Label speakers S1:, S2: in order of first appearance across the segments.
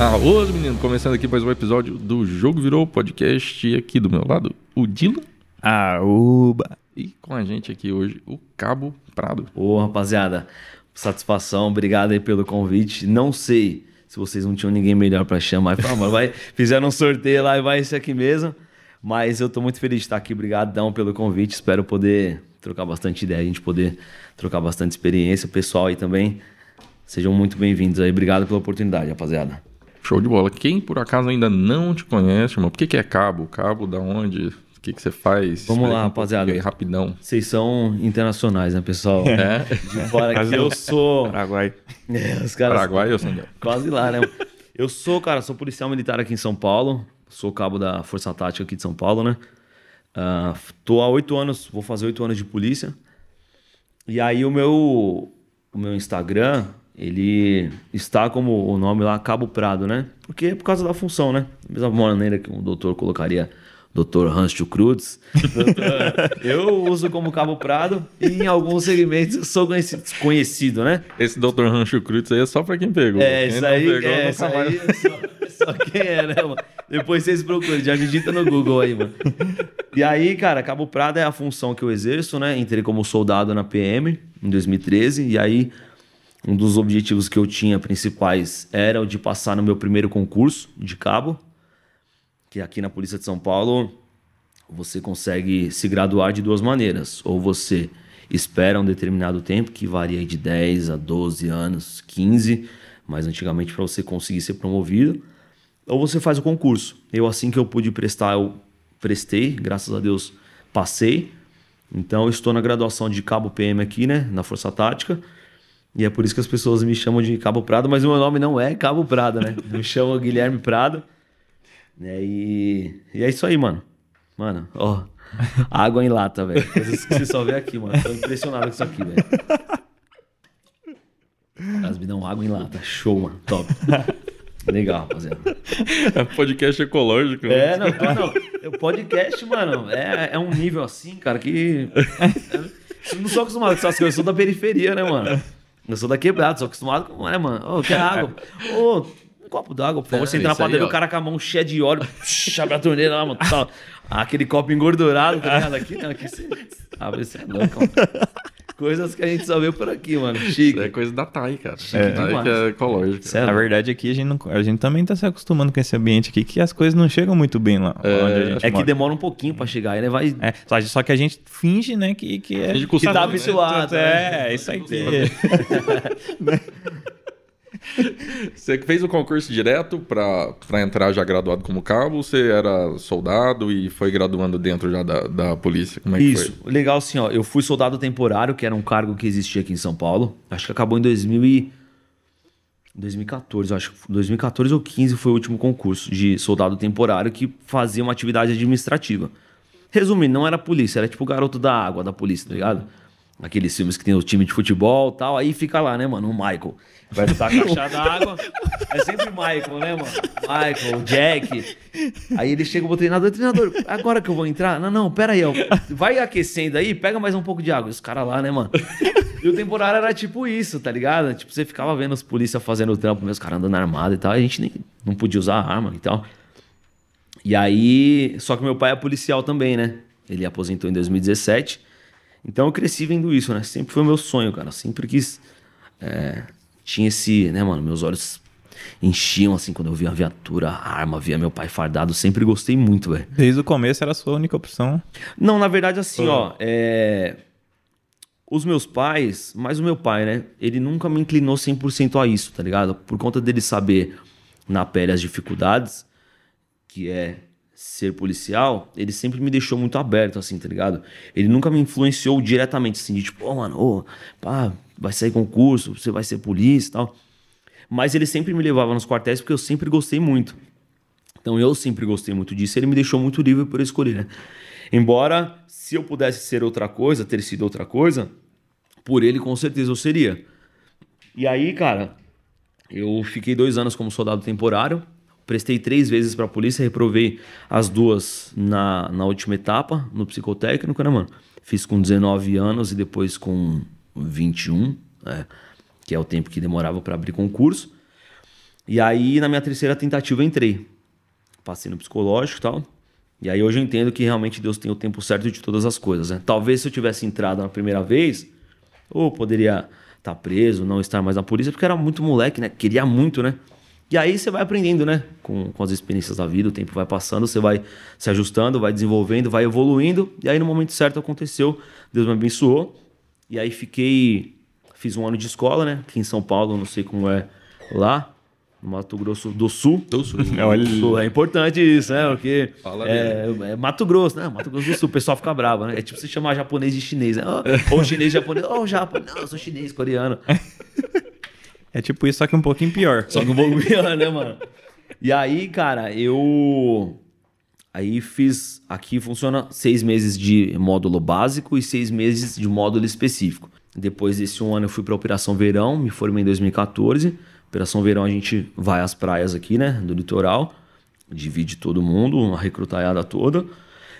S1: Alô, meninos, começando aqui mais um episódio do Jogo Virou Podcast. E aqui do meu lado, o Dilo.
S2: Aúba.
S1: E com a gente aqui hoje, o Cabo Prado.
S3: Ô, rapaziada, satisfação, obrigado aí pelo convite. Não sei se vocês não tinham ninguém melhor pra chamar. Fala, mano, vai, fizeram um sorteio lá e vai esse aqui mesmo. Mas eu tô muito feliz de estar aqui. Obrigadão pelo convite. Espero poder trocar bastante ideia, a gente poder trocar bastante experiência. O pessoal aí também, sejam muito bem-vindos aí. Obrigado pela oportunidade, rapaziada.
S1: Show de bola. Quem por acaso ainda não te conhece, irmão, por que, que é cabo? Cabo da onde? O que, que você faz?
S3: Vamos
S1: Explica
S3: lá,
S1: um
S3: rapaziada.
S1: Aí, rapidão.
S3: Vocês são internacionais, né, pessoal?
S1: É?
S3: De fora que eu sou.
S2: Paraguai.
S3: É, os caras
S1: Paraguai ou Sandel?
S3: Quase lá, né? Eu sou, cara, sou policial militar aqui em São Paulo. Sou cabo da Força Tática aqui de São Paulo, né? Ah, tô há oito anos, vou fazer oito anos de polícia. E aí o meu, o meu Instagram, ele está como o nome lá, Cabo Prado, né? Porque é por causa da função, né? Da mesma maneira que um doutor colocaria Dr. Rancho Cruz. eu uso como Cabo Prado e em alguns segmentos sou conhecido, né?
S1: Esse Dr. Rancho Cruz aí é só pra quem pegou.
S3: É,
S1: quem
S3: isso aí,
S1: pegou,
S3: é, isso
S1: mais-
S3: aí é só, só quem é, né, mano? Depois vocês procuram, já digita no Google aí, mano. E aí, cara, Cabo Prado é a função que eu exerço, né? Entrei como soldado na PM em 2013, e aí um dos objetivos que eu tinha principais era o de passar no meu primeiro concurso de cabo, que aqui na Polícia de São Paulo você consegue se graduar de duas maneiras. Ou você espera um determinado tempo, que varia de 10 a 12 anos, 15, mas antigamente para você conseguir ser promovido, ou você faz o concurso. Eu, assim que eu pude prestar, eu prestei, graças a Deus passei. Então, estou na graduação de Cabo PM aqui, né, na Força Tática. E é por isso que as pessoas me chamam de Cabo Prado, mas o meu nome não é Cabo Prado, né? Me chamam Guilherme Prado. Né? E, e é isso aí, mano. Mano, ó. Água em lata, velho. Coisas que você só vê aqui, mano. Tô impressionado com isso aqui, velho. Elas me dão água em lata. Show, mano. Top. Legal, rapaziada.
S1: É podcast ecológico. né?
S3: É, não, não. O podcast, mano, é, é um nível assim, cara, que. Eu não sou acostumado com essas coisas, eu sou da periferia, né, mano? Eu sou da quebrada, sou acostumado com, né, mano? Ô, quer água? Ô, um copo d'água, por favor.
S1: É,
S3: Você entra na padaria, o cara com a mão cheia de óleo, psh, abre a torneira lá, mano. Tá, aquele copo engordurado, tá ligado? Aqui, não, aqui você. Ah, você é louco, mano. Coisas que a gente só vê por aqui, mano. Chique.
S1: Isso é coisa da TAI, cara.
S3: É.
S1: TAI
S3: demais.
S1: que é ecológico.
S3: Sério?
S2: Na verdade, aqui a gente, não, a gente também tá se acostumando com esse ambiente aqui, que as coisas não chegam muito bem lá onde a gente
S3: É que
S2: mora.
S3: demora um pouquinho pra chegar, aí né? Vai.
S2: É, só, só que a gente finge, né, que, que é...
S1: Finge
S3: Que tá
S1: né?
S3: habituado.
S2: É,
S3: né?
S2: isso aí.
S1: Você fez o concurso direto pra, pra entrar já graduado como cabo? ou Você era soldado e foi graduando dentro já da, da polícia? Como é que
S3: Isso,
S1: foi?
S3: legal assim, ó. Eu fui soldado temporário, que era um cargo que existia aqui em São Paulo. Acho que acabou em 2000 e... 2014, eu acho. que 2014 ou 15 foi o último concurso de soldado temporário que fazia uma atividade administrativa. Resumindo, não era polícia, era tipo o garoto da água da polícia, tá ligado? Aqueles filmes que tem o time de futebol e tal, aí fica lá, né, mano? O Michael. Vai estar a caixa d'água. É sempre Michael, né, mano? Michael, Jack. Aí ele chega pro treinador, treinador, agora que eu vou entrar? Não, não, pera aí, ó. Vai aquecendo aí, pega mais um pouco de água. E os caras lá, né, mano? E o temporário era tipo isso, tá ligado? Tipo, você ficava vendo os polícia fazendo o trampo, meus caras andando armado e tal. E a gente nem, não podia usar arma e tal. E aí, só que meu pai é policial também, né? Ele aposentou em 2017. Então eu cresci vendo isso, né? Sempre foi meu sonho, cara. Sempre quis. é, tinha esse, né, mano? Meus olhos enchiam assim quando eu via a viatura, a arma, via meu pai fardado. Sempre gostei muito, velho.
S2: Desde o começo era a sua única opção.
S3: Não, na verdade, assim, ó, é... Os meus pais, mais o meu pai, né? Ele nunca me inclinou 100% a isso, tá ligado? Por conta dele saber na pele as dificuldades, que é ser policial, ele sempre me deixou muito aberto, assim, tá ligado? Ele nunca me influenciou diretamente, assim, de tipo, ô, mano, ô, pá, vai sair concurso, você vai ser polícia e tal. Mas ele sempre me levava nos quartéis porque eu sempre gostei muito. Então eu sempre gostei muito disso, ele me deixou muito livre por escolher, né? Embora, se eu pudesse ser outra coisa, ter sido outra coisa, por ele com certeza eu seria. E aí, cara, eu fiquei dois anos como soldado temporário, prestei três vezes pra polícia, reprovei as duas na, na última etapa, no psicotécnico, né, mano? Fiz com 19 anos e depois com 21, né? que é o tempo que demorava pra abrir concurso. E aí, na minha terceira tentativa, entrei. Passei no psicológico e tal. E aí hoje eu entendo que realmente Deus tem o tempo certo de todas as coisas, né? Talvez se eu tivesse entrado na primeira vez, ou poderia estar tá preso, não estar mais na polícia, porque era muito moleque, né? Queria muito, né? E aí você vai aprendendo, né? Com, com as experiências da vida, o tempo vai passando, você vai se ajustando, vai desenvolvendo, vai evoluindo. E aí no momento certo aconteceu, Deus me abençoou. E aí fiquei, fiz um ano de escola, né? Aqui em São Paulo, não sei como é lá no Mato Grosso do Sul.
S1: Do Sul.
S3: É, é importante isso, né? Porque é, é, Mato Grosso, né? Mato Grosso do Sul, o pessoal fica bravo, né? É tipo você chamar japonês de chinês, né? Ou chinês japonês, ou japonês, não, eu sou chinês, coreano.
S2: É tipo isso, só que um pouquinho pior.
S3: Só que um pouco pior, né, mano? E aí, cara, eu. Aí fiz. Aqui funciona seis meses de módulo básico e seis meses de módulo específico. Depois desse um ano eu fui para Operação Verão, me formei em 2014. Operação Verão a gente vai às praias aqui, né, do litoral, divide todo mundo, uma recrutaiada toda.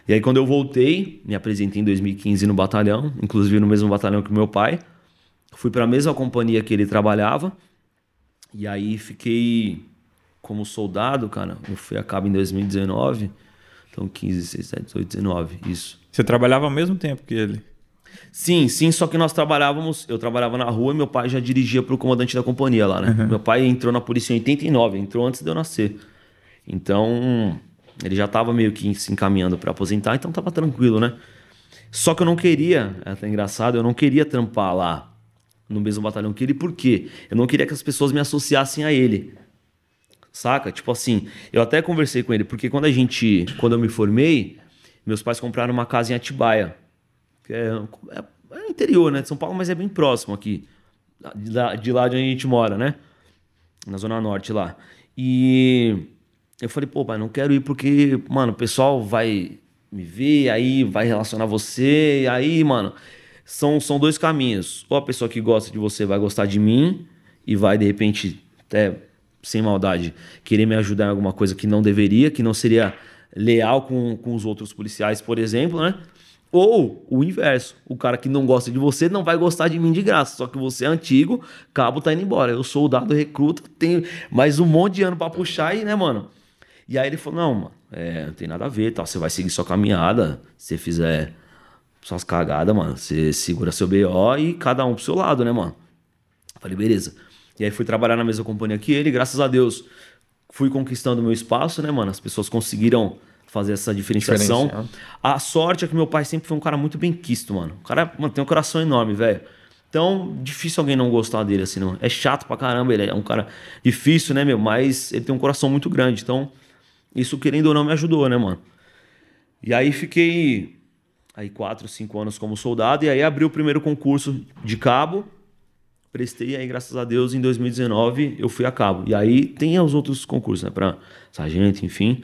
S3: E aí quando eu voltei, me apresentei em 2015 no batalhão, inclusive no mesmo batalhão que meu pai. Fui para a mesma companhia que ele trabalhava. E aí fiquei como soldado, cara. Eu fui a cabo em 2019. Então 15, 16, 17, 18, 19, isso.
S2: Você trabalhava ao mesmo tempo que ele?
S3: Sim, sim, só que nós trabalhávamos, eu trabalhava na rua e meu pai já dirigia para o comandante da companhia lá, né? Uhum. Meu pai entrou na polícia em 89, entrou antes de eu nascer. Então, ele já estava meio que se encaminhando para aposentar, então tava tranquilo, né? Só que eu não queria, é até engraçado, eu não queria trampar lá no mesmo batalhão que ele, por quê? Eu não queria que as pessoas me associassem a ele. Saca? Tipo assim, eu até conversei com ele, porque quando a gente, quando eu me formei, meus pais compraram uma casa em Atibaia que é, é, é, interior, né, de São Paulo, mas é bem próximo aqui, de lá, de lá de onde a gente mora, né? Na Zona Norte lá. E eu falei, pô, pai, não quero ir porque, mano, o pessoal vai me ver, aí vai relacionar você, aí, mano, são, são dois caminhos. Ou a pessoa que gosta de você vai gostar de mim e vai, de repente, até sem maldade, querer me ajudar em alguma coisa que não deveria, que não seria leal com, com os outros policiais, por exemplo, né? Ou o inverso, o cara que não gosta de você não vai gostar de mim de graça, só que você é antigo, cabo tá indo embora. Eu sou o dado recruta, tenho mais um monte de ano para puxar aí, né, mano? E aí ele falou: "Não, mano, é, não tem nada a ver, tal, você vai seguir sua caminhada, se fizer suas cagadas, mano, você segura seu BO e cada um pro seu lado, né, mano?" Falei: "Beleza". E aí fui trabalhar na mesma companhia que ele, graças a Deus, fui conquistando meu espaço, né, mano? As pessoas conseguiram fazer essa diferenciação. A sorte é que meu pai sempre foi um cara muito bem quisto, mano. O cara mano, tem um coração enorme, velho. Então, difícil alguém não gostar dele, assim, não. É chato pra caramba, ele é um cara difícil, né, meu? Mas ele tem um coração muito grande. Então, isso, querendo ou não, me ajudou, né, mano? E aí fiquei aí quatro, cinco anos como soldado. E aí abri o primeiro concurso de cabo. Prestei aí, graças a Deus, em 2019 eu fui a cabo. E aí tem os outros concursos, né? Pra sargento, enfim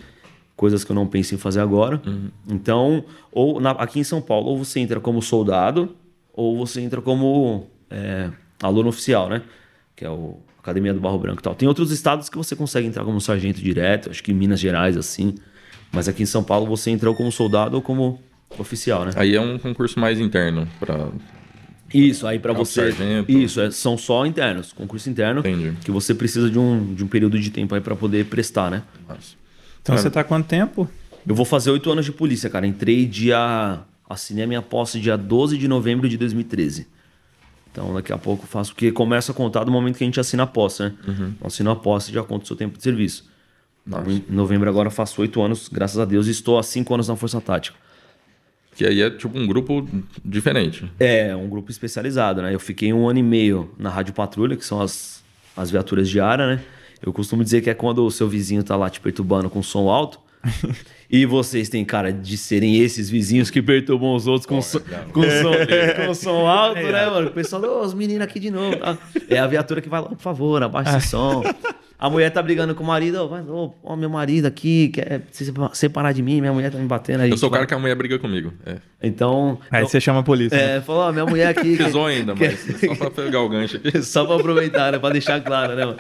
S3: coisas que eu não penso em fazer agora. Uhum. Então, ou na, aqui em São Paulo, ou você entra como soldado, ou você entra como é, aluno oficial, né? Que é o Academia do Barro Branco e tal. Tem outros estados que você consegue entrar como sargento direto, acho que em Minas Gerais, assim. Mas aqui em São Paulo você entra ou como soldado ou como oficial, né?
S1: Aí é um concurso mais interno para
S3: isso, aí para você. Sargento. Isso, é, são só internos, concurso interno. Entendi. Que você precisa de um, de um período de tempo aí para poder prestar, né? Nossa.
S2: Então você tá há quanto tempo?
S3: Eu vou fazer oito anos de polícia, cara. Entrei dia. Assinei a minha posse dia 12 de novembro de 2013. Então daqui a pouco faço, porque começa a contar do momento que a gente assina a posse, né? Uhum. Então, assino a posse já conta o seu tempo de serviço. Nossa. Em novembro agora faço oito anos, graças a Deus, e estou há cinco anos na Força Tática.
S1: Que aí é tipo um grupo diferente.
S3: É, um grupo especializado, né? Eu fiquei um ano e meio na Rádio Patrulha, que são as, as viaturas de área, né? Eu costumo dizer que é quando o seu vizinho tá lá te perturbando com som alto. e vocês têm cara de serem esses vizinhos que perturbam os outros com, so, com, som, com som alto, é. né, mano? O pessoal, oh, os meninos aqui de novo. Tá? É a viatura que vai lá, por favor, abaixa esse som. A mulher tá brigando com o marido, ó, oh, oh, meu marido aqui quer se separar de mim, minha mulher tá me batendo.
S1: Eu sou o cara que a mulher briga comigo. É.
S3: Então.
S2: Aí
S3: então,
S2: você chama a polícia.
S3: É, né? falou, ó, minha mulher aqui.
S1: Pisou ainda, mas só pra pegar o gancho aqui.
S3: só pra aproveitar, né? Pra deixar claro, né, mano?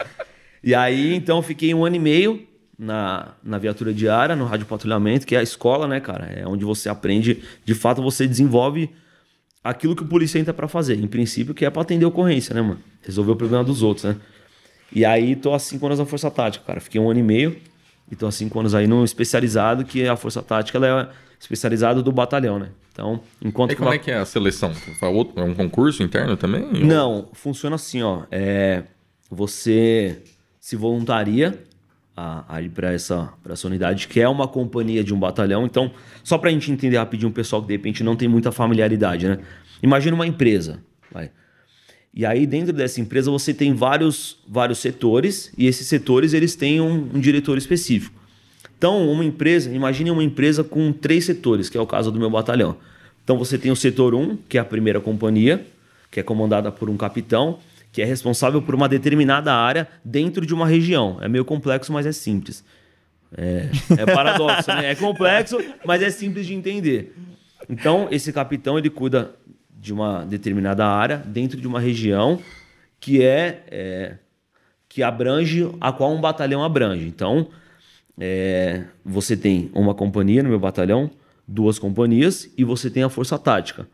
S3: E aí, então, fiquei um ano e meio na, na viatura diária, no rádio patrulhamento, que é a escola, né, cara? É onde você aprende, de fato, você desenvolve aquilo que o polícia entra para fazer. Em princípio, que é para atender ocorrência, né, mano? Resolver o problema dos outros, né? E aí tô há cinco anos na Força Tática, cara. Fiquei um ano e meio e tô há cinco anos aí no especializado, que a Força Tática ela é especializado do batalhão, né? Então, enquanto
S1: E como é que é a seleção? É um concurso interno também?
S3: Não, funciona assim, ó. É, você se voluntaria a, a ir para essa, essa unidade, que é uma companhia de um batalhão. Então, só para a gente entender rapidinho, o pessoal que de repente não tem muita familiaridade, né? Imagina uma empresa, vai. E aí dentro dessa empresa você tem vários, vários setores e esses setores eles têm um, um diretor específico. Então, uma empresa, imagine uma empresa com três setores, que é o caso do meu batalhão. Então, você tem o setor 1, que é a primeira companhia, que é comandada por um capitão, que é responsável por uma determinada área dentro de uma região. É meio complexo, mas é simples. É, é paradoxo, né? É complexo, mas é simples de entender. Então, esse capitão, ele cuida de uma determinada área dentro de uma região que é, é que abrange a qual um batalhão abrange. Então, é, você tem uma companhia no meu batalhão, duas companhias, e você tem a força tática,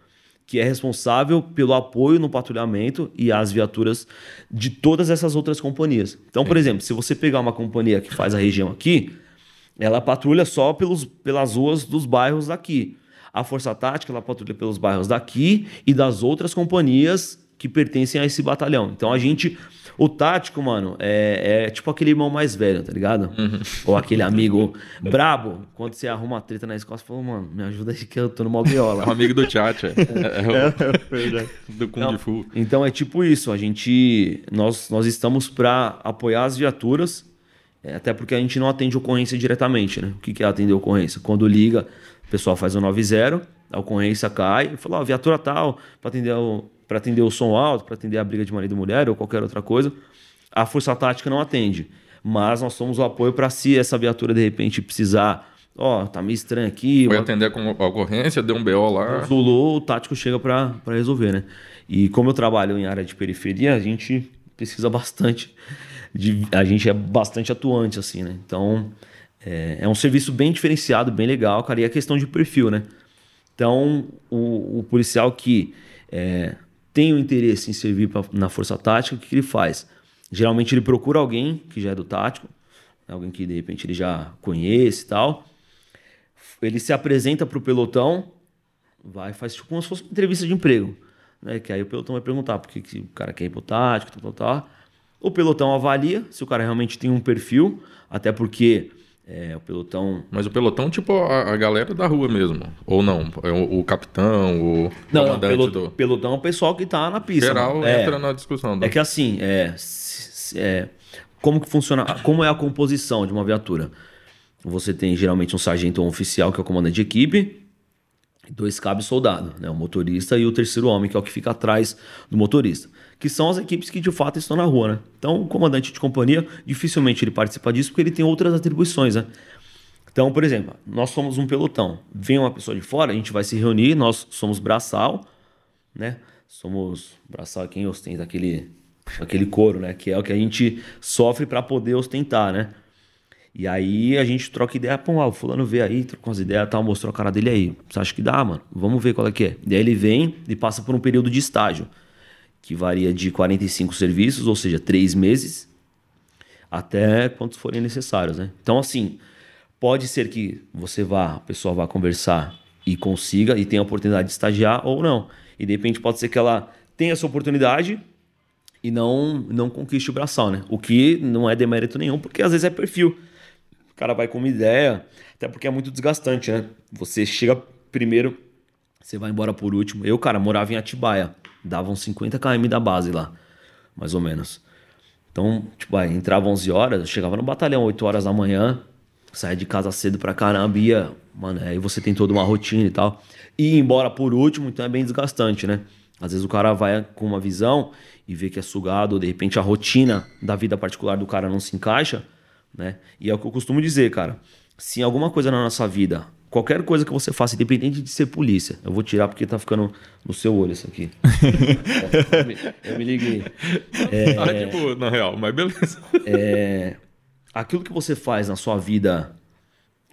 S3: que é responsável pelo apoio no patrulhamento e as viaturas de todas essas outras companhias. Então, por exemplo, se você pegar uma companhia que faz a região aqui, ela patrulha só pelos, pelas ruas dos bairros daqui. A força tática ela patrulha pelos bairros daqui e das outras companhias que pertencem a esse batalhão. Então a gente. O tático, mano, é, é tipo aquele irmão mais velho, tá ligado? Ou aquele amigo brabo. Quando você arruma uma treta na escola, você fala, mano, me ajuda aí que eu tô numa
S1: É um amigo do chat, é. É, o, do Kung
S3: Não,
S1: Fu.
S3: Então é tipo isso, a gente nós, nós estamos para apoiar as viaturas, é, até porque a gente não atende ocorrência diretamente, né? O que que é atender ocorrência? Quando liga, o pessoal faz o 90, a ocorrência cai, e fala, ó, viatura tal, para atender o para atender o som alto, para atender a briga de marido e mulher ou qualquer outra coisa. A força tática não atende, mas nós somos o apoio para se essa viatura de repente precisar, ó, tá meio estranho aqui,
S1: Foi
S3: uma-
S1: atender com a ocorrência, deu um BO lá.
S3: Zulou, o tático chega para resolver, né? E como eu trabalho em área de periferia, a gente pesquisa bastante. de- a gente é bastante atuante, assim, né? Então, é, é um serviço bem diferenciado, bem legal, cara. E é questão de perfil, né? Então, o, o policial que é, tem o interesse em servir pra- na força tática, o que, que ele faz? Geralmente ele procura alguém que já é do tático, alguém que de repente ele já conhece e tal. Ele se apresenta para o pelotão, vai faz tipo como se fosse uma entrevista de emprego. Né? Que aí o pelotão vai perguntar por que, que o cara quer ir pro tático, tal, tal, tal. O pelotão avalia se o cara realmente tem um perfil, até porque é, o pelotão.
S1: Mas o pelotão, tipo, a, a galera da rua mesmo. Ou não? É o, o capitão, o
S3: Não, pelo-
S1: do.
S3: pelotão é o pessoal que tá na pista.
S1: Geral
S3: mano. É,
S1: entra na discussão. do-
S3: É que assim, é, é, como que funciona, como é a composição de uma viatura? Você tem geralmente um sargento ou um oficial, que é o comandante de equipe, dois cabos soldado, né? O motorista e o terceiro homem, que é o que fica atrás do motorista. Que são as equipes que de fato estão na rua, né? Então, o comandante de companhia, dificilmente ele participa disso, porque ele tem outras atribuições, né? Então, por exemplo, nós somos um pelotão. Vem uma pessoa de fora, a gente vai se reunir, nós somos braçal, né? Somos braçal quem ostenta aquele aquele couro, né? Que é o que a gente sofre para poder ostentar, né? E aí a gente troca ideia, pô, ah, o fulano vê aí, troca umas ideias, tal, mostrou a cara dele aí. Você acha que dá, mano? Vamos ver qual é que é. Daí ele vem e passa por um período de estágio, que varia de 45 serviços, ou seja, três meses, até quantos forem necessários, né? Então, assim, pode ser que você vá, a pessoa vá conversar e consiga e tenha a oportunidade de estagiar ou não. E de repente pode ser que ela tenha essa oportunidade e não não conquiste o braçal, né? O que não é demérito nenhum, porque às vezes é perfil. O cara vai com uma ideia, até porque é muito desgastante, né? Você chega primeiro, você vai embora por último. Eu, cara, morava em Atibaia, dava uns 50 km da base lá, mais ou menos. Então, tipo, aí, entrava 11 horas, chegava no batalhão 8 horas da manhã, saía de casa cedo pra caramba, ia, mano, aí você tem toda uma rotina e tal. E embora por último, então é bem desgastante, né? Às vezes o cara vai com uma visão e vê que é sugado, ou de repente a rotina da vida particular do cara não se encaixa, né? E é o que eu costumo dizer, cara. Se alguma coisa na nossa vida, qualquer coisa que você faça, independente de ser polícia, eu vou tirar porque tá ficando no seu olho isso aqui. É, eu, me, eu me liguei. É,
S1: Ah, tipo, na real, mas beleza.
S3: é, aquilo que você faz na sua vida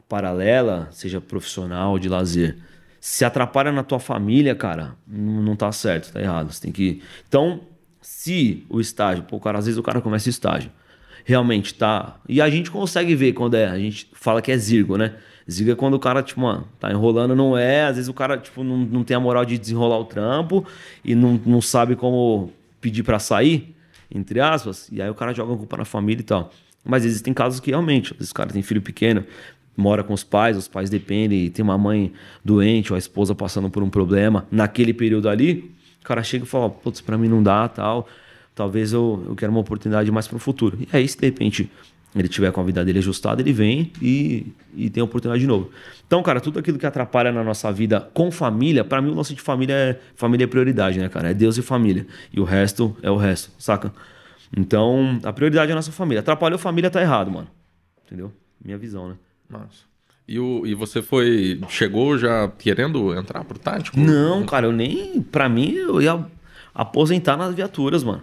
S3: paralela, seja profissional ou de lazer, se atrapalha na tua família, cara, não, não tá certo, tá errado. Você tem que. Então, Se o estágio, pô, cara, às vezes o cara começa o estágio, realmente tá. E a gente consegue ver quando é. A gente fala que é zirgo, né? Ziga é quando o cara, tipo, mano, tá enrolando, não é. Às vezes o cara, tipo, não, não tem a moral de desenrolar o trampo e não, não sabe como pedir para sair, entre aspas. E aí o cara joga a culpa na família e tal. Mas existem casos que realmente, às vezes o cara tem filho pequeno, mora com os pais, os pais dependem, tem uma mãe doente ou a esposa passando por um problema. Naquele período ali, o cara chega e fala: putz, pra mim não dá, tal. Talvez eu, eu quero uma oportunidade mais para o futuro. E aí, se de repente ele tiver com a vida dele ajustada, ele vem e, e tem a oportunidade de novo. Então, cara, tudo aquilo que atrapalha na nossa vida com família, para mim o lance de família é família é prioridade, né, cara? É Deus e família. E o resto é o resto, saca? Então, a prioridade é a nossa família. Atrapalhou família, tá errado, mano. Entendeu? Minha visão, né?
S1: Nossa. E, o, e você foi. Chegou já querendo entrar pro tático?
S3: Não, cara, eu nem. Pra mim, eu ia aposentar nas viaturas, mano.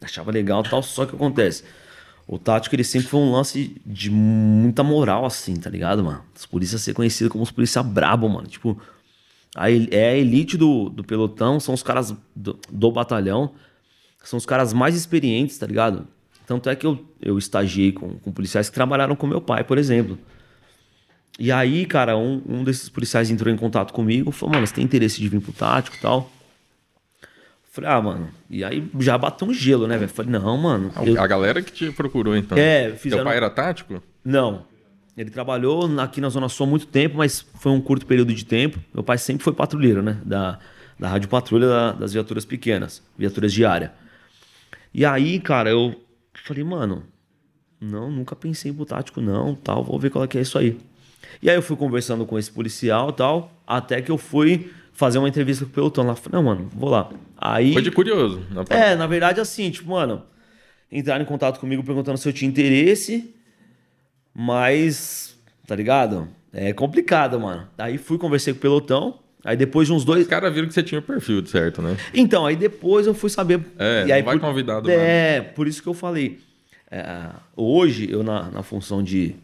S3: Achava legal tal, só que acontece. O tático, ele sempre foi um lance de muita moral, assim, tá ligado, mano? Os polícias ser conhecidos como os polícias brabo, mano. Tipo, a, é a elite do, do pelotão, são os caras do, do, batalhão, são os caras mais experientes, tá ligado? Tanto é que eu, eu estagiei com, com policiais que trabalharam com meu pai, por exemplo. E aí, cara, um, um desses policiais entrou em contato comigo, falou, mano, você tem interesse de vir pro tático e tal? Falei, ah, mano. E aí já bateu um gelo, né, velho? Falei, não, mano.
S1: Eu... A galera que te procurou, então.
S3: É, fizeram...
S1: Teu pai era tático?
S3: Não. Ele trabalhou aqui na Zona Sul há muito tempo, mas foi um curto período de tempo. Meu pai sempre foi patrulheiro, né? Da, da Rádio Patrulha da, das viaturas pequenas, viaturas de área. E aí, cara, eu falei, mano, não, nunca pensei em pro tático, não, tal, vou ver qual é que é isso aí. E aí eu fui conversando com esse policial tal, até que eu fui fazer uma entrevista com o pelotão lá. Não, mano, vou lá. Aí.
S1: Foi de curioso.
S3: Na é, na verdade, assim, tipo, mano, entraram em contato comigo perguntando se eu tinha interesse, mas, tá ligado? É complicado, mano. Aí fui, conversei com o pelotão. Aí depois de uns dois.
S1: Os caras viram que você tinha o perfil, certo, né?
S3: Então, aí depois eu fui saber.
S1: É,
S3: e aí,
S1: vai
S3: por...
S1: convidado.
S3: É, por isso que eu falei. É, hoje, eu na, na função de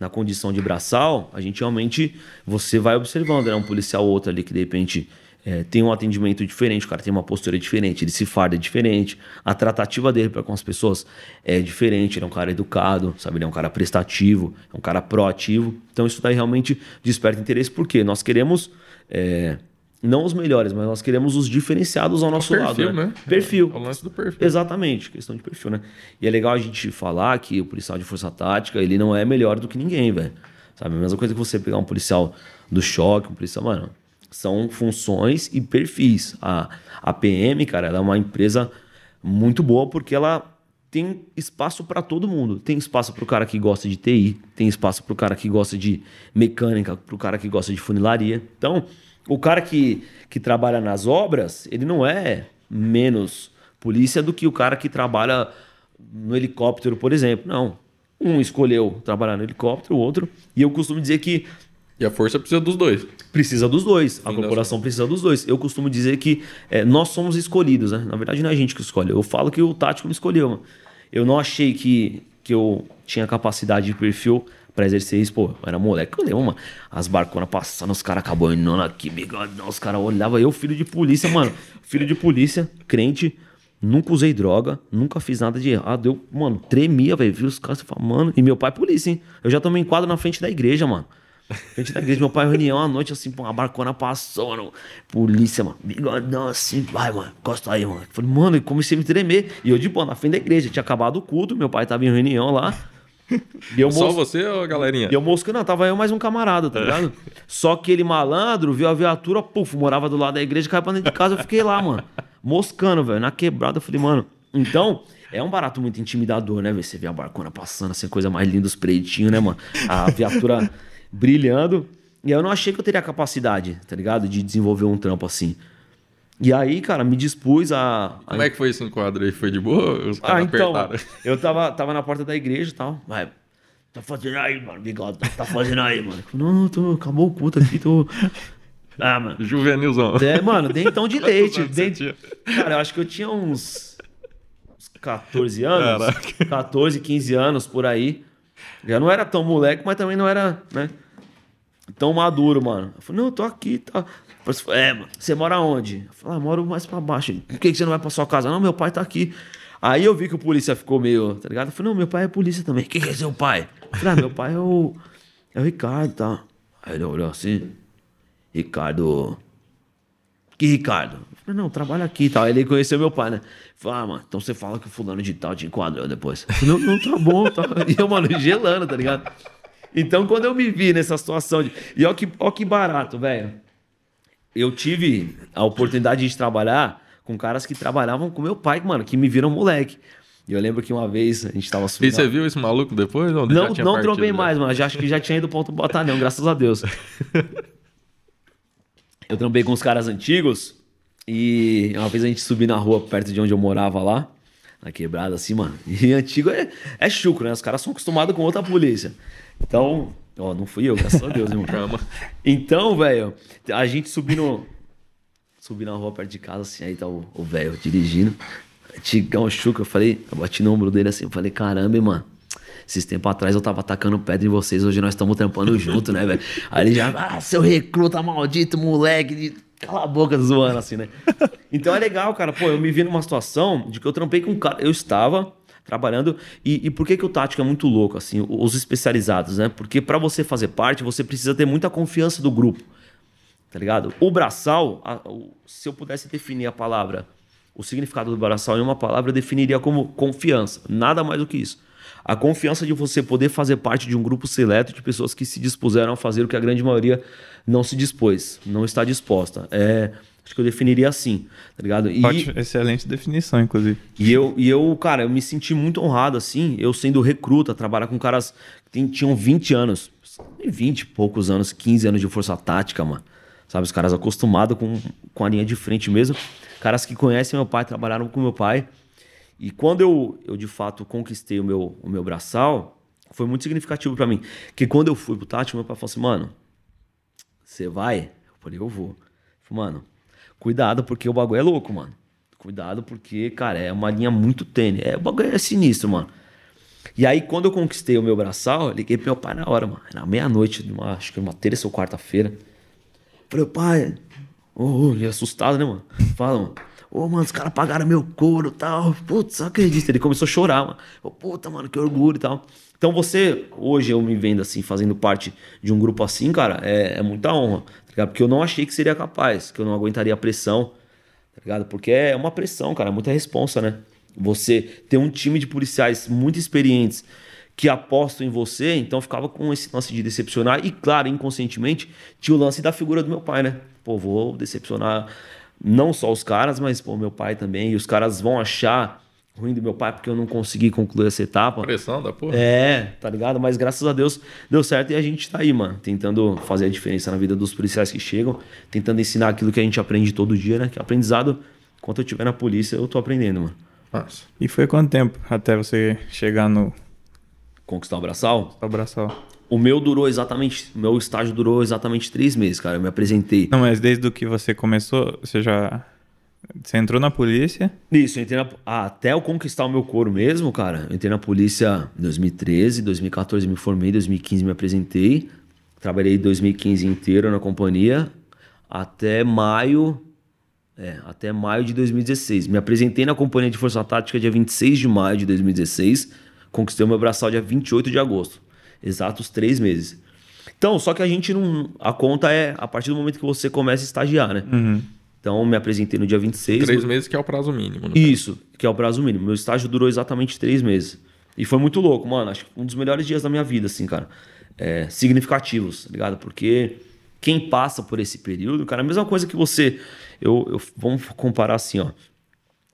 S3: na condição de braçal, a gente realmente você vai observando, né? Um policial ou outro ali que de repente é, tem um atendimento diferente, o cara tem uma postura diferente, ele se farda diferente, a tratativa dele para com as pessoas é diferente, ele é um cara educado, sabe? Ele é um cara prestativo, é um cara proativo. Então isso daí realmente desperta interesse, porque nós queremos. É, não os melhores, mas nós queremos os diferenciados ao nosso
S1: perfil,
S3: lado. Né?
S1: né?
S3: Perfil.
S1: É o lance do perfil.
S3: Exatamente, questão de perfil, né? E é legal a gente falar que o policial de força tática, ele não é melhor do que ninguém, velho. Sabe? A mesma coisa que você pegar um policial do choque, um policial, mano. São funções e perfis. A, a PM, cara, ela é uma empresa muito boa porque ela tem espaço para todo mundo. Tem espaço para o cara que gosta de TI, tem espaço para o cara que gosta de mecânica, para o cara que gosta de funilaria. Então, o cara que, que trabalha nas obras, ele não é menos polícia do que o cara que trabalha no helicóptero, por exemplo. Não. Um escolheu trabalhar no helicóptero, o outro. E eu costumo dizer que.
S1: E a força precisa dos dois.
S3: Precisa dos dois. A corporação precisa dos dois. Eu costumo dizer que é, nós somos escolhidos, né? Na verdade, não é a gente que escolhe. Eu falo que o tático me escolheu. Eu não achei que, que eu tinha capacidade de perfil pra exercer isso, pô, era moleque, eu lembro, mano. As barconas passando, os caras acabando aqui, bigodão, os caras olhavam. Eu, filho de polícia, mano. Filho de polícia, crente, nunca usei droga, nunca fiz nada de errado. Eu, mano, tremia, velho. Vi os caras falando, mano. E meu pai é polícia, hein? Eu já tomei enquadro na frente da igreja, mano. Frente da igreja, meu pai reunião à noite, assim, pô, a barcona passou, mano. Polícia, mano. Bigodão assim, vai, mano, encosta aí, mano. Falei, mano, e comecei a me tremer. E eu de boa, na frente da igreja, tinha acabado o culto, meu pai tava em reunião lá.
S1: E Só você ou a galerinha?
S3: E eu moscando, não, tava eu mais um camarada, tá ligado? Só que ele malandro, viu a viatura, puf, morava do lado da igreja, caiu pra dentro de casa, eu fiquei lá, mano. Moscando, velho, na quebrada, eu falei, mano, então... É um barato muito intimidador, né? Você vê a barcona passando, assim, coisa mais linda, os pretinhos, né, mano? A viatura brilhando. E eu não achei que eu teria capacidade, tá ligado? De desenvolver um trampo assim. E aí, cara, me dispus a. a...
S1: Como é que foi esse enquadro aí? Foi de boa? Os
S3: ah, então. Apertaram? Eu tava, tava na porta da igreja e tal. Vai. Tá fazendo aí, mano, bigode. Tá fazendo aí, mano. Não, tô, acabou o culto aqui, tô. Ah, mano.
S1: Juvenilzão.
S3: É, mano, dentão de leite. Dent... Cara, eu acho que eu tinha uns. uns 14 anos. Caraca. 14, 15 anos por aí. Já não era tão moleque, mas também não era, né? tão maduro, mano. Eu falei, não, eu tô aqui, tá. Falei, é, mano, você mora onde? Eu falei, ah, moro mais pra baixo. Por que que você não vai pra sua casa? Não, meu pai tá aqui. Aí eu vi que o polícia ficou meio, tá ligado? Eu falei, não, meu pai é polícia também. Quem que é seu pai? Eu falei, ah, meu pai é o. É o Ricardo, tá? Aí ele olhou assim. Ricardo. Que Ricardo? Eu falei, não, trabalha aqui e tal. Aí ele conheceu meu pai, né? Falei, ah, mano, então você fala que o fulano de tal te enquadrou depois. Falei, não, não, tá bom, tá. E eu, mano, gelando, tá ligado? Então, quando eu me vi nessa situação de. E ó que, ó que barato, velho. Eu tive a oportunidade de trabalhar com caras que trabalhavam com meu pai, mano, que me viram moleque. E eu lembro que uma vez a gente tava
S1: E
S3: subindo.
S1: você viu esse maluco depois? Ou
S3: Não, não
S1: partido
S3: trombei mais, mano. Já, acho que já tinha ido pro outro batalhão, graças a Deus. eu trombei com os caras antigos e uma vez a gente subiu na rua perto de onde eu morava lá, na quebrada assim, mano. E antigo é, é chucro, né? Os caras são acostumados com outra polícia. Então, ó, não fui eu, graças a Deus, irmão.
S1: Calma.
S3: Então, velho, a gente subindo. Subi na rua perto de casa, assim, aí tá o velho dirigindo. Tigão Chuca, eu falei, eu bati no ombro dele assim, eu falei, caramba, hein, mano. Esses tempos atrás eu tava atacando pedra em vocês, hoje nós estamos trampando junto, né, velho? Aí ele já, ah, seu recruta maldito, moleque, cala a boca zoando, assim, né? Então é legal, cara, pô, eu me vi numa situação de que eu trampei com um cara, eu estava trabalhando, e, e por que que o tático é muito louco, assim, os especializados, né? Porque pra você fazer parte, você precisa ter muita confiança do grupo. Tá ligado? O braçal, a- o- se eu pudesse definir a palavra, o significado do braçal em uma palavra, definiria como confiança. Nada mais do que isso. A confiança de você poder fazer parte de um grupo seleto de pessoas que se dispuseram a fazer o que a grande maioria não se dispôs, não está disposta. É, acho que eu definiria assim, tá ligado? E,
S2: Ótimo, excelente definição, inclusive.
S3: e eu, e eu, cara, eu me senti muito honrado, assim, eu sendo recruta, trabalhar com caras que tem- tinham 20 anos, 20 e poucos anos, 15 anos de força tática, mano. Sabe, os caras acostumados com, com a linha de frente mesmo. Caras que conhecem meu pai, trabalharam com meu pai. E quando eu, eu de fato conquistei o meu, o meu braçal, foi muito significativo pra mim. Que quando eu fui pro tático, meu pai falou assim, mano, você vai? Eu falei, eu vou. Ele falou, mano, cuidado porque o bagulho é louco, mano. Cuidado porque, cara, é uma linha muito tênue. É, o bagulho é sinistro, mano. E aí, quando eu conquistei o meu braçal, liguei pro meu pai na hora, mano. Era meia-noite, acho que uma terça ou quarta-feira. Falei, pai, ô, ô, ele assustado, né, mano? Fala, mano. Ô, mano, os caras pagaram meu couro e tal. Putz, acredito. Ele começou a chorar, mano. Ô, puta, mano, que orgulho e tal. Então você, hoje eu me vendo assim, fazendo parte de um grupo assim, cara, é, é muita honra, tá? Porque eu não achei que seria capaz, que eu não aguentaria a pressão, tá ligado? Porque é uma pressão, cara, é muita responsa, né? Você ter um time de policiais muito experientes que apostam em você, então ficava com esse lance de decepcionar. E, claro, inconscientemente, tinha o lance da figura do meu pai, né? Pô, vou decepcionar não só os caras, mas, pô, meu pai também. E os caras vão achar ruim do meu pai porque eu não consegui concluir essa etapa.
S1: Pressão da porra.
S3: É, tá ligado? Mas graças a Deus deu certo e a gente tá aí, mano. Tentando fazer a diferença na vida dos policiais que chegam, tentando ensinar aquilo que a gente aprende todo dia, né? Que aprendizado, enquanto eu estiver na polícia, eu tô aprendendo, mano.
S1: Nossa.
S2: E foi quanto tempo até você chegar no
S3: Conquistar o braçal.
S2: abraçal?
S3: O meu durou exatamente. O meu estágio durou exatamente três meses, cara. Eu me apresentei.
S2: Não, mas desde o que você começou, você já. Você entrou na polícia?
S3: Isso, eu entrei na... ah, até eu conquistar o meu couro mesmo, cara. Eu entrei na polícia em 2013, 2014 me formei, 2015 me apresentei. Trabalhei 2015 inteiro na companhia até maio. É, até maio de 2016. Me apresentei na companhia de Força Tática dia 26 de maio de 2016. Conquistei o meu braçal dia 28 de agosto. Exatos três meses. Então, só que a gente não. A conta é a partir do momento que você começa a estagiar, né? Então, me apresentei no dia 26.
S1: Três meses que é o prazo mínimo.
S3: Isso, que é o prazo mínimo. Meu estágio durou exatamente três meses. E foi muito louco, mano. Acho que um dos melhores dias da minha vida, assim, cara. É, significativos, tá ligado? Porque quem passa por esse período, cara, é a mesma coisa que você. Eu, eu- vamos comparar assim, ó.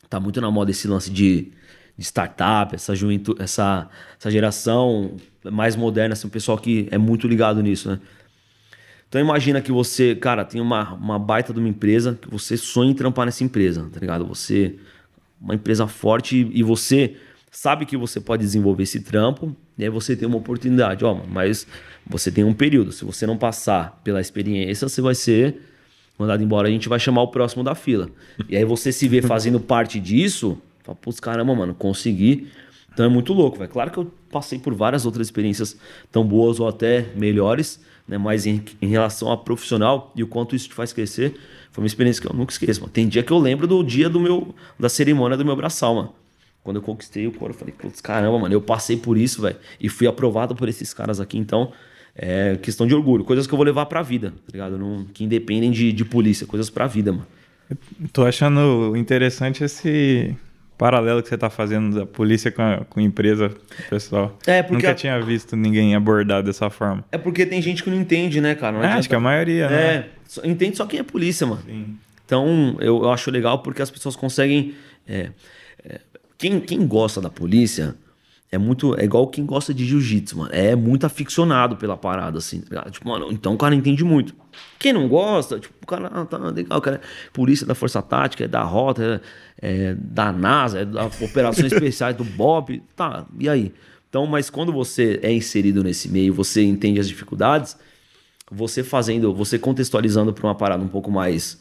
S3: Tá muito na moda esse lance de, de startup, essa juventude, essa, essa geração mais moderna, assim, o pessoal que é muito ligado nisso, né? Então imagina que você, cara, tem uma, uma baita de uma empresa, que você sonha em trampar nessa empresa, tá ligado? Você, uma empresa forte e, você sabe que você pode desenvolver esse trampo, e aí você tem uma oportunidade, ó, mas você tem um período, se você não passar pela experiência, você vai ser mandado embora, a gente vai chamar o próximo da fila. E aí você se vê fazendo parte disso, fala, putz, caramba, mano, consegui. Então é muito louco, velho. Claro que eu passei por várias outras experiências tão boas ou até melhores, né? Mas em, em relação a profissional e o quanto isso te faz crescer, foi uma experiência que eu nunca esqueço, mano. Tem dia que eu lembro do dia do meu, da cerimônia do meu braçal, mano. Quando eu conquistei o coro, eu falei, putz, caramba, mano, eu passei por isso, velho. E fui aprovado por esses caras aqui, então é questão de orgulho. Coisas que eu vou levar pra vida, tá ligado? Não, que independem de, de polícia, coisas pra vida, mano.
S2: Tô achando interessante esse paralelo que você tá fazendo da polícia com a, com a empresa, pessoal.
S3: É, porque
S2: Nunca
S3: a-
S2: tinha visto ninguém abordar dessa forma.
S3: É porque tem gente que não entende, né, cara? Não
S2: É, acho que a maioria, né?
S3: É, só- entende só quem é polícia, mano.
S2: Sim.
S3: Então, eu, eu acho legal porque as pessoas conseguem. é, é, quem, quem gosta da polícia é muito. É igual quem gosta de jiu-jitsu, mano. É muito aficionado pela parada, assim. tá? Tipo, mano, então o cara entende muito. Quem não gosta, tipo, o cara ah, tá legal, o cara é polícia da Força Tática, é da Rota, é, é da NASA, é da Operações Especiais do BOP. Tá, e aí? Então, mas quando você é inserido nesse meio, você entende as dificuldades, você fazendo, você contextualizando para uma parada um pouco mais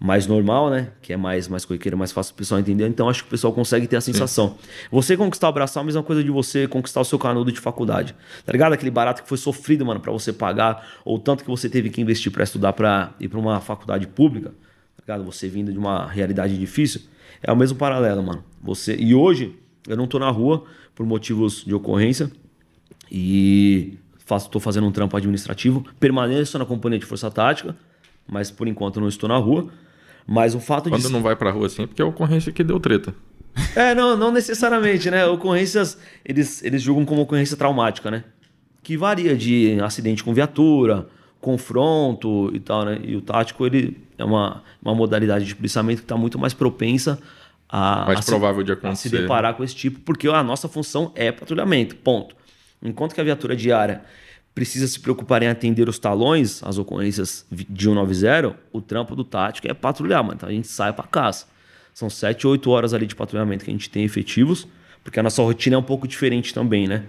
S3: mais normal, né? Que é mais mais corriqueira, mais fácil o pessoal entender. Então acho que o pessoal consegue ter a sensação. Você conquistar o braçal é a mesma coisa de você conquistar o seu canudo de faculdade. Tá ligado? Aquele barato que foi sofrido, mano, para você pagar ou tanto que você teve que investir para estudar para ir para uma faculdade pública. Tá ligado? Você vindo de uma realidade difícil. É o mesmo paralelo, mano. Você e hoje eu não tô na rua por motivos de ocorrência e faço, tô fazendo um trampo administrativo, permaneço na companhia de força tática, mas por enquanto eu não estou na rua. Mas o fato
S1: Quando
S3: de.
S1: não vai pra rua assim, é porque é a ocorrência que deu treta.
S3: É, não, não necessariamente, né? Ocorrências, eles, eles julgam como ocorrência traumática, né? Que varia de acidente com viatura, confronto e tal, né? E o tático, ele é uma, uma modalidade de policiamento que está muito mais propensa a,
S1: Mais
S3: a se-
S1: provável de
S3: a se
S1: acontecer.
S3: deparar com esse tipo, porque a nossa função é patrulhamento, ponto. Enquanto que a viatura diária precisa se preocupar em atender os talões, as ocorrências de 190, o trampo do tático é patrulhar, mano. Então a gente sai pra caça. São 7, 8 horas ali de patrulhamento que a gente tem efetivos, porque a nossa rotina é um pouco diferente também, né?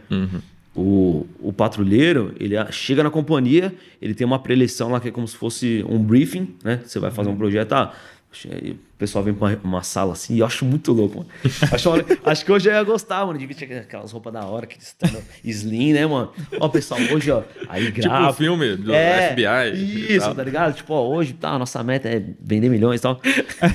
S3: O, o patrulheiro, ele chega na companhia, ele tem uma preleção lá que é como se fosse um briefing, né? Você vai fazer um projeto, ah, o pessoal vem pra uma, uma sala assim, e eu acho muito louco, mano. Acho, acho que hoje eu ia gostar, mano, de vestir aquelas roupas da hora, terno slim, né, mano? Ó, pessoal, hoje, ó, aí grava.
S1: Tipo o filme do
S3: É,
S1: FBI.
S3: Isso, tá ligado? Tipo, ó, hoje, tá, a nossa meta é vender milhões e tal.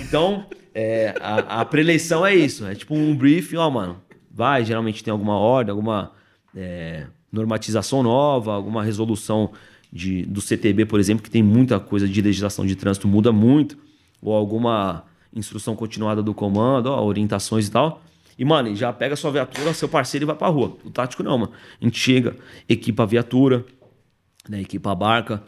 S3: Então, é, a, a preleição é isso. É tipo um briefing, ó, mano. Vai, geralmente tem alguma ordem, alguma é, normatização nova, alguma resolução de, do CTB, por exemplo, que tem muita coisa de legislação de trânsito, muda muito. Ou alguma instrução continuada do comando, ó, orientações e tal. E, mano, já pega sua viatura, seu parceiro e vai pra rua. O tático não, mano. A gente chega, equipa a viatura, né, equipa a barca,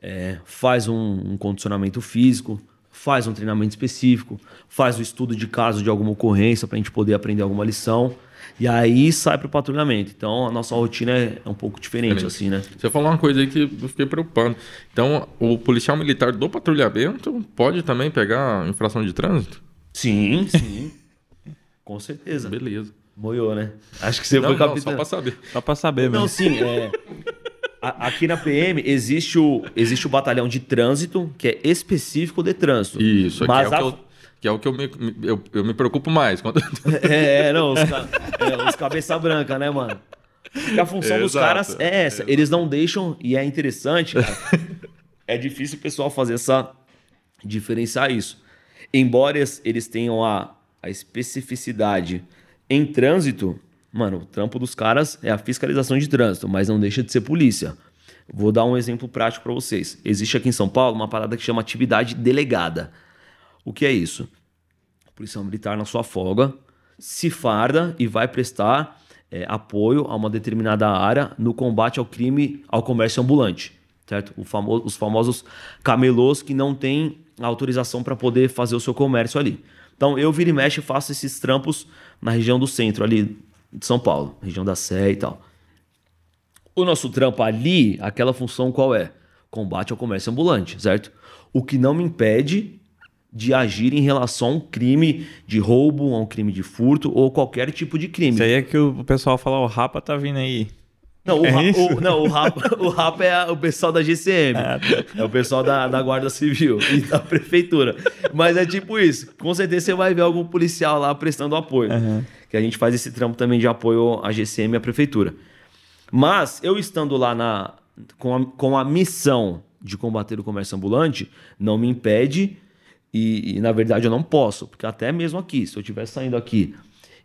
S3: é, faz um, um condicionamento físico, faz um treinamento específico, faz o estudo de caso de alguma ocorrência para a gente poder aprender alguma lição. E aí sai para o patrulhamento. Então a nossa rotina é, é um pouco diferente,
S1: Diferente.
S3: assim, né?
S1: Você falou uma coisa aí que eu fiquei preocupado. Então, o policial militar do patrulhamento pode também pegar infração de trânsito?
S3: Sim, sim. Com certeza.
S1: Beleza.
S3: Moiou, né? Acho que você
S1: Não,
S3: foi
S1: não,
S3: capitão.
S1: só pra saber.
S2: Só pra saber
S3: Não,
S2: mesmo.
S3: sim, é. A- Aqui na PM existe o, existe o batalhão de trânsito, que é específico de trânsito.
S1: Isso, aqui
S3: Mas
S1: é, o
S3: a-
S1: que eu, que é o que eu me, eu, eu me preocupo mais. Quando...
S3: É, não, os, ca- é, os cabeça branca, né, mano? Porque a função dos
S1: Exato,
S3: caras é essa. Eles não deixam, e é interessante, cara. é difícil o pessoal fazer essa. diferenciar isso. Embora eles- eles tenham a, a especificidade em trânsito, mano, o trampo dos caras é a fiscalização de trânsito, mas não deixa de ser polícia. Vou dar um exemplo prático para vocês. Existe aqui em São Paulo uma parada que chama atividade delegada. O que é isso? Policial militar na sua folga se farda e vai prestar é, apoio a uma determinada área no combate ao crime ao comércio ambulante, certo? Os famosos camelôs que não têm autorização para poder fazer o seu comércio ali. Então eu vira e mexe faço esses trampos na região do centro ali de São Paulo, região da Sé e tal. O nosso trampo ali, aquela função qual é? Combate ao comércio ambulante, certo? O que não me impede de agir em relação a um crime de roubo, a um crime de furto ou qualquer tipo de crime.
S2: Isso aí é que o pessoal fala, o Rapa tá vindo aí.
S3: Não, o,
S2: É
S3: ra- o- não, o rapa, o rapa é a- o pessoal da GCM.
S2: Ah, tá.
S3: É o pessoal da, da Guarda Civil e da Prefeitura. Mas é tipo isso. Com certeza você vai ver algum policial lá prestando apoio. Que a gente faz esse trampo também de apoio à GCM e à Prefeitura. Mas eu estando lá na, com a, com a missão de combater o comércio ambulante, não me impede e, e, na verdade eu não posso, porque até mesmo aqui, se eu estiver saindo aqui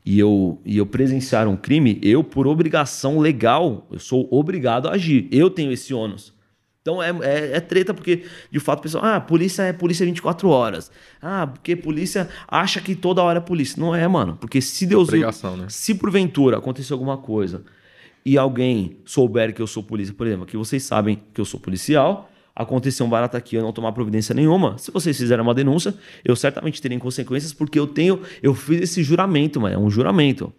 S3: e eu, e eu presenciar um crime, eu, por obrigação legal, eu sou obrigado a agir. Eu tenho esse ônus. Então é, é, é, treta porque, de fato, o pessoal, ah, polícia é polícia 24 horas. Ah, porque polícia acha que toda hora é polícia. Não é, mano. Porque se Deus.
S1: Obrigação, né?
S3: Se porventura acontecer alguma coisa e alguém souber que eu sou polícia, por exemplo, que vocês sabem que eu sou policial, aconteceu um barato aqui, eu não tomar providência nenhuma. Se vocês fizerem uma denúncia, eu certamente terei consequências porque eu tenho, eu fiz esse juramento, mas é um juramento.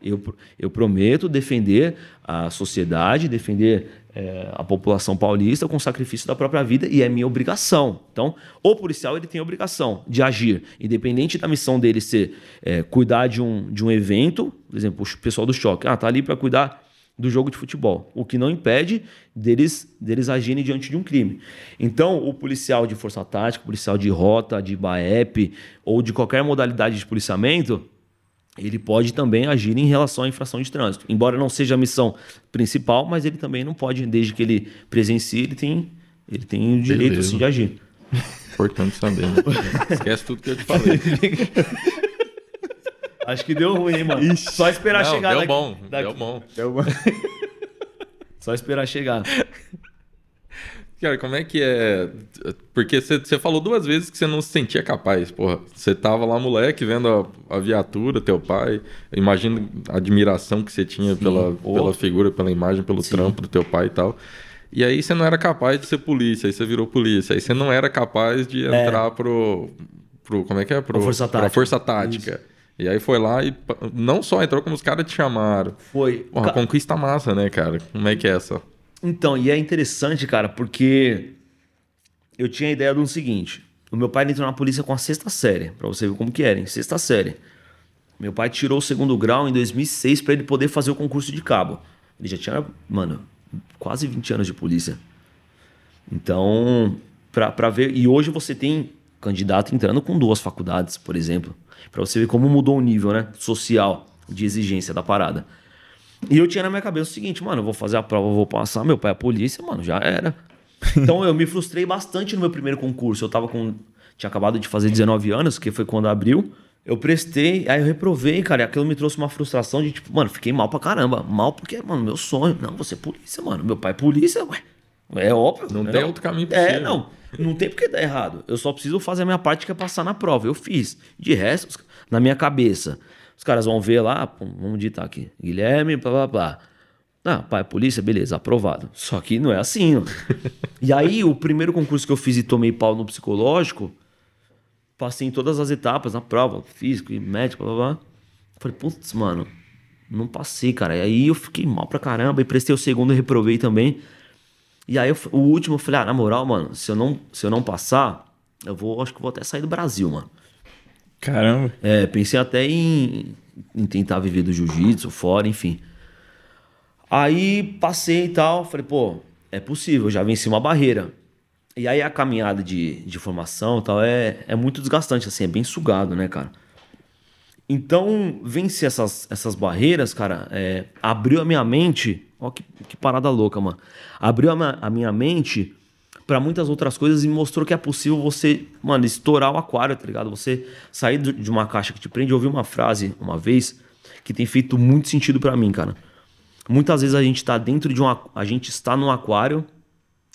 S3: Eu, eu prometo defender a sociedade, defender é, a população paulista com sacrifício da própria vida e é minha obrigação. Então, o policial ele tem a obrigação de agir, independente da missão dele ser é, cuidar de um, de um evento, por exemplo, o pessoal do choque, ah, tá ali para cuidar do jogo de futebol, o que não impede deles, deles agirem diante de um crime. Então, o policial de força tática, policial de rota, de BAEP ou de qualquer modalidade de policiamento, ele pode também agir em relação à infração de trânsito. Embora não seja a missão principal, mas ele também não pode, desde que ele presencie, ele tem, ele tem o direito assim, de agir.
S1: Importante saber. Né? Esquece tudo que eu te falei.
S3: Acho que deu ruim, hein, mano. Ixi. Só esperar
S1: Não,
S3: chegar
S1: deu
S3: daqui,
S1: bom,
S3: daqui.
S1: deu bom.
S2: Deu bom.
S3: Só esperar chegar.
S1: Cara, como é que é? Porque você falou duas vezes que você não se sentia capaz, porra. Você tava lá, moleque, vendo a, a viatura, teu pai. Imagino a admiração que você tinha pela, pela figura, pela imagem, pelo Sim. trampo do teu pai e tal. E aí você não era capaz de ser polícia, aí você virou polícia. Aí você não era capaz de é. entrar é. pro, pro. Como é que é? Pro,
S3: força tática.
S1: Pra força tática. Isso. E aí foi lá e não só entrou, como os caras te chamaram.
S3: Foi.
S1: Porra, Ca... conquista massa, né, cara? Como é que é essa?
S3: Então, e é interessante, cara, porque eu tinha a ideia do seguinte. O meu pai entrou na polícia com a sexta série, para você ver como que era, em sexta série. Meu pai tirou o segundo grau em 2006 para ele poder fazer o concurso de cabo. Ele já tinha, mano, quase 20 anos de polícia. Então, para ver. E hoje você tem candidato entrando com duas faculdades, por exemplo. Para você ver como mudou o nível, né? Social de exigência da parada. E eu tinha na minha cabeça o seguinte, mano, eu vou fazer a prova, vou passar, meu pai é polícia, mano, já era. Então eu me frustrei bastante no meu primeiro concurso. Eu tava com. Tinha acabado de fazer 19 anos, que foi quando abriu. Eu prestei, aí eu reprovei, cara. E aquilo me trouxe uma frustração de tipo, mano, fiquei mal pra caramba. Mal porque, mano, meu sonho. Não, você é polícia, mano. Meu pai é polícia, ué. É óbvio.
S1: Não
S3: né?
S1: tem outro caminho
S3: possível. É, não. Não tem porque dar errado. Eu só preciso fazer a minha parte que é passar na prova. Eu fiz. De resto, na minha cabeça, os caras vão ver lá, vamos digitar aqui. Guilherme, blá blá blá. Ah, pai, polícia, beleza, aprovado. Só que não é assim, ó. e aí, o primeiro concurso que eu fiz e tomei pau no psicológico, passei em todas as etapas, na prova, físico e médico, blá blá. Falei, putz, mano, não passei, cara. E aí eu fiquei mal pra caramba e prestei o segundo e reprovei também. E aí eu, o último eu falei, ah, na moral, mano, se eu não, se eu não passar, eu vou, acho que vou até sair do Brasil, mano.
S2: Caramba.
S3: É, pensei até em, em tentar viver do jiu-jitsu fora, enfim. Aí passei e tal, falei, pô, é possível, já venci uma barreira. E aí a caminhada de, de formação e tal é, é muito desgastante, assim, é bem sugado, né, cara? Então, vencer essas, essas barreiras, cara, é, abriu a minha mente. Ó, que, que parada louca, mano. Abriu a, a minha mente para muitas outras coisas e mostrou que é possível você, mano, estourar o aquário, tá ligado? Você sair de uma caixa que te prende. Eu ouvi uma frase uma vez que tem feito muito sentido para mim, cara. Muitas vezes a gente tá dentro de um. A gente está num aquário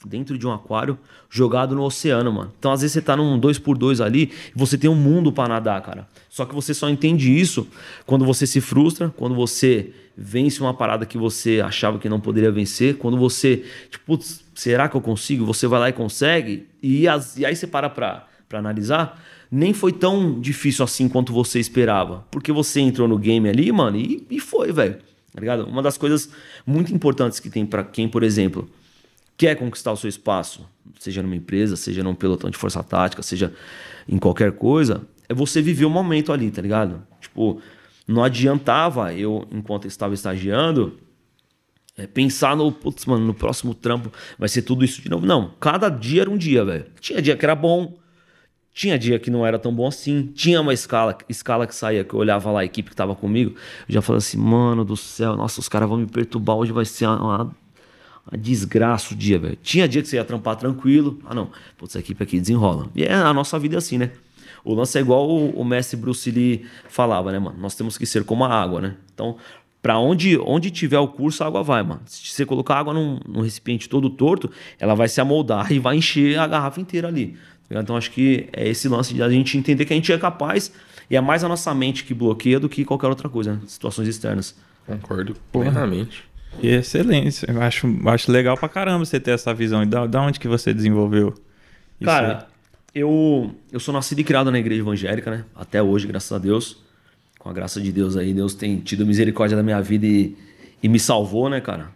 S3: dentro de um aquário jogado no oceano, mano. Então, às vezes, você tá num 2x2 ali e você tem um mundo para nadar, cara. Só que você só entende isso quando você se frustra, quando você vence uma parada que você achava que não poderia vencer, quando você, tipo, será que eu consigo? Você vai lá e consegue, e, as, e aí você para pra, pra analisar. Nem foi tão difícil assim quanto você esperava. Porque você entrou no game ali, mano, e, e foi, velho. Tá ligado? Uma das coisas muito importantes que tem para quem, por exemplo, quer conquistar o seu espaço, seja numa empresa, seja num pelotão de força tática, seja em qualquer coisa, é você viver o momento ali, tá ligado? Tipo, não adiantava eu, enquanto estava estagiando, é, pensar no, putz, mano, no próximo trampo vai ser tudo isso de novo. Não, cada dia era um dia, velho. Tinha dia que era bom, tinha dia que não era tão bom assim. Tinha uma escala, escala que saía, que eu olhava lá a equipe que tava comigo, eu já falava assim, mano do céu, nossa, os caras vão me perturbar, hoje vai ser uma, Uma desgraça o dia, velho. Tinha dia que você ia trampar tranquilo. Ah, não. Putz, essa equipe aqui desenrola. E é a nossa vida é assim, né? O lance é igual o, o mestre Bruce Lee falava, né, mano? Nós temos que ser como a água, né? Então, para onde, onde tiver o curso, a água vai, mano. Se você colocar água num, num recipiente todo torto, ela vai se amoldar e vai encher a garrafa inteira ali. tá Então, acho que é esse lance de a gente entender que a gente é capaz e é mais a nossa mente que bloqueia do que qualquer outra coisa, né? Situações externas.
S1: Concordo plenamente.
S2: Excelente. Eu acho, acho legal pra caramba você ter essa visão. E da, da onde que você desenvolveu isso
S3: Cara, eu, eu sou nascido e criado na igreja evangélica, né? Até hoje, graças a Deus. Com a graça de Deus aí, Deus tem tido misericórdia da minha vida e, e me salvou, né, cara?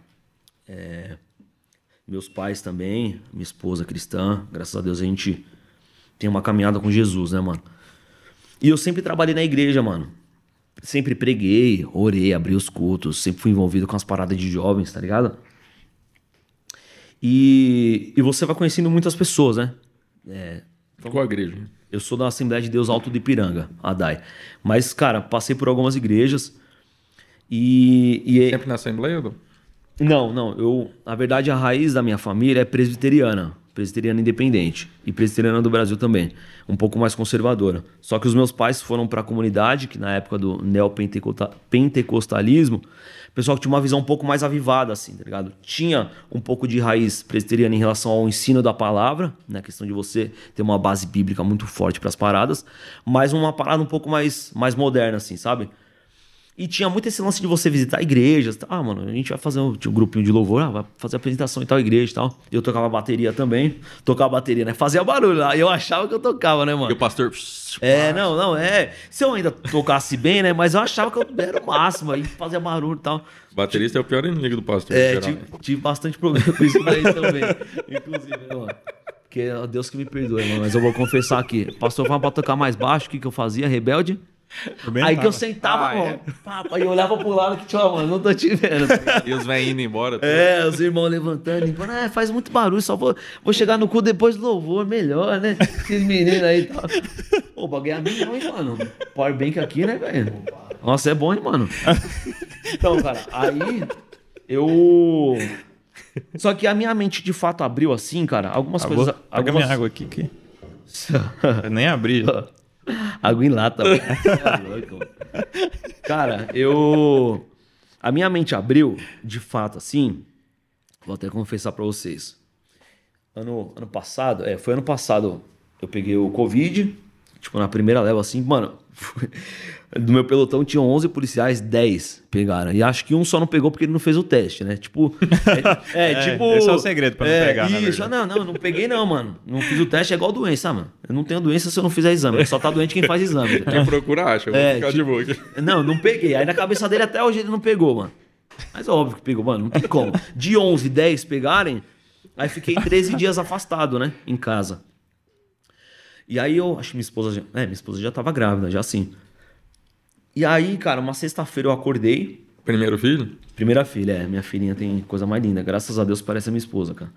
S3: É, meus pais também, minha esposa cristã, graças a Deus a gente tem uma caminhada com Jesus, né, mano? E eu sempre trabalhei na igreja, mano. Sempre preguei, orei, abri os cultos, sempre fui envolvido com as paradas de jovens, tá ligado? E, e você vai conhecendo muitas pessoas, né? É,
S1: Qual a igreja?
S3: eu sou da Assembleia de Deus Alto de Ipiranga, ADAI. Mas, cara, passei por algumas igrejas e... e
S1: Sempre na Assembleia? Edu?
S3: não, não. Eu, na verdade, a raiz da minha família é presbiteriana. Presbiteriana independente. E presbiteriana do Brasil também. Um pouco mais conservadora. Só que os meus pais foram para a comunidade, que na época do neopentecostalismo, pessoal que tinha uma visão um pouco mais avivada, assim, tá ligado? Tinha um pouco de raiz presbiteriana em relação ao ensino da palavra, né? A questão de você ter uma base bíblica muito forte para as paradas, mas uma parada um pouco mais, mais moderna, assim, sabe? E tinha muito esse lance de você visitar igrejas. Ah, mano, a gente vai fazer um, um grupinho de louvor, ah, vai fazer apresentação em tal igreja e tal. Eu tocava bateria também. Tocava bateria, né? Fazia barulho lá. Eu achava que eu tocava, né,
S1: E
S3: mano?
S1: o pastor.
S3: É, não, não, é. Se eu ainda tocasse bem, né? Mas eu achava que eu era o máximo aí, fazia barulho e tal.
S1: Baterista é o pior inimigo do pastor.
S3: É, tive, tive bastante problema com isso daí também. Inclusive, né, mano? Porque Deus que me perdoe, mano. Mas eu vou confessar aqui. Pastor falava pra tocar mais baixo, o que, que eu fazia? Rebelde? Aí que eu sentava,
S2: Ah,
S3: mano. pá, pá, e eu olhava pro lado que tinha, ó, mano, não tô te vendo.
S1: E os velhos indo embora. tá?
S3: É, os irmãos levantando e falando, ah, faz muito barulho, só vou, vou chegar no cu depois do louvor, melhor, né? Esses meninos aí e tal. Pô, bagulho é milhão, hein, mano? Powerbank aqui, né, velho? Nossa, é bom, hein, mano? Então, cara, aí eu. Só que a minha mente de fato abriu assim, cara. Algumas coisas.
S2: Pega
S3: algumas...
S2: minha água aqui. que eu nem abri.
S3: Água em lata. é. Cara, eu. A minha mente abriu, de fato, assim. Vou até confessar pra vocês. Ano, ano passado, é, foi ano passado, eu peguei o Covid, tipo, na primeira leva, assim, mano. Do meu pelotão tinham 11 policiais, 10 pegaram. E acho que um só não pegou porque ele não fez o teste, né? Tipo. É, é,
S2: É,
S3: tipo.
S2: esse é o segredo pra não pegar, na
S3: Isso, não, não, não peguei não, mano. Não fiz o teste, é igual doença, mano. Eu não tenho doença se eu não fizer exame. Só tá doente quem faz exame.
S1: Quem procura acha. Eu vou
S3: É,
S1: ficar de boa aqui.
S3: Não, não peguei. Aí na cabeça dele até hoje ele não pegou, mano. Mas é óbvio que pegou, mano. Não tem como. De 11, 10 pegarem, aí fiquei 13 dias afastado, né? Em casa. E aí eu, acho que minha esposa já, é, minha esposa já tava grávida, já assim. E aí, cara, uma sexta-feira eu acordei.
S1: Primeiro filho?
S3: Primeira filha, é. Minha filhinha tem coisa mais linda. Graças a Deus parece a minha esposa, cara.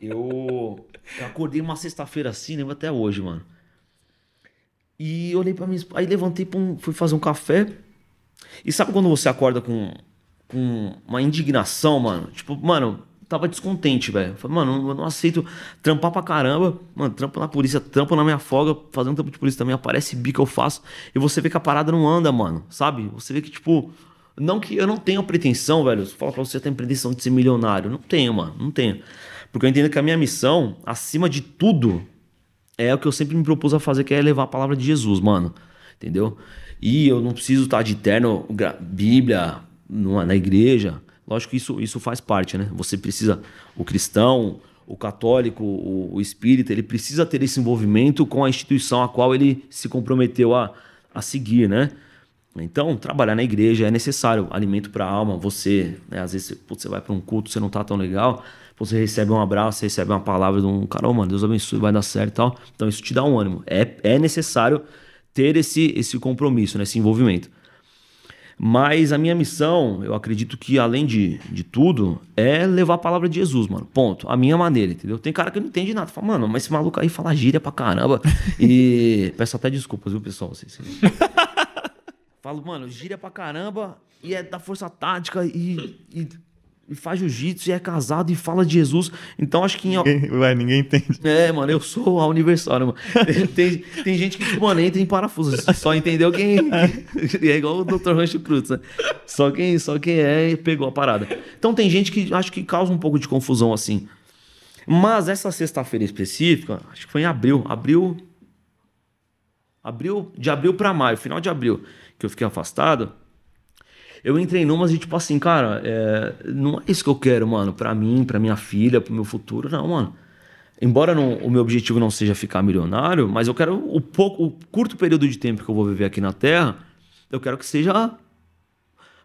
S3: E eu, eu acordei uma sexta-feira assim, lembro até hoje, mano. E olhei pra minha esposa. Aí levantei, pum, fui fazer um café. E sabe quando você acorda com, com uma indignação, mano? Tipo, mano, tava descontente, velho. Falei, mano, eu não aceito trampar pra caramba. Mano, trampo na polícia, trampo na minha folga, fazendo trampo de polícia também, aparece bico eu faço. E você vê que a parada não anda, mano, sabe? Você vê que, tipo, não que eu não tenho pretensão, velho. Você fala pra você, tem pretensão de ser milionário. Não tenho, mano, não tenho. Porque eu entendo que a minha missão, acima de tudo, é o que eu sempre me propus a fazer, que é levar a palavra de Jesus, mano. Entendeu? E eu não preciso estar de terno, Bíblia, na igreja. Lógico que isso, isso faz parte, né? Você precisa, o cristão, o católico, o, o espírita, ele precisa ter esse envolvimento com a instituição a qual ele se comprometeu a, a seguir, né? Então, trabalhar na igreja é necessário, alimento para a alma. Você, né, às vezes, putz, você vai para um culto, você não tá tão legal, você recebe um abraço, você recebe uma palavra de um cara, oh, mano, Deus abençoe, vai dar certo e tal. Então, isso te dá um ânimo. É, é necessário ter esse, esse compromisso, né, esse envolvimento. Mas a minha missão, eu acredito que além de, de tudo, é levar a palavra de Jesus, mano. Ponto. A minha maneira, entendeu? Tem cara que não entende nada. Fala, mano, mas esse maluco aí fala gíria pra caramba. E. Peço até desculpas, viu, pessoal? Vocês... Falo, mano, gíria pra caramba e é da força tática e. e e faz jiu-jitsu e é casado e fala de Jesus. Então acho que. Em...
S2: Ninguém, ué, ninguém entende.
S3: É, mano, eu sou a Universal, né, mano? Tem, tem gente que, tipo, mano, entra em parafuso. Só entendeu quem. É igual o Dr. Rancho Cruz, né? Só quem, só quem é pegou a parada. Então tem gente que acho que causa um pouco de confusão assim. Mas essa sexta-feira específica, acho que foi em abril. Abril. Abril. De abril pra maio, final de abril, que eu fiquei afastado eu entrei numas e tipo assim, cara, é, não é isso que eu quero, mano, pra mim, pra minha filha, pro meu futuro, não, mano. Embora não, o meu objetivo não seja ficar milionário, mas eu quero o pouco, o curto período de tempo que eu vou viver aqui na Terra, eu quero que seja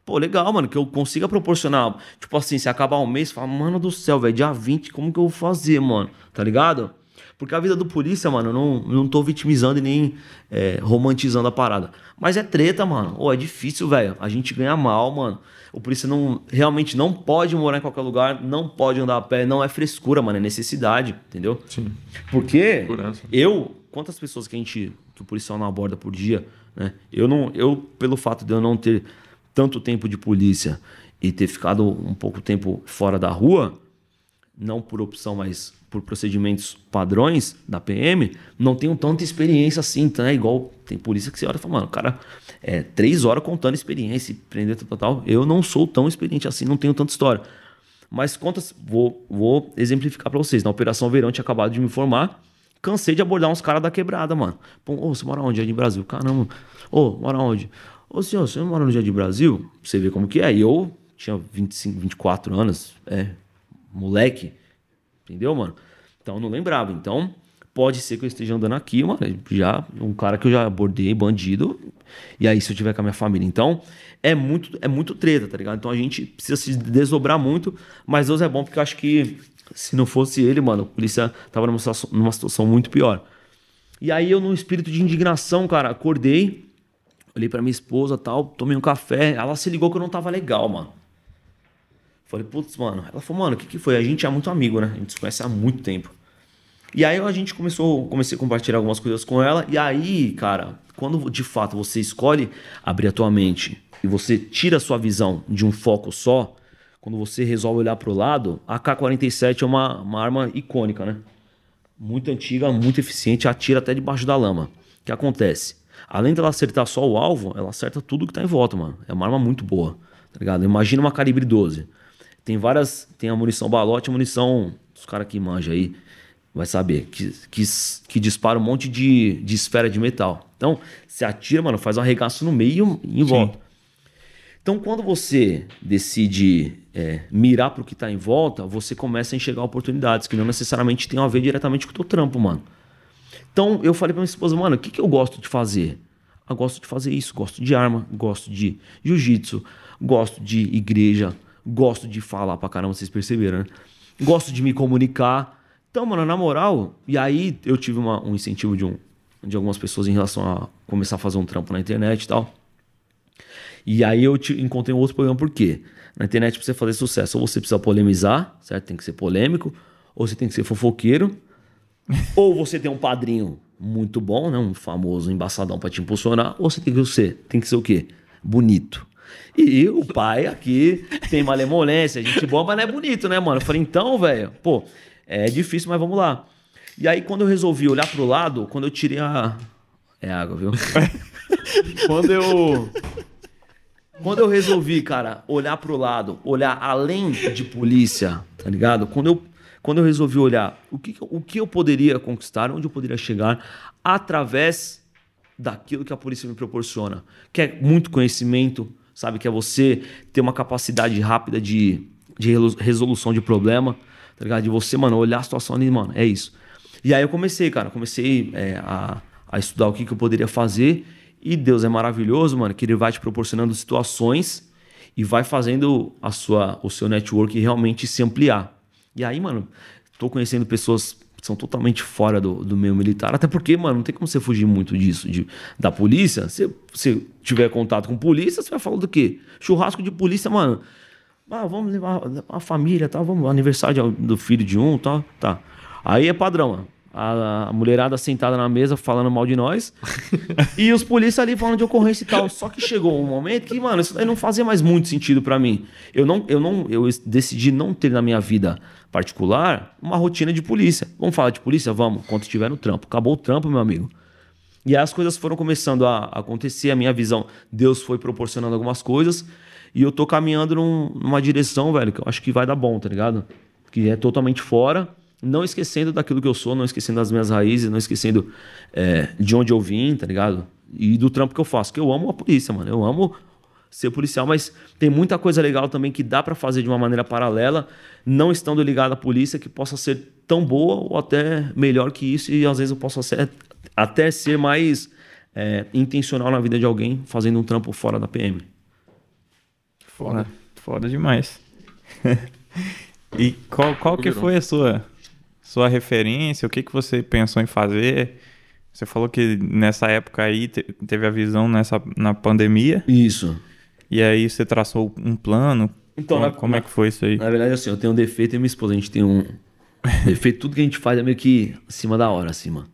S3: Pô, legal, mano, que eu consiga proporcionar. Tipo assim, se acabar um mês, fala, mano do céu, velho, dia 20, como que eu vou fazer, mano? Tá ligado? Porque a vida do polícia, mano, eu não, não tô vitimizando e nem é, romantizando a parada. Mas é treta, mano. Ô, é difícil, velho. A gente ganha mal, mano. O polícia não, realmente não pode morar em qualquer lugar, não pode andar a pé. Não é frescura, mano. É necessidade, entendeu?
S1: Sim.
S3: Porque
S1: Segurança.
S3: eu, quantas pessoas que a gente, que o policial não aborda por dia, né? Eu não, eu, pelo fato de eu não ter tanto tempo de polícia e ter ficado um pouco tempo fora da rua, não por opção, mas por procedimentos padrões da PM, não tenho tanta experiência assim, tá? Igual tem polícia que você olha e fala, mano, cara, é três horas contando experiência, prender tal, tal. Eu não sou tão experiente assim, não tenho tanta história. Mas contas, vou, vou exemplificar para vocês. Na Operação Verão, tinha acabado de me formar, cansei de abordar uns caras da quebrada, mano. Pô, ô, você mora onde? É de Brasil? Caramba. Ô, mora onde? Ô, senhor, você mora no Dia de Brasil? Você vê como que é. E eu tinha 25, 24 anos, é, moleque, entendeu, mano? Então eu não lembrava. Então pode ser que eu esteja andando aqui, mano, já um cara que eu já abordei, bandido. E aí se eu tiver com a minha família, então é muito é muito treta, tá ligado? Então a gente precisa se desdobrar muito, mas Deus é bom porque eu acho que se não fosse ele, mano, a polícia tava numa situação, numa situação muito pior. E aí eu num espírito de indignação, cara, acordei, olhei para minha esposa, tal, tomei um café, ela se ligou que eu não tava legal, mano. Falei, putz, mano. Ela falou, mano, o que, que foi? A gente é muito amigo, né? A gente se conhece há muito tempo. E aí a gente começou, comecei a compartilhar algumas coisas com ela. E aí, cara, quando de fato você escolhe abrir a tua mente e você tira a sua visão de um foco só, quando você resolve olhar para o lado, a K-47 é uma, uma arma icônica, né? Muito antiga, muito eficiente, atira até debaixo da lama. O que acontece? Além dela acertar só o alvo, ela acerta tudo que tá em volta, mano. É uma arma muito boa, tá ligado? Imagina uma calibre 12. Tem várias. Tem a munição balote, a munição. Os caras que manjam aí vai saber. Que, que, que dispara um monte de, de esfera de metal. Então, você atira, mano, faz um arregaço no meio e em volta. Então, quando você decide é, mirar pro que tá em volta, você começa a enxergar oportunidades que não necessariamente tem a ver diretamente com o teu trampo, mano. Então, eu falei pra minha esposa, mano, o que, que eu gosto de fazer? Eu gosto de fazer isso, gosto de arma, gosto de jiu-jitsu, gosto de igreja, Gosto de falar pra caramba, vocês perceberam, né? Gosto de me comunicar. Então, mano, na moral, e aí eu tive uma, um incentivo de, um, de algumas pessoas em relação a começar a fazer um trampo na internet e tal. E aí eu te, encontrei um outro problema, por quê? Na internet, pra você fazer sucesso, ou você precisa polemizar, certo? Tem que ser polêmico, ou você tem que ser fofoqueiro, ou você tem um padrinho muito bom, né? Um famoso embaçadão para te impulsionar, ou você tem que ser, tem que ser o quê? Bonito. E o pai aqui tem malemolência, a gente boa, mas não é bonito, né, mano? Eu falei, então, velho, pô, é difícil, mas vamos lá. E aí, quando eu resolvi olhar pro lado, quando eu tirei a. É água, viu? quando eu. Quando eu resolvi, cara, olhar pro lado, olhar além de polícia, tá ligado? Quando eu, quando eu resolvi olhar o que, o que eu poderia conquistar, onde eu poderia chegar, através daquilo que a polícia me proporciona, que é muito conhecimento, sabe? Que é você ter uma capacidade rápida de, de resolução de problema, tá ligado? De você, mano, olhar a situação ali, mano, é isso. E aí eu comecei, cara, comecei é, a, a estudar o que, que eu poderia fazer. E Deus é maravilhoso, mano, que ele vai te proporcionando situações e vai fazendo a sua, o seu network realmente se ampliar. E aí, mano, tô conhecendo pessoas são totalmente fora do, do meio militar. Até porque, mano, não tem como você fugir muito disso, de, da polícia. Se você tiver contato com polícia, você vai falar do quê? Churrasco de polícia, mano. Ah, vamos levar a família, tá? Vamos aniversário do filho de um, tá? Tá. Aí é padrão, a, a mulherada sentada na mesa falando mal de nós. e os polícias ali falando de ocorrência e tal. Só que chegou um momento que, mano, isso daí não fazia mais muito sentido para mim. Eu não, eu não, eu decidi não ter na minha vida particular uma rotina de polícia. Vamos falar de polícia? Vamos, quando estiver no trampo. Acabou o trampo, meu amigo. E aí as coisas foram começando a acontecer, a minha visão, Deus foi proporcionando algumas coisas. E eu tô caminhando num, numa direção, velho, que eu acho que vai dar bom, tá ligado? Que é totalmente fora não esquecendo daquilo que eu sou, não esquecendo das minhas raízes, não esquecendo é, de onde eu vim, tá ligado? E do trampo que eu faço, que eu amo a polícia, mano. Eu amo ser policial, mas tem muita coisa legal também que dá para fazer de uma maneira paralela, não estando ligado à polícia, que possa ser tão boa ou até melhor que isso, e às vezes eu posso ser, até ser mais é, intencional na vida de alguém fazendo um trampo fora da PM.
S2: Foda, foda demais. e qual, qual que foi a sua sua referência, o que, que você pensou em fazer? Você falou que nessa época aí teve a visão nessa, na pandemia.
S3: Isso.
S2: E aí você traçou um plano. Então, como, na, como é que foi isso aí?
S3: Na verdade, assim, eu tenho um defeito e minha esposa, a gente tem um defeito, tudo que a gente faz é meio que acima da hora, assim, mano.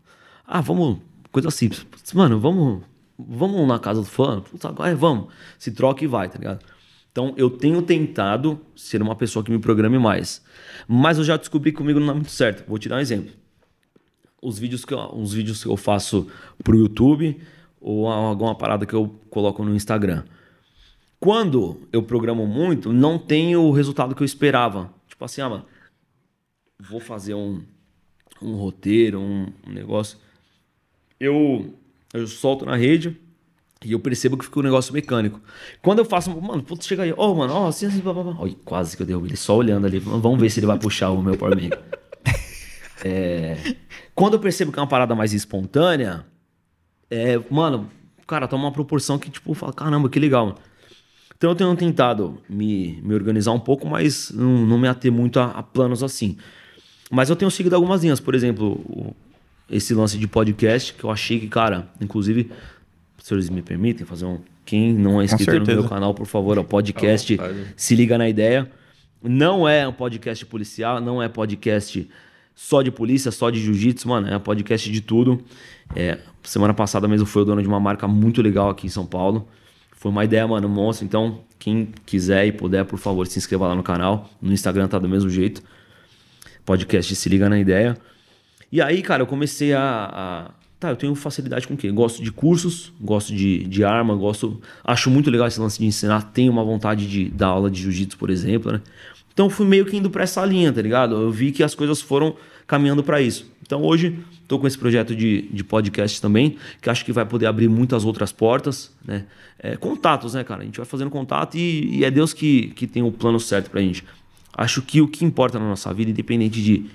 S3: Ah, vamos, coisa simples. Mano, vamos, vamos na casa do fã? Agora vamos. Se troca e vai, tá ligado? Então, eu tenho tentado ser uma pessoa que me programe mais. Mas eu já descobri que comigo não é muito certo. Vou te dar um exemplo. Os vídeos que eu, vídeos que eu faço pro YouTube ou alguma parada que eu coloco no Instagram. Quando eu programo muito, não tem o resultado que eu esperava. Tipo assim, ah, mano, vou fazer um, um roteiro, um, um negócio. Eu, eu solto na rede, e eu percebo que fica um negócio mecânico. Quando eu faço, mano, putz, chega aí, ó, oh, mano, ó, oh, assim, assim, blá, blá, blá. Quase que eu derrubei ele, só olhando ali. Vamos ver se ele vai puxar o meu Power é... Quando eu percebo que é uma parada mais espontânea, é, mano, cara, toma uma proporção que, tipo, fala, caramba, que legal, mano. Então eu tenho tentado me, me organizar um pouco, mas não, não me ater muito a, a, planos assim. Mas eu tenho seguido algumas linhas, por exemplo, esse lance de podcast, que eu achei que, cara, inclusive senhores me permitem fazer um. Quem não é inscrito no meu canal, por favor, é o podcast Se Liga na Ideia. Não é um podcast policial, não é podcast só de polícia, só de jiu-jitsu, mano. É um podcast de tudo. É, semana passada mesmo foi o dono de uma marca muito legal aqui em São Paulo. Foi uma ideia, mano, monstro. Então, quem quiser e puder, por favor, se inscreva lá no canal. No Instagram tá do mesmo jeito. Podcast Se Liga na Ideia. E aí, cara, eu comecei a, a Tá, eu tenho facilidade com o quê? Gosto de cursos, gosto de, de arma, gosto. Acho muito legal esse lance de ensinar. Tenho uma vontade de dar aula de jiu-jitsu, por exemplo, né? Então fui meio que indo para essa linha, tá ligado? Eu vi que as coisas foram caminhando para isso. Então hoje estou com esse projeto de, de podcast também, que acho que vai poder abrir muitas outras portas, né? É, contatos, né, cara? A gente vai fazendo contato e, e é Deus que, que tem o plano certo pra gente. Acho que o que importa na nossa vida, independente de,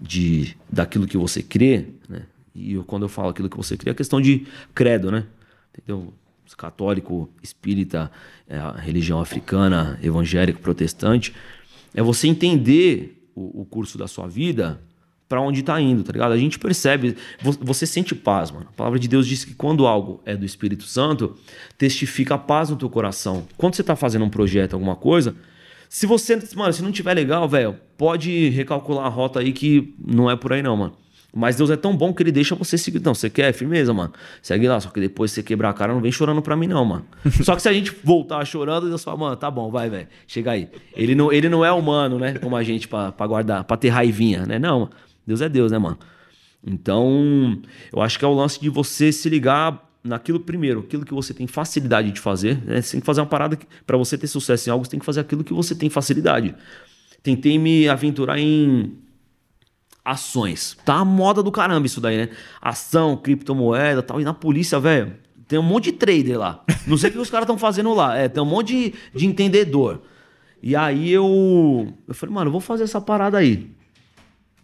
S3: de daquilo que você crê, né? E eu, quando eu falo aquilo que você cria, é questão de credo, né? Entendeu? Católico, espírita, é, religião africana, evangélico, protestante. É você entender o, o curso da sua vida para onde está indo, tá ligado? A gente percebe, você sente paz, mano. A palavra de Deus diz que quando algo é do Espírito Santo, testifica a paz no teu coração. Quando você está fazendo um projeto, alguma coisa, se você, mano, se não tiver legal, velho, pode recalcular a rota aí que não é por aí não, mano. Mas Deus é tão bom que ele deixa você seguir. Não, você quer? Firmeza, mano. Segue lá. Só que depois você quebrar a cara, não vem chorando pra mim, não, mano. só que se a gente voltar chorando, Deus fala, mano, tá bom, vai, velho. Chega aí. Ele não, ele não é humano, né? Como a gente pra, pra guardar, pra ter raivinha, né? Não, Deus é Deus, né, mano? Então, eu acho que é o lance de você se ligar naquilo primeiro, aquilo que você tem facilidade de fazer. Né? Você tem que fazer uma parada que, para você ter sucesso em algo, você tem que fazer aquilo que você tem facilidade. Tentei me aventurar em ações. Tá a moda do caramba isso daí, né? Ação, criptomoeda tal. E na polícia, velho, tem um monte de trader lá. Não sei o que os caras estão fazendo lá. É, tem um monte de, de entendedor. E aí eu. Eu falei, mano, eu vou fazer essa parada aí.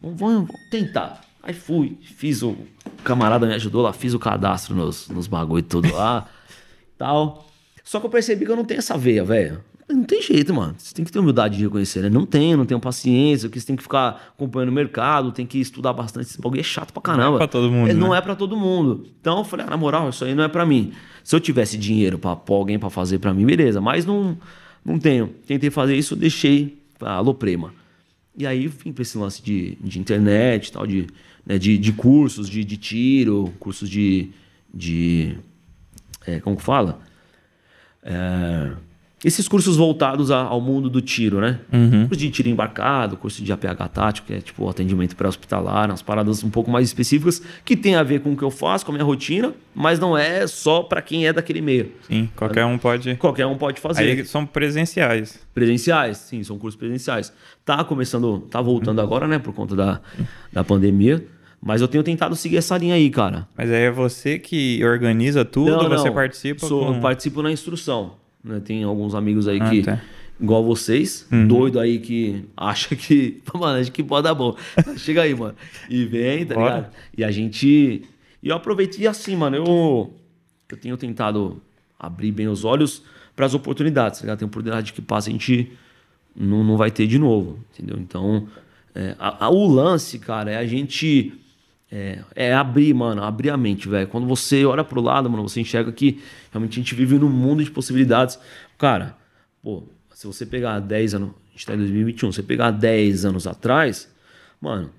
S3: Vamos, tentar. Aí fui, fiz o. o camarada me ajudou lá, fiz o cadastro nos, nos bagulho tudo lá. tal. Só que eu percebi que eu não tenho essa veia, velho. Não tem jeito, mano. Você tem que ter humildade de reconhecer, né? Não tenho, não tenho paciência, que você tem que ficar acompanhando o mercado, tem que estudar bastante. Esse bagulho é chato pra caramba. Não
S2: é pra todo mundo. É,
S3: não
S2: né?
S3: é pra todo mundo. Então eu falei, ah, na moral, isso aí não é pra mim. Se eu tivesse dinheiro pra pôr alguém pra fazer pra mim, beleza. Mas não, não tenho. Tentei fazer isso, deixei. Alô, prema. E aí vim pra esse lance de, de internet tal, de, né, de, de cursos de, de tiro, cursos de. de é, como que fala? É, esses cursos voltados a, ao mundo do tiro, né?
S2: Uhum.
S3: Curso de tiro embarcado, curso de APH tático, que é tipo atendimento pré-hospitalar, umas paradas um pouco mais específicas que tem a ver com o que eu faço, com a minha rotina, mas não é só para quem é daquele meio.
S2: Sim, qualquer um pode.
S3: Qualquer um pode fazer.
S2: Aí são presenciais.
S3: Presenciais, sim, são cursos presenciais. Tá começando, tá voltando agora, né, por conta da, da pandemia. Mas eu tenho tentado seguir essa linha aí, cara.
S2: Mas aí é você que organiza tudo,
S3: Não,
S2: você
S3: não.
S2: participa
S3: Sou,
S2: com...
S3: Participo na instrução. Né? Tem alguns amigos aí
S2: Ah,
S3: que,
S2: tá.
S3: igual vocês, doido aí que acha que, mano, acho que pode dar bom. Chega aí, mano. E vem, tá
S2: Bora.
S3: ligado? E a gente. E eu aproveitei assim, mano. Eu, eu tenho tentado abrir bem os olhos para as oportunidades, tá ligado? Tem oportunidade que passa a gente não, não vai ter de novo, entendeu? Então, é, a- a- o lance, cara, é a gente. É, é abrir, mano, abrir a mente, velho. Quando você olha pro lado, mano, você enxerga que realmente a gente vive num mundo de possibilidades. Cara, pô, se você pegar 10 anos, a gente tá em 2021, se você pegar 10 anos atrás, mano,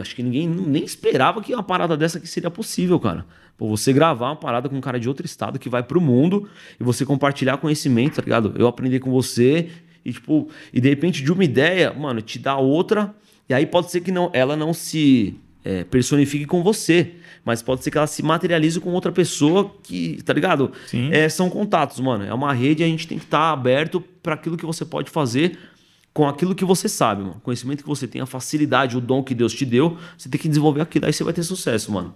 S3: acho que ninguém nem esperava que uma parada dessa aqui seria possível, cara. Pô, você gravar uma parada com um cara de outro estado que vai pro mundo e você compartilhar conhecimento, tá ligado? Eu aprender com você e, tipo, e de repente de uma ideia, mano, te dá outra, e aí pode ser que não, ela não se é, personifique com você, mas pode ser que ela se materialize com outra pessoa que, tá ligado?
S2: Sim.
S3: É, são contatos, mano. É uma rede e a gente tem que estar aberto para aquilo que você pode fazer com aquilo que você sabe, mano. Conhecimento que você tem, a facilidade, o dom que Deus te deu, você tem que desenvolver aquilo, aí você vai ter sucesso, mano.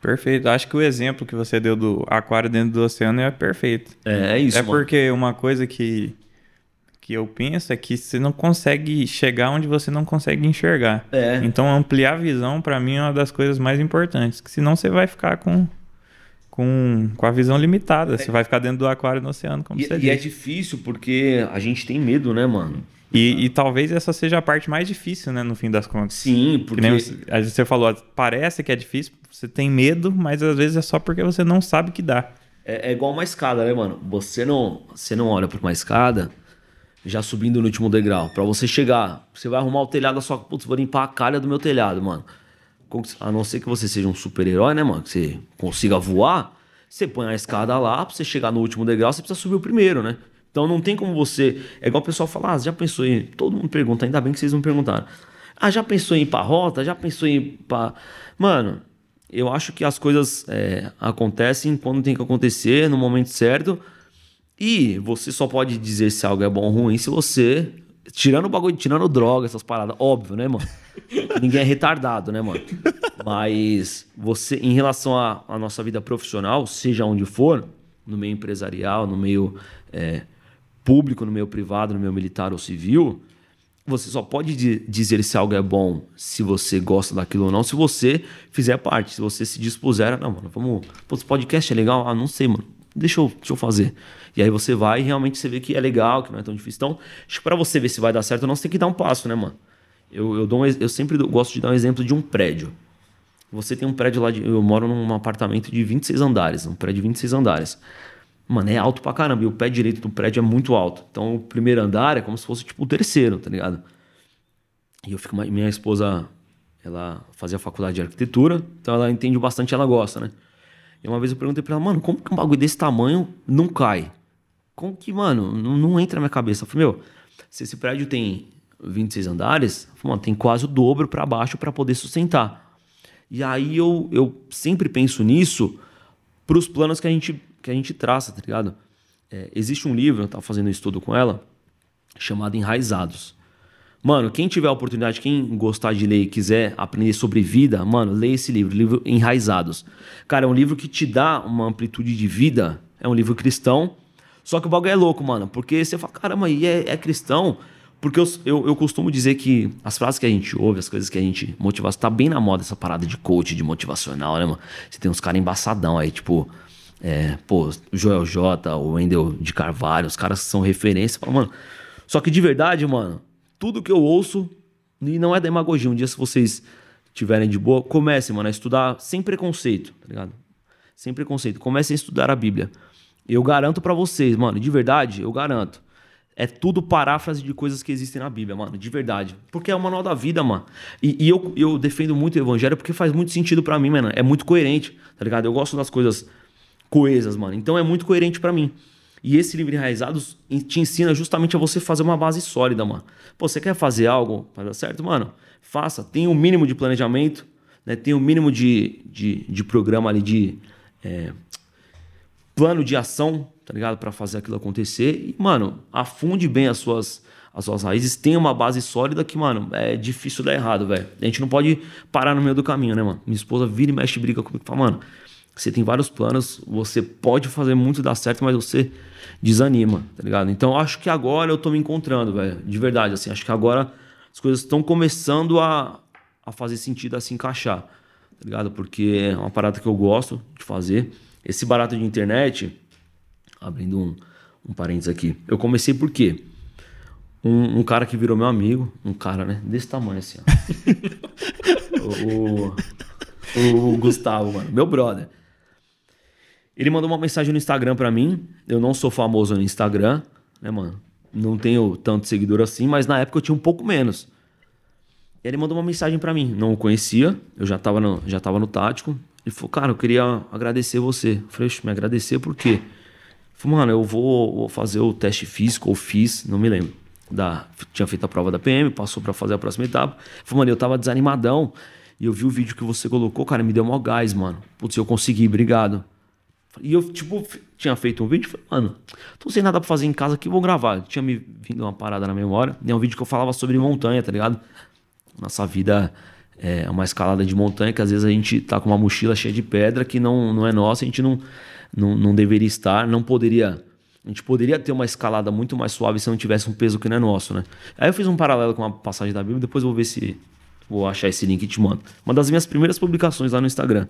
S2: Perfeito. Acho que o exemplo que você deu do aquário dentro do oceano é perfeito.
S3: É, é isso,
S2: é
S3: mano.
S2: porque uma coisa que, que eu penso é que você não consegue chegar onde você não consegue enxergar.
S3: É.
S2: Então ampliar a visão pra mim é uma das coisas mais importantes, que senão você vai ficar com com, com a visão limitada, você vai ficar dentro do aquário no oceano, como
S3: E,
S2: você
S3: e é
S2: disse.
S3: difícil porque a gente tem medo, né, mano?
S2: E, e talvez essa seja a parte mais difícil, né, no fim das contas.
S3: Sim,
S2: Que
S3: porque
S2: nem às vezes você falou, parece que é difícil, você tem medo, mas às vezes é só porque você não sabe que dá.
S3: é, é igual uma escada, né, mano? Você não, você não olha para uma escada já subindo no último degrau. Pra você chegar, você vai arrumar o telhado, só putz, vou limpar a calha do meu telhado, mano. A não ser que você seja um super-herói, né, mano? Que você consiga voar, você põe a escada lá, pra você chegar no último degrau, você precisa subir o primeiro, né? Então não tem como você. É igual o pessoal falar, ah, já pensou em. Todo mundo pergunta, ainda bem que vocês não perguntaram. Ah, já pensou em ir pra rota? Já pensou em ir pra. Mano, eu acho que as coisas é, acontecem quando tem que acontecer, no momento certo. E você só pode dizer se algo é bom ou ruim se você. Tirando o bagulho, tirando droga, essas paradas, óbvio, né, mano? Ninguém é retardado, né, mano? Mas você, em relação à, nossa vida profissional, seja onde for, no meio empresarial, no meio é, público, no meio privado, no meio militar ou civil, você só pode di- dizer se algo é bom, se você gosta daquilo ou não, se você fizer parte, se você se dispuser, não, mano, vamos. Pô, esse podcast é legal? Ah, não sei, mano. Deixa eu, deixa eu fazer. E aí você vai e realmente você vê que é legal, que não é tão difícil. Então, acho que pra você ver se vai dar certo ou não, você tem que dar um passo, né, mano? Eu, eu, dou um eu sempre dou- gosto de dar um exemplo de um prédio. Você tem um prédio lá de. Eu moro num apartamento de 26 andares, um prédio de 26 andares. Mano, é alto pra caramba. E o pé direito do prédio é muito alto. Então o primeiro andar é como se fosse tipo o terceiro, tá ligado? E eu fico. Minha esposa, ela fazia faculdade de arquitetura, então ela entende bastante, ela gosta, né? E uma vez eu perguntei pra ela, mano, como que um bagulho desse tamanho não cai? Como que, mano, não, não entra na minha cabeça? Eu falei, meu, se esse prédio tem 26 andares, falei, mano, tem quase o dobro pra baixo pra poder sustentar. E aí eu, eu sempre penso nisso pros planos que a gente, que a gente traça, tá ligado? É, existe um livro, eu tava fazendo um estudo com ela, chamado Enraizados. Mano, quem tiver a oportunidade, quem gostar de ler e quiser aprender sobre vida, mano, leia esse livro, livro Enraizados. Cara, é um livro que te dá uma amplitude de vida, é um livro cristão, só que o bagulho é louco, mano, porque você fala, caramba, e é, é cristão? Porque eu, eu, eu costumo dizer que as frases que a gente ouve, as coisas que a gente motiva, tá bem na moda essa parada de coach, de motivacional, né, mano? Você tem uns caras embaçadão aí, tipo, é, pô, Joel J, o Wendel de Carvalho, os caras são referência, fala, mano. Só que de verdade, mano, tudo que eu ouço, e não é demagogia, um dia se vocês tiverem de boa, comecem, mano, a estudar sem preconceito, tá ligado? Sem preconceito. Comecem a estudar a Bíblia. Eu garanto pra vocês, mano, de verdade, eu garanto. é tudo paráfrase de coisas que existem na Bíblia, mano, de verdade. Porque é o manual da vida, mano. E, e eu, eu defendo muito o evangelho porque faz muito sentido para mim, mano. É muito coerente, tá ligado? Eu gosto das coisas coesas, mano. Então é muito coerente para mim. E esse livro Enraizados te ensina justamente a você fazer uma base sólida, mano. Pô, você quer fazer algo para dar certo? Mano, faça. Tem o um mínimo de planejamento, né? Tem o um mínimo de, de, de programa ali, de é, plano de ação, tá ligado? Para fazer aquilo acontecer. E, mano, afunde bem as suas, as suas raízes. Tenha uma base sólida que, mano, é difícil dar errado, velho. A gente não pode parar no meio do caminho, né, mano? Minha esposa vira e mexe briga comigo e fala, mano, você tem vários planos, você pode fazer muito dar certo, mas você desanima, tá ligado? Então acho que agora eu tô me encontrando, velho. De verdade, assim. Acho que agora as coisas estão começando a, a fazer sentido, a se encaixar, tá ligado? Porque é uma parada que eu gosto de fazer. Esse barato de internet, abrindo um, um parênteses aqui. Eu comecei por quê? Um, um, cara que virou meu amigo, um cara, né? Desse tamanho assim, ó. o, o, o, Gustavo, mano, meu brother. Ele mandou uma mensagem no Instagram para mim. Eu não sou famoso no Instagram, né, mano? Não tenho tanto seguidor assim, mas na época eu tinha um pouco menos. Ele mandou uma mensagem para mim. Não o conhecia, eu já tava no, já tava no tático. Ele falou, cara, eu queria agradecer você. Eu falei, me agradecer por quê? Ele mano, eu vou, vou fazer o teste físico, ou fiz, não me lembro. Da, tinha feito a prova da PM, passou para fazer a próxima etapa. Ele falou, mano, eu tava desanimadão. E eu vi o vídeo que você colocou, cara, me deu mó gás, mano. Putz, eu consegui, obrigado. E eu, tipo, tinha feito um vídeo, falei, mano, tô sem nada pra fazer em casa aqui, vou gravar. Tinha me vindo uma parada na memória. E é um vídeo que eu falava sobre montanha, tá ligado? Nossa vida é uma escalada de montanha que às vezes a gente tá com uma mochila cheia de pedra que não, não é nossa, a gente não, não, não deveria estar, não poderia. A gente poderia ter uma escalada muito mais suave se não tivesse um peso que não é nosso, né? Aí eu fiz um paralelo com uma passagem da Bíblia, depois eu vou ver se vou achar esse link e te mando. Uma das minhas primeiras publicações lá no Instagram.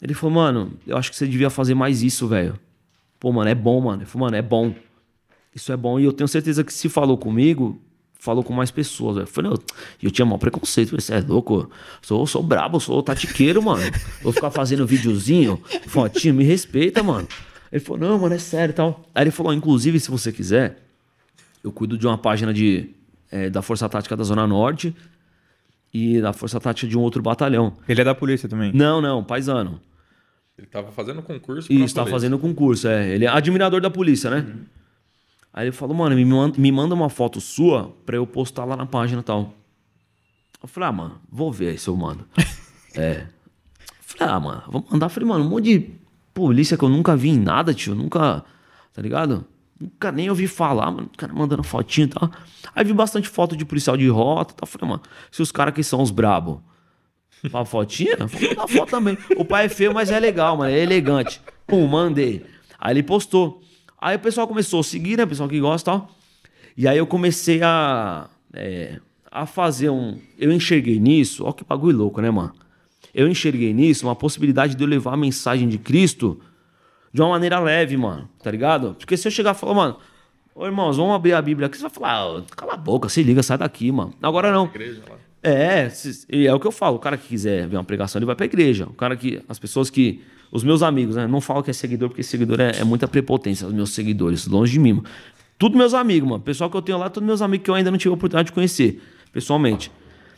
S3: Ele falou, mano, eu acho que você devia fazer mais isso, velho. Pô, mano, é bom, mano. Ele falou, mano, é bom. Isso é bom. E eu tenho certeza que se falou comigo, falou com mais pessoas. Eu falei, eu, eu tinha maior preconceito. Você é louco? Sou, sou brabo, sou tatiqueiro, mano. Vou ficar fazendo videozinho, fotinho, me respeita, mano. Ele falou, não, mano, é sério e tal. Aí ele falou, inclusive, se você quiser, eu cuido de uma página de, é, da Força Tática da Zona Norte e da Força Tática de um outro batalhão.
S2: Ele é da polícia também?
S3: Não, não, paisano.
S1: Ele estava fazendo concurso.
S3: Isso, estava fazendo concurso, é. Ele é admirador da polícia, né? Uhum. Aí ele falou, mano, me manda, me manda uma foto sua pra eu postar lá na página e tal. Eu falei, ah, mano, vou ver aí se eu mando. é. Falei, ah, mano, vou mandar. Falei, mano, um monte de polícia que eu nunca vi em nada, tio. Nunca, tá ligado? Nunca nem ouvi falar, mano. O cara mandando fotinho e tal. Aí vi bastante foto de policial de rota e tal. Falei, mano, se os caras que são os brabo. Uma fotinha? Vou mandar foto também. O pai é feio, mas é legal, mano. É elegante. Pum, mandei. Aí ele postou. Aí o pessoal começou a seguir, né? O pessoal que gosta e tal. E aí eu comecei a, é, a fazer um. Eu enxerguei nisso. Ó, que bagulho louco, né, mano? Eu enxerguei nisso uma possibilidade de eu levar a mensagem de Cristo de uma maneira leve, mano. Tá ligado? Porque se eu chegar e falar, mano. Ô irmãos, vamos abrir a Bíblia aqui. Você vai falar, ah, cala a boca, se liga, sai daqui, mano. Agora não. É, é o que eu falo. O cara que quiser ver uma pregação, ele vai pra igreja. O cara que. As pessoas que os meus amigos, né? Não falo que é seguidor, porque seguidor é, é muita prepotência, os meus seguidores, longe de mim. Mano. Tudo meus amigos, mano. Pessoal que eu tenho lá, todos meus amigos que eu ainda não tive a oportunidade de conhecer, pessoalmente.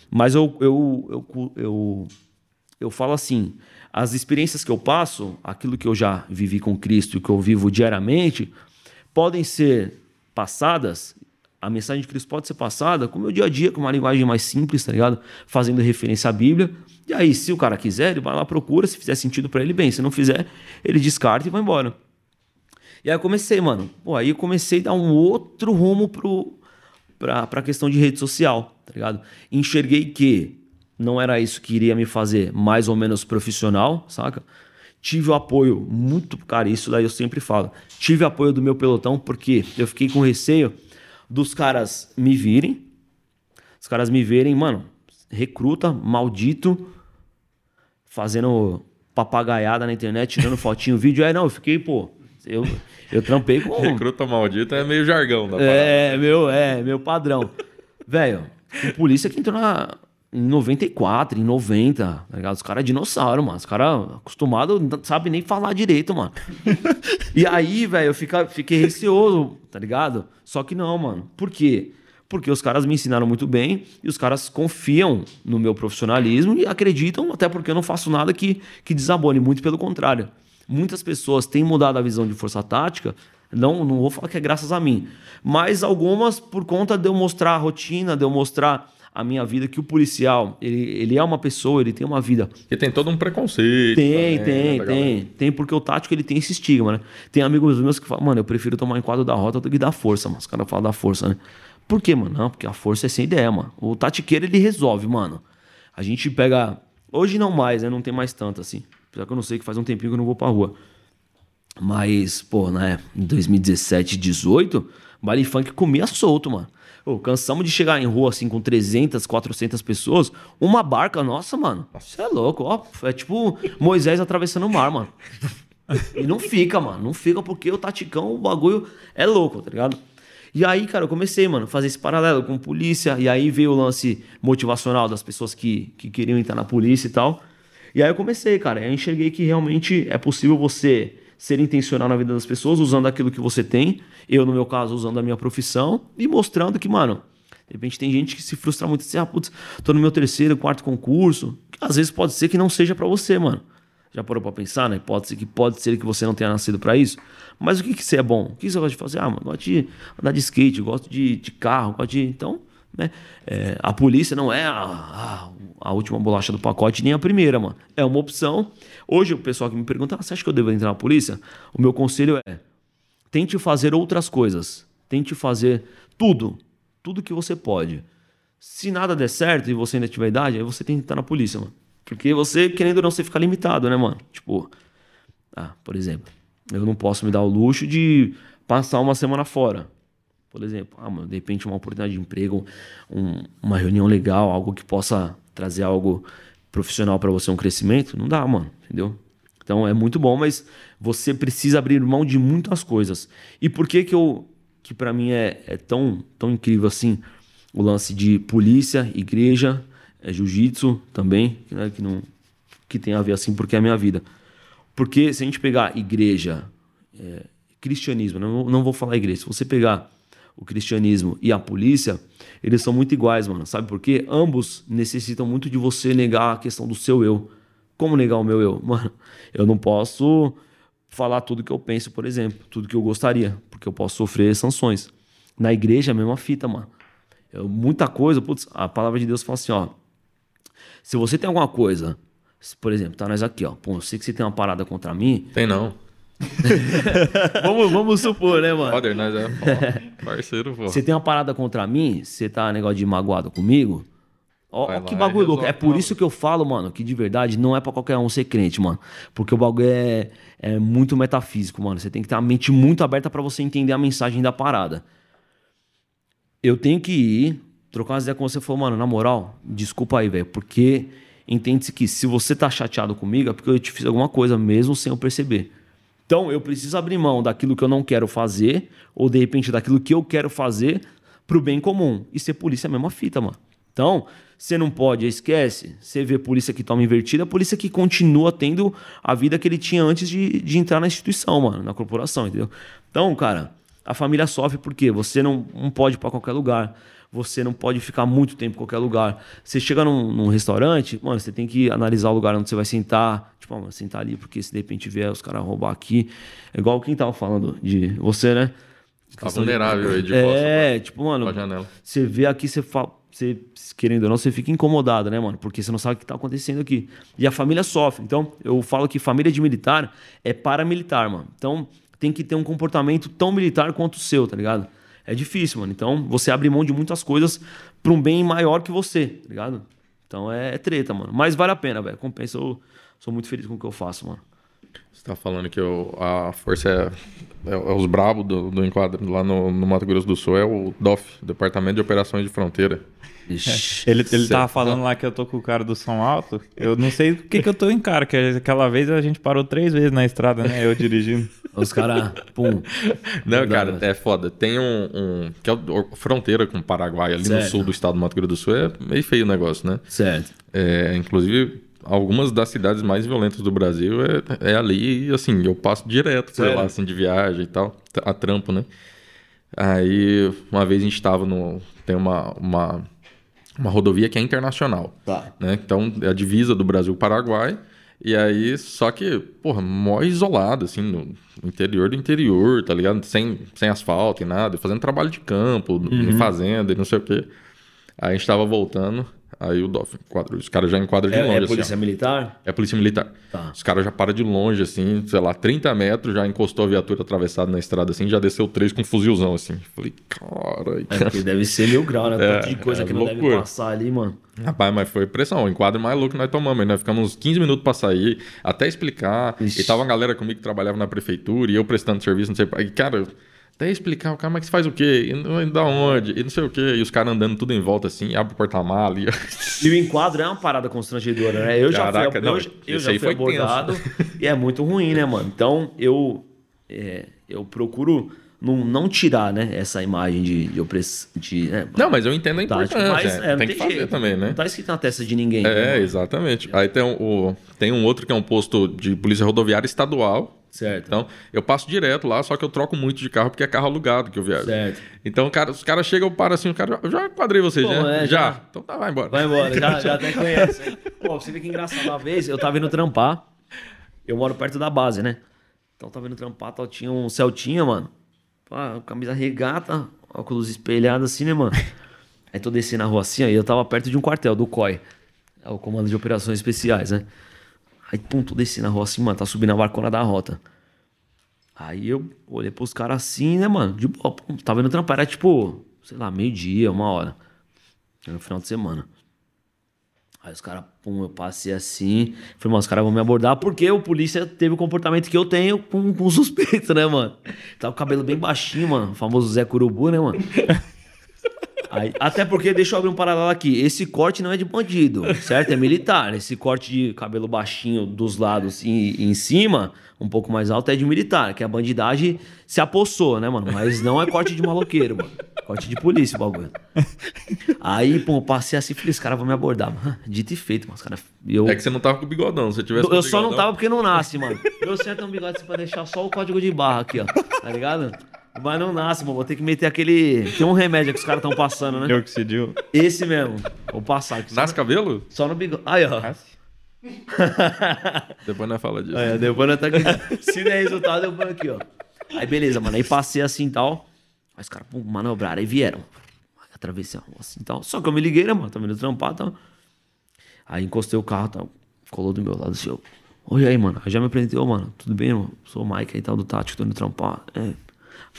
S3: Mas eu, eu, eu, eu, eu falo assim: as experiências que eu passo, aquilo que eu já vivi com Cristo e que eu vivo diariamente, podem ser passadas a mensagem de Cristo pode ser passada com o meu dia a dia, com uma linguagem mais simples, tá ligado? Fazendo referência à Bíblia. E aí, se o cara quiser, ele vai lá, procura. Se fizer sentido para ele, bem. Se não fizer, ele descarta e vai embora. E aí eu comecei, mano. Pô, aí eu comecei a dar um outro rumo pro, pra, pra questão de rede social, tá ligado? Enxerguei que não era isso que iria me fazer mais ou menos profissional, saca? Tive o apoio muito, cara, isso daí eu sempre falo. Tive apoio do meu pelotão porque eu fiquei com receio dos caras me virem. Os caras me verem, mano, recruta, maldito, fazendo papagaiada na internet, tirando fotinho, vídeo. É, não, eu fiquei, pô, eu, eu trampei com.
S1: Recruta maldito é meio jargão da
S3: É, meu, é, meu padrão. Velho, o polícia que entrou na, em 94, em 90, tá ligado? Os caras é dinossauro, mano. Os caras acostumados, não sabe nem falar direito, mano. e aí, velho, eu fica, fiquei receoso, tá ligado? Só que não, mano. Por quê? Porque os caras me ensinaram muito bem e os caras confiam no meu profissionalismo e acreditam, até porque eu não faço nada que, que desabone, muito pelo contrário. Muitas pessoas têm mudado a visão de força tática não, não vou falar que é graças a mim. Mas algumas por conta de eu mostrar a rotina, de eu mostrar a minha vida, que o policial, ele, ele é uma pessoa, ele tem uma vida.
S1: Porque tem todo um preconceito.
S3: Tem, também, tem, né, tem. Tem, porque o tático ele tem esse estigma, né? Tem amigos meus que falam, mano, eu prefiro tomar enquadro da rota do que dar força, mano. Os caras falam da força, né? Por quê, mano? Não, porque a força é sem ideia, mano. O tatiqueiro ele resolve, mano. A gente pega. Hoje não mais, né? Não tem mais tanto assim. Apesar que eu não sei que faz um tempinho que eu não vou pra rua. Mas, pô, né? Em 2017, 18, baile funk comia solto, mano. Pô, cansamos de chegar em rua assim com 300, 400 pessoas. Uma barca, nossa, mano. Você é louco, ó. É tipo Moisés atravessando o mar, mano. E não fica, mano. Não fica porque o taticão, o bagulho é louco, tá ligado? E aí, cara, eu comecei, mano, a fazer esse paralelo com polícia. E aí veio o lance motivacional das pessoas que, que queriam entrar na polícia e tal. E aí eu comecei, cara. Eu enxerguei que realmente é possível você ser intencional na vida das pessoas, usando aquilo que você tem. Eu, no meu caso, usando a minha profissão e mostrando que, mano, de repente tem gente que se frustra muito, assim, ah, putz, tô no meu terceiro, quarto concurso. Às vezes pode ser que não seja para você, mano. Já parou pra pensar, né? Pode ser que pode ser que você não tenha nascido para isso. Mas o que que você é bom? O que você gosta de fazer? Ah, mano, gosto de andar de skate, gosto de, de carro, gosto de. Então, né? É, a polícia não é a, a, a, última bolacha do pacote, nem a primeira, mano. É uma opção. Hoje, o pessoal que me pergunta, ah, você acha que eu devo entrar na polícia? O meu conselho é: tente fazer outras coisas. Tente fazer tudo. Tudo que você pode. Se nada der certo e você ainda tiver idade, aí você tem que entrar na polícia, mano. Porque você, querendo ou não, você fica limitado, né, mano? Tipo, ah, por exemplo, eu não posso me dar o luxo de passar uma semana fora. Por exemplo, ah, mano, de repente uma oportunidade de emprego, um, uma reunião legal, algo que possa trazer algo profissional para você, um crescimento, não dá, mano, entendeu? Então é muito bom, mas você precisa abrir mão de muitas coisas. E por que que eu que para mim é, é, tão tão incrível assim o lance de polícia, igreja, é, jiu-jitsu também, né, que não que tem a ver assim porque é a minha vida. Porque se a gente pegar igreja, é, cristianismo, não, não vou falar igreja, se você pegar o cristianismo e a polícia, eles são muito iguais, mano. Sabe por quê? Ambos necessitam muito de você negar a questão do seu eu. Como negar o meu eu? Mano, eu não posso falar tudo que eu penso, por exemplo, tudo que eu gostaria, porque eu posso sofrer sanções. Na igreja, a mesma fita, mano. Eu, muita coisa, putz, a palavra de Deus fala assim, ó. Se você tem alguma coisa, por exemplo, tá nós aqui, ó. Pô, eu sei que você tem uma parada contra mim.
S1: Tem não.
S3: vamos, vamos supor, né, mano?
S1: Brother, nós é parceiro, pô.
S3: Você tem uma parada contra mim, você tá negócio de magoado comigo. Ó, ó que bagulho louco. É por isso que eu falo, mano, que de verdade não é para qualquer um ser crente, mano. Porque o bagulho é, é muito metafísico, mano. Você tem que ter a mente muito aberta para você entender a mensagem da parada. Eu tenho que ir, trocar umas ideias com você e falar, mano, na moral, desculpa aí, velho, porque entende-se que se você tá chateado comigo é porque eu te fiz alguma coisa mesmo sem eu perceber. Então eu preciso abrir mão daquilo que eu não quero fazer, ou de repente daquilo que eu quero fazer pro bem comum. E ser polícia é a mesma fita, mano. Então, você não pode, esquece. Você vê polícia que toma invertida, polícia que continua tendo a vida que ele tinha antes de, de entrar na instituição, mano, na corporação, entendeu? Então, cara, a família sofre porque você não, não pode ir pra qualquer lugar você não pode ficar muito tempo em qualquer lugar. Você chega num, num restaurante, mano, você tem que analisar o lugar onde você vai sentar. Tipo, mano, sentar ali, porque se de repente vier os caras roubar aqui. É igual quem tava falando de você, né?
S1: Tá vulnerável aí de
S3: É, pra, tipo, mano, você vê aqui, você fala. Você, querendo ou não, você fica incomodado, né, mano? Porque você não sabe o que tá acontecendo aqui. E a família sofre. Então, eu falo que família de militar é paramilitar, mano. Então, tem que ter um comportamento tão militar quanto o seu, tá ligado? É difícil, mano. Então você abre mão de muitas coisas pra um bem maior que você, tá ligado? Então é, é treta, mano. Mas vale a pena, velho. Compensa. Eu sou muito feliz com o que eu faço, mano.
S1: Você tá falando que eu, a força é, é, é os bravos do, do enquadro lá no, no, Mato Grosso do Sul, é o DOF, Departamento de Operações de Fronteira.
S2: Ixi, ele, ele tava falando lá que eu tô com o cara do som alto. Eu não sei o que que eu tô em cara, que aquela vez a gente parou três vezes na estrada, né? Eu dirigindo.
S3: Os caras, pum.
S1: Não, cara, é foda. Tem um, um. que é a fronteira com o Paraguai, ali certo. no sul do estado do Mato Grosso do Sul, é meio feio o negócio, né?
S3: Certo.
S1: É, inclusive, algumas das cidades mais violentas do Brasil é, é ali, e assim, eu passo direto por lá, assim, de viagem e tal, a trampo, né? Aí, uma vez a gente tava no. Tem uma, uma, uma rodovia que é internacional.
S3: Tá.
S1: Né? Então, é a divisa do Brasil-Paraguai. E aí, só que, porra, mó isolado, assim, no interior do interior, tá ligado? Sem, sem asfalto e nada, fazendo trabalho de campo, uhum. em fazenda e não sei o quê. Aí a gente tava voltando, Aí o Dolphin enquadra. Os caras já enquadram de
S3: é,
S1: longe.
S3: É polícia
S1: assim,
S3: militar?
S1: É polícia militar.
S3: Tá.
S1: Os caras já param de longe, assim, sei lá, 30 metros, já encostou a viatura atravessada na estrada, assim, já desceu três com um fuzilzão, assim. Falei, cara.
S3: É, porque deve ser mil graus, né? É, Tanto de coisa é, que não loucura. deve passar ali, mano.
S1: Rapaz, mas foi pressão. O enquadro mais louco que nós tomamos. Nós ficamos uns 15 minutos pra sair, até explicar. Ixi. E tava uma galera comigo que trabalhava na prefeitura, e eu prestando serviço, não sei. E, cara até explicar o cara, mas que faz o quê? E da onde? E não sei o quê. E os caras andando tudo em volta assim, abre o porta-mala. E...
S3: e o enquadro é uma parada constrangedora, né? Eu já Caraca, fui, não, eu, eu já fui abordado e é muito ruim, né, mano? Então eu, é, eu procuro não, não tirar, né, essa imagem de, de opressão. De, né,
S1: não, mas eu entendo a importância. Mas, é, tem, tem, que fazer jeito. também, né?
S3: Não tá escrito na testa de ninguém.
S1: É, né, exatamente. Aí tem, o, tem um outro que é um posto de polícia rodoviária estadual
S3: Certo.
S1: Então, eu passo direto lá, só que eu troco muito de carro porque é carro alugado que eu viajo.
S3: Certo.
S1: Então, cara, os caras chegam, param assim, o cara, eu já quadrei você, Pô, já? É, já. já. Então tá, vai embora.
S3: Vai embora, já, já até conhece. Pô, você vê que engraçado. Uma vez eu tava indo trampar, eu moro perto da base, né? Então tava indo trampar, tal, tinha um Celtinha, mano. Pá, camisa regata, óculos espelhados assim, né, mano? Aí tô descendo a rua assim, aí eu tava perto de um quartel, do COI. É o Comando de Operações Especiais, né? Aí, pum, tô descendo na rua assim, mano, tá subindo a barcona da rota. Aí eu olhei pros caras assim, né, mano? De boa, pum, tava indo trampar, era tipo, sei lá, meio-dia, uma hora. Era no final de semana. Aí os caras, pum, eu passei assim. Falei, mano, os caras vão me abordar porque o polícia teve o comportamento que eu tenho com, com suspeito, né, mano? Tava com o cabelo bem baixinho, mano. O famoso Zé Curubu, né, mano? Aí, até porque, deixa eu abrir um paralelo aqui. Esse corte não é de bandido, certo? É militar. Esse corte de cabelo baixinho dos lados e, em cima, um pouco mais alto, é de militar. Que a bandidagem se apossou, né, mano? Mas não é corte de maloqueiro, mano. Corte de polícia o bagulho. Aí, pô, passei assim, falei, esse cara vão me abordar. Mano, dito e feito, mas cara. Eu...
S1: É que você não tava com o bigodão, se tivesse
S3: Eu só não tava porque não nasce, mano. Eu certo um bigode assim pra deixar só o código de barra aqui, ó. Tá ligado? Mas não nasce, mano. Vou ter que meter aquele. Tem um remédio que os caras estão passando, né?
S2: Oxidio.
S3: Esse mesmo. Vou passar aqui.
S1: Nasce cabelo?
S3: Só no bigode. Aí, ó. Nasce.
S1: depois nós fala disso.
S3: É, depois nós tá aqui. Se der resultado, eu ponho aqui, ó. Aí beleza, mano. Aí passei assim e tal. Aí os caras manobraram. Aí vieram. Atravessei a rua assim e tal. Só que eu me liguei, né, mano? Tá vendo trampar, tá? Aí encostei o carro, tá? Colou do meu lado assim, ó. Oi aí, mano. Aí já me apresentou, mano. Tudo bem, mano? Sou o Mike aí tal do Tático, tô indo trampar. É.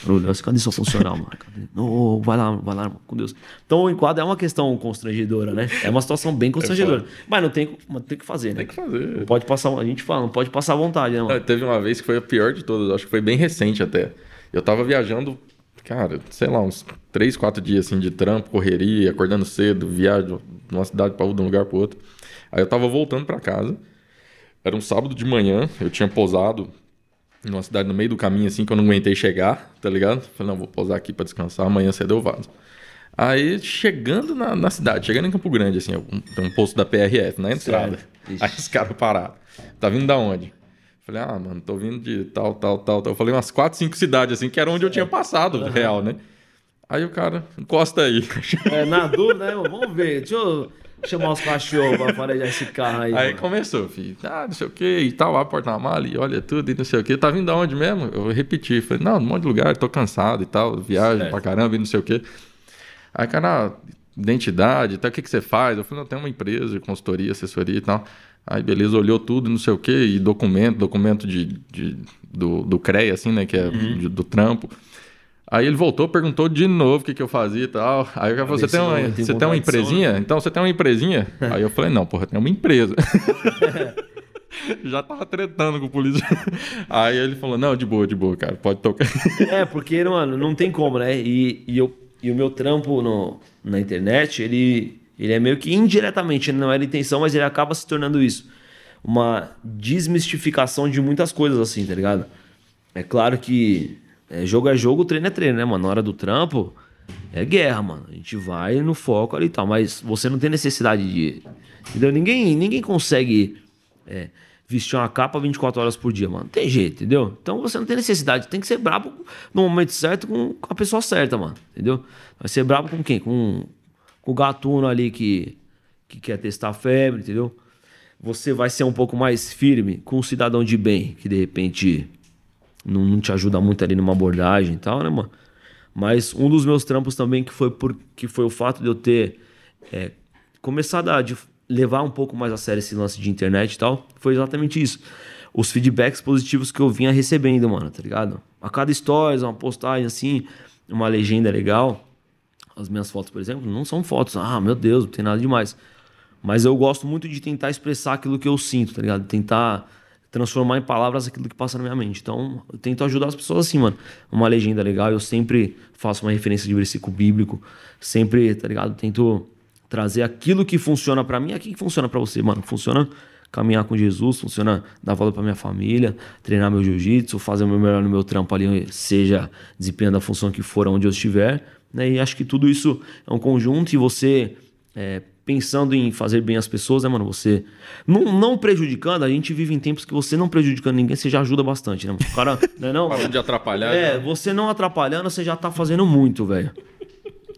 S3: Orgulhoso, cadê seu funcional, mano? Não, vai lá, vai lá, com Deus. Então o enquadro é uma questão constrangedora, né? É uma situação bem constrangedora. É mas não tem, tem que fazer, né?
S1: Tem que fazer.
S3: Não pode passar, a gente fala, não pode passar vontade, né, mano?
S1: Teve uma vez que foi a pior de todas, acho que foi bem recente até. Eu tava viajando, cara, sei lá, uns 3, 4 dias assim de trampo, correria, acordando cedo, viagem de uma cidade para outra, de um lugar para outro. Aí eu tava voltando para casa. Era um sábado de manhã, eu tinha pousado numa cidade no meio do caminho, assim, que eu não aguentei chegar, tá ligado? Falei, não, vou pousar aqui para descansar, amanhã cedo eu vazo. Aí, chegando na, na, cidade, chegando em Campo Grande, assim, tem um posto da PRF na entrada. Aí os caras pararam. Tá vindo da onde? Falei, ah, mano, tô vindo de tal, tal, tal, tal. Eu falei umas quatro, cinco cidades, assim, que era onde eu tinha passado, uhum. real, né? Aí o cara, encosta aí.
S3: É, na dúvida, né? Vamos ver, deixa eu chamar os cachorros pra farejar esse carro aí.
S1: Aí mano. começou, filho. Ah, não sei o que, e tal, a porta na mala, e olha tudo, e não sei o que. Tá vindo de onde mesmo? Eu repeti. Falei, não, um monte de lugar, tô cansado e tal, viagem certo. pra caramba e não sei o que. Aí, cara, identidade, tá, o que, que você faz? Eu falei, não, tem uma empresa de consultoria, assessoria e tal. Aí, beleza, olhou tudo, não sei o que, e documento, documento de, de do, do CREA, assim, né, que é uhum. de, do trampo. Aí ele voltou, perguntou de novo o que, que eu fazia e tal. Aí eu falei, você tem uma, você tem uma empresinha? Então você tem uma empresinha? Aí eu falei, não, porra, tem uma empresa. Já tava tretando com o polícia. Aí ele falou, não, de boa, de boa, cara, pode tocar.
S3: É, porque, mano, não tem como, né? E, e, eu, e o meu trampo no, na internet, ele, Ele é meio que indiretamente, não era intenção, mas ele acaba se tornando isso. Uma desmistificação de muitas coisas, assim, tá ligado? É claro que é, jogo é jogo, treino é treino, né, mano? Na hora do trampo, é guerra, mano. A gente vai no foco ali e tal, mas você não tem necessidade de. Entendeu? Ninguém, ninguém consegue é, vestir uma capa 24 horas por dia, mano. Não tem jeito, entendeu? Então você não tem necessidade. Tem que ser brabo no momento certo com, a pessoa certa, mano. Entendeu? Vai ser brabo com quem? Com, com o gatuno ali que, que quer testar a febre, entendeu? Você vai ser um pouco mais firme com um cidadão de bem que de repente não, não te ajuda muito ali numa abordagem e tal, né, mano? Mas um dos meus trampos também que foi, por, que foi o fato de eu ter é, começado a levar um pouco mais a sério esse lance de internet e tal, foi exatamente isso. Os feedbacks positivos que eu vinha recebendo, mano, tá ligado? A cada stories, uma postagem assim, uma legenda legal. As minhas fotos, por exemplo, não são fotos, ah, meu Deus, não tem nada demais. Mas eu gosto muito de tentar expressar aquilo que eu sinto, tá ligado? Tentar transformar em palavras aquilo que passa na minha mente. Então, eu tento ajudar as pessoas assim, mano. Uma legenda legal, eu sempre faço uma referência de versículo bíblico, sempre, tá ligado? Tento trazer aquilo que funciona para mim, aquilo que funciona para você, mano. Funciona caminhar com Jesus, funciona dar valor para minha família, treinar meu jiu-jitsu, fazer o meu melhor no meu trampo ali, seja desempenhando a função que for onde eu estiver, né? E acho que tudo isso é um conjunto e você é, pensando em fazer bem as pessoas, né, mano? Você não, não prejudicando, a gente vive em tempos que você não prejudicando ninguém, você já ajuda bastante, né? O cara,
S1: não
S3: é não?
S1: Falando de atrapalhar.
S3: É,
S1: né?
S3: você não atrapalhando, você já tá fazendo muito, velho.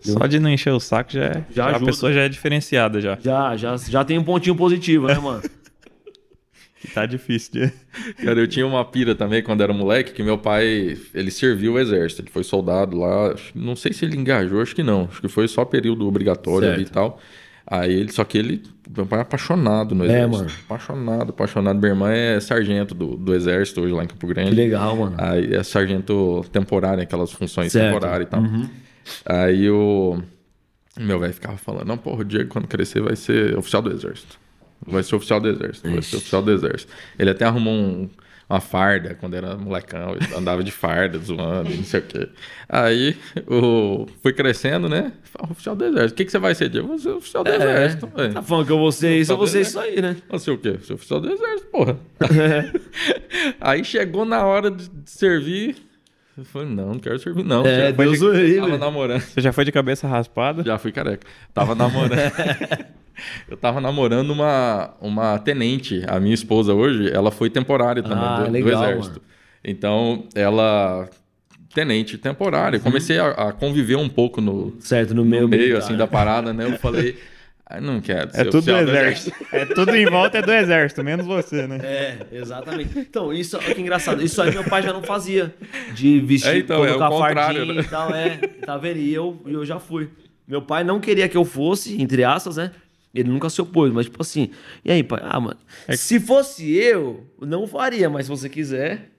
S2: Só de não encher o saco já, é,
S3: Já
S2: já a pessoa já é diferenciada já.
S3: Já, já, já tem um pontinho positivo, né, mano?
S2: Que tá difícil de...
S1: Cara, eu tinha uma pira também quando era moleque, que meu pai, ele serviu o exército, ele foi soldado lá, não sei se ele engajou, acho que não, acho que foi só período obrigatório ali e tal. Aí ele, só que ele, meu pai é apaixonado no
S3: É,
S1: exército.
S3: mano.
S1: Apaixonado, apaixonado. Minha irmã é sargento do, do exército hoje lá em Campo Grande.
S3: Que legal, mano.
S1: Aí é sargento temporário, aquelas funções
S3: Certo.
S1: temporárias e tal.
S3: Uhum.
S1: Aí o meu velho ficava falando, não, porra, o Diego quando crescer vai ser oficial do exército. Vai ser oficial do exército, vai ser
S3: Ixi.
S1: oficial do exército. Ele até arrumou um- uma farda quando era molecão, andava de farda, zoando, não sei o quê. Aí o, foi crescendo, né? Oficial do exército. O que, que você vai ser, Diego? Vou ser oficial do exército, velho.
S3: Tá falando que eu vou ser isso, eu vou ser isso aí, né?
S1: Você o quê? Você é oficial do exército, porra. Aí chegou na hora de servir. Eu falei, não, não quero servir, não.
S3: É,
S1: Já
S3: Deus livre.
S1: Tava namorando.
S2: Você já foi de cabeça raspada?
S1: Já fui careca. Tava namorando. eu tava namorando uma, uma tenente. A minha esposa hoje, ela foi temporária também
S3: Ah,
S1: do, do
S3: legal,
S1: exército. Então, ela. Tenente temporária. Comecei a, a conviver um pouco no,
S3: Certo, no
S1: no
S3: meio.
S1: assim, da parada, né? Eu falei, ah, não quero
S2: É tudo do
S1: oficial
S2: exército. É tudo em volta é do exército, menos você, né?
S3: É, exatamente. Então, isso olha que engraçado. Isso aí meu pai já não fazia. De vestir,
S1: É, então, é
S3: colocar
S1: o contrário,
S3: fardinha
S1: né?
S3: e tal, é. Tá vendo? E eu, e eu já fui. Meu pai não queria que eu fosse, entre aspas, né? Ele nunca se opôs, mas tipo assim, e aí, pai? Ah, mano, se fosse eu, não faria, mas se você quiser,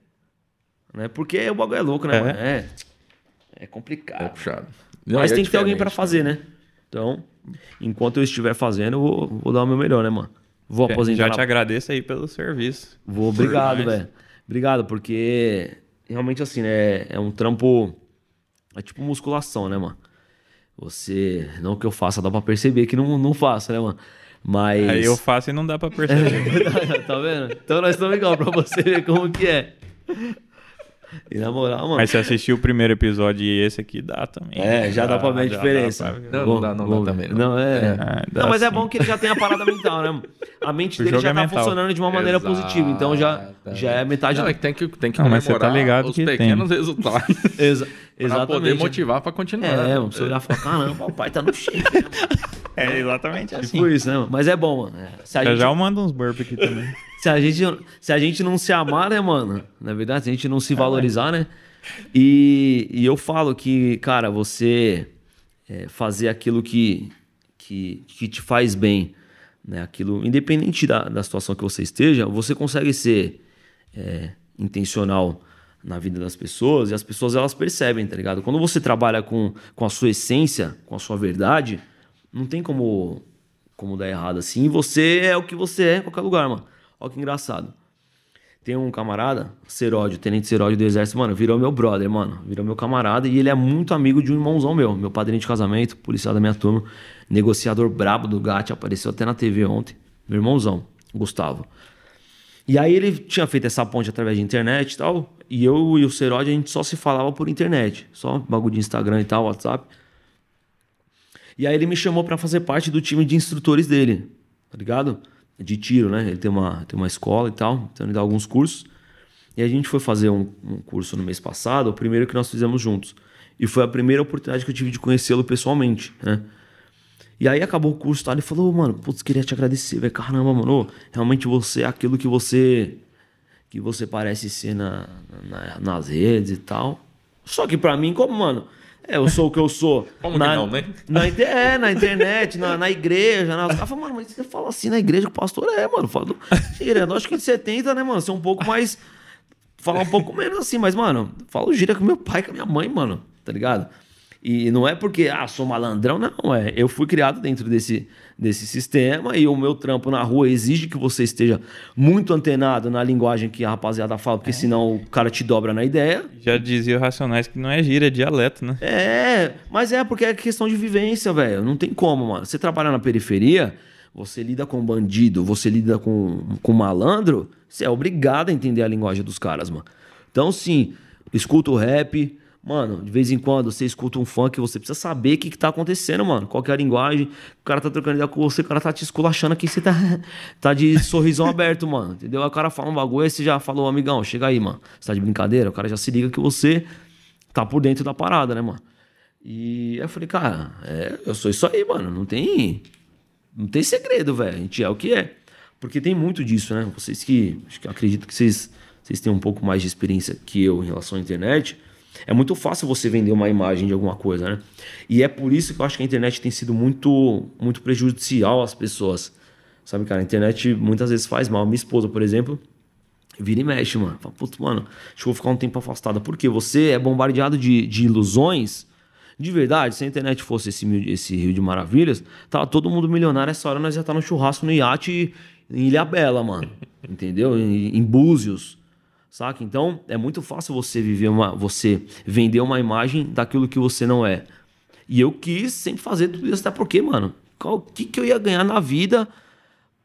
S3: né? Porque o bagulho é louco, né,
S2: É.
S3: mano? É, é
S1: É
S3: complicado.
S1: puxado.
S3: Mas
S1: Não, é
S3: tem que ter alguém
S1: diferente,
S3: pra fazer, né? Então, enquanto eu estiver fazendo, eu vou, vou dar o meu melhor, né, mano? Vou aposentar.
S2: Já
S3: na-
S2: te agradeço aí pelo serviço.
S3: Vou, obrigado, velho. Obrigado, porque realmente assim, né? É um trampo. É tipo musculação, né, mano? Você. Não que eu faça, dá pra perceber que não, não faço, né, mano? Mas.
S2: Aí eu faço e não dá pra perceber.
S3: tá vendo? Então nós estamos igual pra você ver como que é. E na moral, mano.
S2: Mas se assistir o primeiro episódio e esse aqui, dá também.
S3: É, já dá pra ver a
S2: dá
S3: diferença.
S2: pra.
S1: Não,
S3: Bom,
S1: não dá, não
S3: bom.
S1: dá também. Não,
S3: Não, é.
S2: Ah, dá
S3: Não, mas é
S2: sim.
S3: bom que ele já tem a parada mental, né? mano? A mente dele já
S2: é
S3: tá
S2: mental.
S3: funcionando de uma maneira positiva. Então já, já é metade
S1: Não,
S3: do...
S1: é que tem que, tem que
S2: Não, mas você tá ligado
S1: os
S2: que tem.
S1: pequenos resultados.
S3: Exa
S1: pra
S3: exatamente.
S1: poder motivar pra continuar.
S3: É, mano, você olhar e falar, caramba, o pai tá no né, mano?
S2: É exatamente assim.
S3: Tipo isso, né, mano? Mas é bom, mano. É, Se a,
S2: Já
S3: gente,
S2: já eu mando uns burp aqui também.
S3: se, a gente, se a gente não se amar, né, mano? Na verdade, se a gente não se valorizar, né? E, e eu falo que, cara, você é, fazer aquilo que, que, que te faz bem, né? Aquilo, independente da, da situação que você esteja, você consegue ser é, intencional na vida das pessoas e as pessoas elas percebem, tá ligado? Quando você trabalha com, com a sua essência, com a sua verdade, não tem como, como dar errado assim. Você é o que você é em qualquer lugar, mano. Olha que engraçado. Tem um camarada, Seródio, tenente Seródio do Exército, mano, virou meu brother, mano. Virou meu camarada e ele é muito amigo de um irmãozão meu, meu padrinho de casamento, policial da minha turma, negociador brabo do GAT, apareceu até na TV ontem. Meu irmãozão, Gustavo. E aí ele tinha feito essa ponte através de internet e tal. E eu e o Seródio, a gente só se falava por internet. Só bagulho de Instagram e tal, WhatsApp. E aí ele me chamou para fazer parte do time de instrutores dele, tá ligado? De tiro, né? Ele tem uma, tem uma escola e tal, então ele dá alguns cursos. E a gente foi fazer um, um curso no mês passado, o primeiro que nós fizemos juntos. E foi a primeira oportunidade que eu tive de conhecê-lo pessoalmente, né? E aí acabou o curso tal, ele falou, mano, putz, queria te agradecer, velho. Caramba, mano, realmente você é aquilo que você que você parece ser na, na nas redes e tal. Só que para mim, como, mano, é, eu sou o que eu sou.
S1: Como
S3: na,
S1: não, né?
S3: Na, é, na internet, na, na igreja. Na, os caras falam, mano, mas você fala assim na igreja que o pastor é, mano. Fala do, acho que de 70, né, mano? Ser um pouco mais. Falar um pouco menos assim, mas, mano, falo gira com meu pai com a minha mãe, mano, tá ligado? E não é porque, ah, sou malandrão, não. É, eu fui criado dentro desse, desse sistema e o meu trampo na rua exige que você esteja muito antenado na linguagem que a rapaziada fala, porque é. senão o cara te dobra na ideia.
S2: Já dizia o Racionais que não é gira, é dialeto, né?
S3: É, mas é porque é questão de vivência, velho. Não tem como, mano. Você trabalha na periferia, você lida com bandido, você lida com, com malandro, você é obrigado a entender a linguagem dos caras, mano. Então, sim, escuta o rap Mano, de vez em quando você escuta um funk, você precisa saber o que, que tá acontecendo, mano. Qual que é a linguagem. O cara tá trocando ideia com você, o cara tá te esculachando aqui, você tá, tá de sorrisão aberto, mano. Entendeu? Aí o cara fala um bagulho, aí você já falou, amigão, chega aí, mano. Você tá de brincadeira? O cara já se liga que você tá por dentro da parada, né, mano? E eu falei, cara, é, eu sou isso aí, mano. Não tem. Não tem segredo, velho. A gente é o que é. Porque tem muito disso, né? Vocês que. Acho que acredito que vocês, vocês têm um pouco mais de experiência que eu em relação à internet. É muito fácil você vender uma imagem de alguma coisa, né? E é por isso que eu acho que a internet tem sido muito, muito prejudicial às pessoas. Sabe, cara, a internet muitas vezes faz mal. Minha esposa, por exemplo, vira e mexe, mano. Fala, putz, mano, acho que vou ficar um tempo afastada. Porque você é bombardeado de, de ilusões. De verdade, se a internet fosse esse, esse rio de maravilhas, tava todo mundo milionário. Essa hora nós já tá no churrasco no iate em Ilha Bela, mano. Entendeu? Em, em Búzios. Saca? Então é muito fácil você viver uma. você vender uma imagem daquilo que você não é. E eu quis sempre fazer tudo isso, até porque, mano, o que, que eu ia ganhar na vida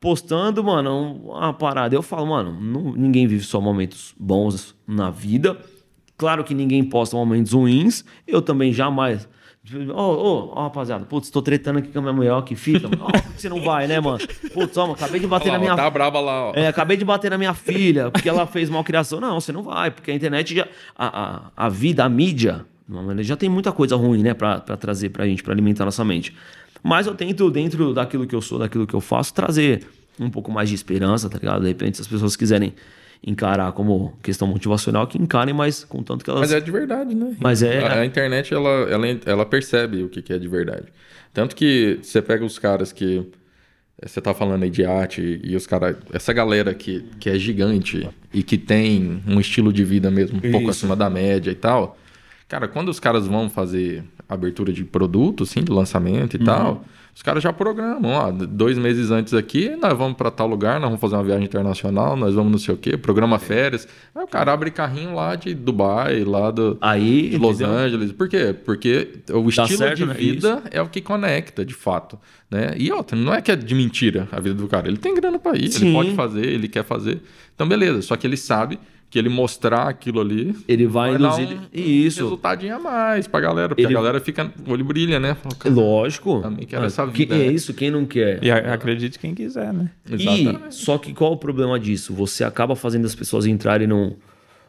S3: postando, mano, uma parada? Eu falo, mano, não, ninguém vive só momentos bons na vida. Claro que ninguém posta momentos ruins. Eu também jamais Ô, ô, ó, rapaziada, putz, tô tretando aqui com a minha mulher, ó, que fita. Ó, por que você não vai, né, mano? Putz, ó, mano, acabei de bater na minha...
S1: Tá brava lá, ó.
S3: É, acabei de bater na minha filha, porque ela fez malcriação. Não, você não vai, porque a internet já... A, a, a vida, a mídia, já tem muita coisa ruim, né, pra, pra trazer pra gente, pra alimentar nossa mente. Mas eu tento, dentro daquilo que eu sou, daquilo que eu faço, trazer um pouco mais de esperança, tá ligado? De repente, se as pessoas quiserem encarar como questão motivacional, que encarem, mas contanto que elas.
S1: Mas é de verdade, né?
S3: Mas é.
S1: A, a internet, ela, ela, ela percebe o que, que é de verdade. Tanto que você pega os caras que. Você tá falando aí de arte e os caras. Essa galera que, que é gigante e que tem um estilo de vida mesmo um Isso. pouco acima da média e tal. Cara, quando os caras vão fazer abertura de produto, assim, de lançamento e uhum. tal, os caras já programam, ó, dois meses antes aqui, nós vamos para tal lugar, nós vamos fazer uma viagem internacional, nós vamos não sei o quê, programa férias. Aí o cara abre carrinho lá de Dubai, lá do,
S3: Aí,
S1: de Los entendeu? Angeles. Por quê? Porque o tá estilo certo, de né? vida é o que conecta, de fato. Né? E outra, não é que é de mentira a vida do cara. Ele tem grana para ir, Sim. ele pode fazer, ele quer fazer. Então, beleza. Só que ele sabe que ele mostrar aquilo ali.
S3: Ele vai, vai induzir.
S1: Um, isso. Um resultadinho a mais pra galera. Porque ele... a galera fica. O olho brilha, né?
S3: Fala, Lógico.
S1: Também quero essa vida.
S3: Que, é isso, quem não quer.
S2: E acredite quem quiser, né?
S3: Exatamente. E, só que qual o problema disso? Você acaba fazendo as pessoas entrarem num,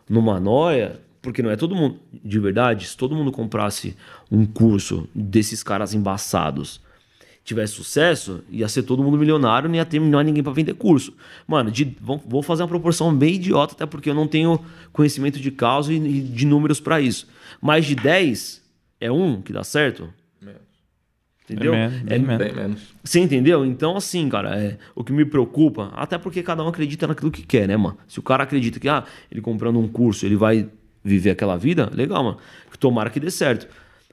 S3: numa noia. Porque não é todo mundo. De verdade, se todo mundo comprasse um curso desses caras embaçados tivesse sucesso, ia ser todo mundo milionário, não ia ter não ninguém para vender curso. Mano, de, vou fazer uma proporção bem idiota, até porque eu não tenho conhecimento de causa e de números para isso. Mais de 10 é um que dá certo? Menos. Entendeu?
S2: É, menos, bem, é menos. bem menos.
S3: Você entendeu? Então, assim, cara, é, o que me preocupa, até porque cada um acredita naquilo que quer, né, mano? Se o cara acredita que, ah, ele comprando um curso, ele vai viver aquela vida, legal, mano. Tomara que dê certo.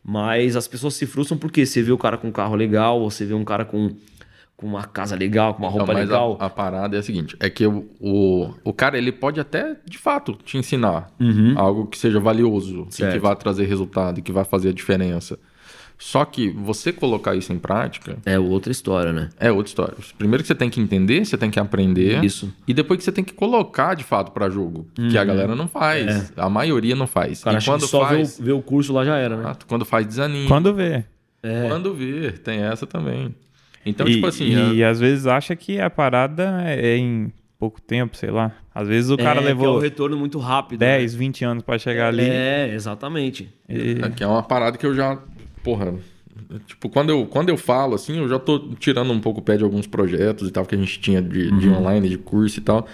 S3: Mas as pessoas se frustram porque você vê o cara com um carro legal, você vê um cara com, com uma casa legal, com uma
S1: Não,
S3: roupa
S1: mas
S3: legal.
S1: a, a parada é a seguinte: é que o, o, o cara ele pode até, de fato, te ensinar algo que seja valioso, e que
S3: Certo.
S1: vai trazer resultado, e que vai fazer a diferença. Só que você colocar isso em prática
S3: É outra história, né?
S1: é outra história. Primeiro que você tem que entender, você tem que aprender.
S3: Isso.
S1: E depois que você tem que colocar de fato para jogo. Que a galera não faz. A maioria não faz.
S3: Cara
S1: e quando
S3: que só vê
S1: faz.
S3: o, vê o curso lá já era, né?
S1: Quando faz desanima.
S2: Quando vê.
S3: É.
S1: Quando vê, tem essa também. Então,
S2: e,
S1: tipo assim.
S2: e
S1: é-
S2: às vezes acha que a parada é é em pouco tempo, sei lá. Às vezes o cara
S3: É, que é
S2: levou
S3: um retorno muito rápido.
S2: 10, 20 anos pra chegar ali.
S3: né? É, exatamente.
S2: E-
S1: É que é uma parada que eu já. Porra. Tipo, quando eu, quando eu falo, assim, eu já tô tirando um pouco o pé de alguns projetos e tal, que a gente tinha de, de
S3: Uhum.
S1: online, de curso e tal.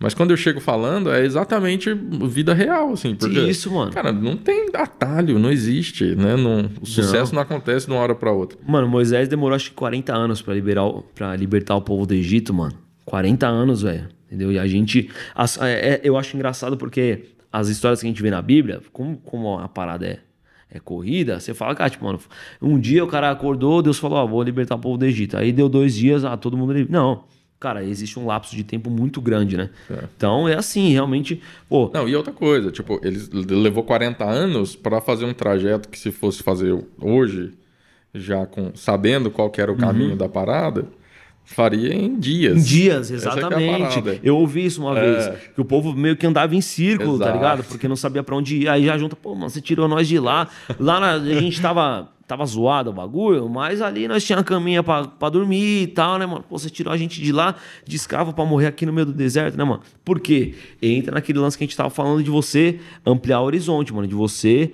S1: Mas quando eu chego falando, é exatamente vida real, assim. Porque,
S3: Isso, mano.
S1: Cara, não tem atalho, não existe, né? Não, o sucesso não. acontece de uma hora pra outra.
S3: Mano, Moisés demorou acho que 40 anos pra, liberar, pra libertar o povo do Egito, mano. 40 anos, velho. Entendeu? E a gente. as- é- é- eu acho engraçado porque as histórias que a gente vê na Bíblia, como, como a parada é, é corrida, você fala, cara, tipo, mano, um dia o cara acordou, Deus falou, ó, vou libertar o povo do Egito. Aí deu dois dias, ah, todo mundo. Não. Cara, existe um lapso de tempo muito grande, né? Então é assim, realmente. Pô,
S1: Não, e outra coisa, tipo, ele levou 40 anos pra fazer um trajeto que se fosse fazer hoje, já com sabendo qual era o caminho da parada, faria em dias.
S3: Em dias,
S1: é a
S3: exatamente.
S1: parada.
S3: eu ouvi isso uma
S1: É.
S3: vez. Que o povo meio que andava em círculo, tá
S1: Exato.
S3: ligado? Porque não sabia pra onde ir. Aí já junta, pô, mano, você tirou nós de lá. Lá na- a gente tava, tava zoado o bagulho, mas ali nós tinha uma caminha pra, pra dormir e tal, né, mano? Pô, você tirou a gente de lá de escravo pra morrer aqui no meio do deserto, né, mano? Por quê? Entra naquele lance que a gente tava falando de você ampliar o horizonte, mano. De você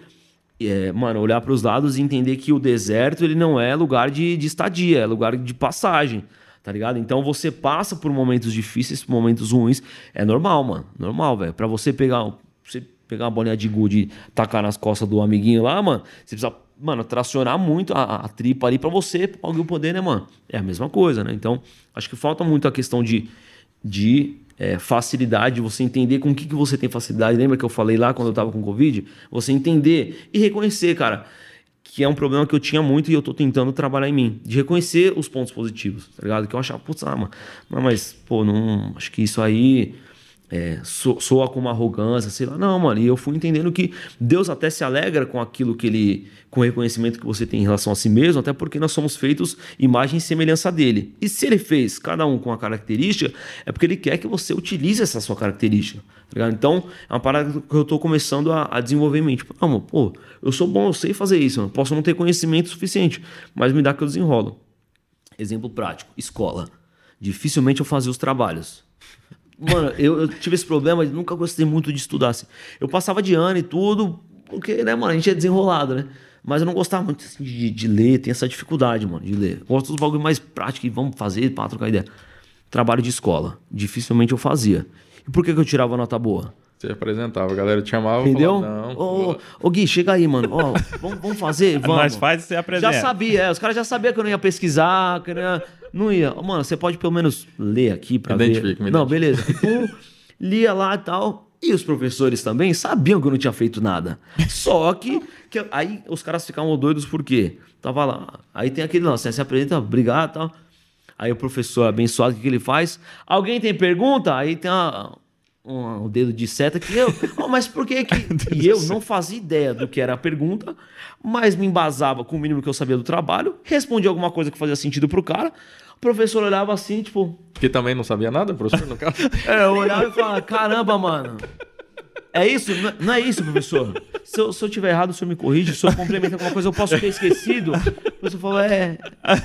S3: é, mano, olhar para os lados e entender que o deserto ele não é lugar de, de estadia, é lugar de passagem, tá ligado? Então você passa por momentos difíceis, por momentos ruins, é normal, mano, normal, velho. Para você pegar, você pegar uma bolinha de gude e tacar nas costas do amiguinho lá, mano, você precisa, mano, tracionar muito a, a tripa ali para você, pra alguém poder, né, mano? É a mesma coisa, né? Então, acho que falta muito a questão de, de é, facilidade, você entender com o que, que você tem facilidade. Lembra que eu falei lá quando eu tava com Covid? Você entender e reconhecer, cara, que é um problema que eu tinha muito e eu tô tentando trabalhar em mim. De reconhecer os pontos positivos, tá ligado? Que eu achava, putz, ah, mano, mas, pô, não. Acho que isso aí. É, so- soa com uma arrogância, sei lá. Não, mano, e eu fui entendendo que Deus até se alegra com aquilo que ele. com o reconhecimento que você tem em relação a si mesmo, até porque nós somos feitos imagem e semelhança dele. E se ele fez cada um com uma característica, é porque ele quer que você utilize essa sua característica. tá? Então, é uma parada que eu tô começando a, a desenvolver em mim. Pô, eu sou bom, eu sei fazer isso, mano. posso não ter conhecimento suficiente, mas me dá que eu desenrolo. Exemplo prático: escola. Dificilmente eu fazia os trabalhos. Mano, eu, eu tive esse problema, nunca gostei muito de estudar. Assim. Eu passava de ano e tudo, porque, né, mano, a gente é desenrolado, né? Mas eu não gostava muito assim, de, de ler, tem essa dificuldade, mano, de ler. Eu Gosto dos bagulho mais prático e vamos fazer pra trocar ideia. Trabalho de escola. Dificilmente eu fazia. E por que, que eu tirava nota boa?
S1: Você apresentava, a galera te chamava e
S3: Entendeu?
S1: falava, não.
S3: Ô, ô, Gui, chega aí, mano. Ó, vamos, vamos fazer? Vamos.
S2: Nós faz e você apresenta.
S3: Já sabia, é, os caras já sabiam que eu não ia pesquisar, que eu não ia. Não ia. Mano, você pode pelo menos ler aqui pra
S1: Me
S3: ver.
S1: identifico, me
S3: não, beleza. Tipo, lia lá e tal. E os professores também sabiam que eu não tinha feito nada. Só que, que aí os caras ficavam doidos por quê? Tava lá. Aí tem aquele lance, né? Você apresenta, obrigado e tal. Aí o professor abençoado, o que, que ele faz? Alguém tem pergunta? Aí tem uma, um, um dedo de seta que eu. "Oh, mas por que que. e eu não fazia ideia do que era a pergunta, mas me embasava com o mínimo que eu sabia do trabalho, respondia alguma coisa que fazia sentido pro cara. O professor olhava assim, tipo.
S1: Que também não sabia nada, professor, no caso.
S3: É, eu olhava e falava: caramba, mano. É isso? Não é- é isso, professor? Se eu, se eu tiver errado, o senhor me corrige. Se eu complemento alguma coisa, eu posso ter esquecido. O professor falou: é.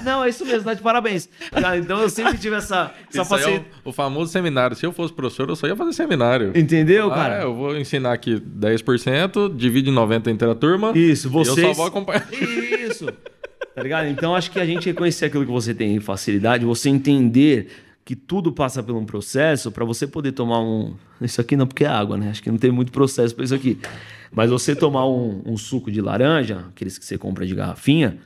S3: Não, é isso mesmo, tá de parabéns. Cara, então eu sempre tive essa, essa
S1: aí é
S3: facilidade.
S1: o, o famoso seminário. Se eu fosse professor, eu só ia fazer seminário.
S3: Entendeu,
S1: Ah,
S3: cara?
S1: eu vou ensinar aqui 10%, divide em 90 entre a turma.
S3: Isso,
S1: e
S3: vocês.
S1: Eu só vou acompanhar.
S3: Isso. Tá ligado? Então acho que a gente reconhecer aquilo que você tem em facilidade, você entender que tudo passa por um processo para você poder tomar um. Isso aqui não, porque é água, né? Acho que não tem muito processo para isso aqui. Mas você tomar um, um suco de laranja, aqueles que você compra de garrafinha,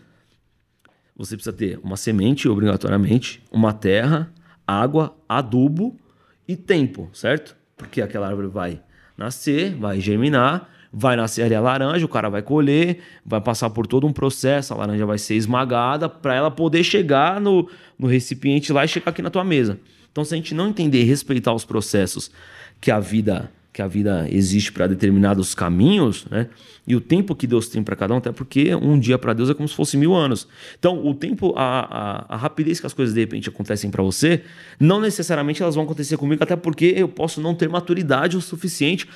S3: você precisa ter uma semente, obrigatoriamente, uma terra, água, adubo e tempo, certo? Porque aquela árvore vai nascer, vai germinar, vai nascer ali a laranja, o cara vai colher, vai passar por todo um processo, a laranja vai ser esmagada para ela poder chegar no, no recipiente lá e chegar aqui na tua mesa. Então, se a gente não entender e respeitar os processos que a vida que a vida existe para determinados caminhos, né? E o tempo que Deus tem para cada um, até porque um dia para Deus é como se fosse mil anos. Então, o tempo, a, a, a rapidez que as coisas de repente acontecem para você, não necessariamente elas vão acontecer comigo, até porque eu posso não ter maturidade o suficiente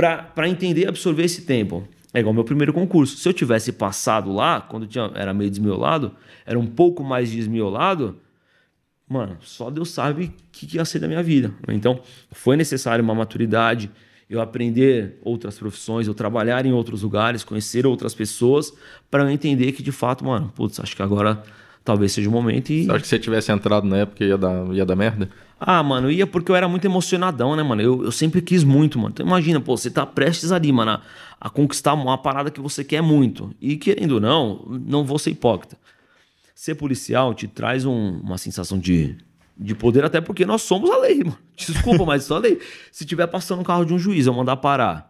S3: para entender e absorver esse tempo. É igual meu primeiro concurso. Se eu tivesse passado lá, quando tinha, era meio desmiolado, era um pouco mais desmiolado, mano, só Deus sabe o que, que ia ser da minha vida. Então, foi necessário uma maturidade, eu aprender outras profissões, eu trabalhar em outros lugares, conhecer outras pessoas, para eu entender que de fato, mano, putz, acho que agora talvez seja o momento e.
S1: Acha que se você tivesse entrado na época ia dar, ia dar merda?
S3: Ah, mano, ia porque eu era muito emocionadão, né, mano? Eu, eu sempre quis muito, mano. Então imagina, pô, você tá prestes ali, mano, a, a conquistar uma parada que você quer muito. E querendo ou não, não vou ser hipócrita. Ser policial te traz um, uma sensação de, de poder, até porque nós somos a lei, mano. Desculpa, mas só a lei. Se tiver passando um carro de um juiz, eu mandar parar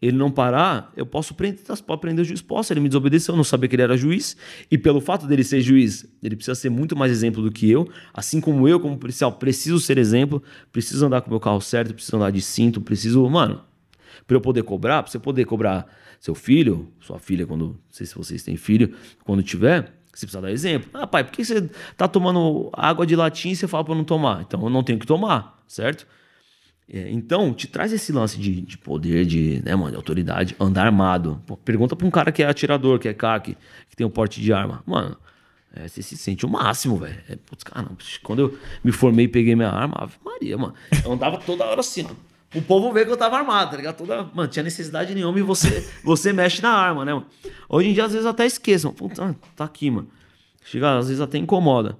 S3: ele não parar, eu posso prender, pode prender o juiz. Posso, ele me desobedeceu, eu não sabia que ele era juiz. E pelo fato dele ser juiz, ele precisa ser muito mais exemplo do que eu. Assim como eu, como policial, preciso ser exemplo, preciso andar com o meu carro certo, preciso andar de cinto, preciso. Mano, para eu poder cobrar, para você poder cobrar seu filho, sua filha, quando. Não sei se vocês têm filho, quando tiver, você precisa dar exemplo. Ah, pai, por que você tá tomando água de latim e você fala para não tomar? Então eu não tenho que tomar, certo? É, então, te traz esse lance de, de poder, de, né, mano, de autoridade, andar armado. Pô, pergunta pra um cara que é atirador, que é CAC, que tem um porte de arma. Mano, é, você se sente o máximo, velho. É, putz, cara, quando eu me formei e peguei minha arma, Ave Maria, mano. Eu andava toda hora assim, ó. O povo vê que eu tava armado, tá ligado? Toda, mano, tinha necessidade nenhuma e você, você mexe na arma, né, mano? Hoje em dia, às vezes, até esqueçam. Puta, tá aqui, mano. Chega, às vezes até incomoda.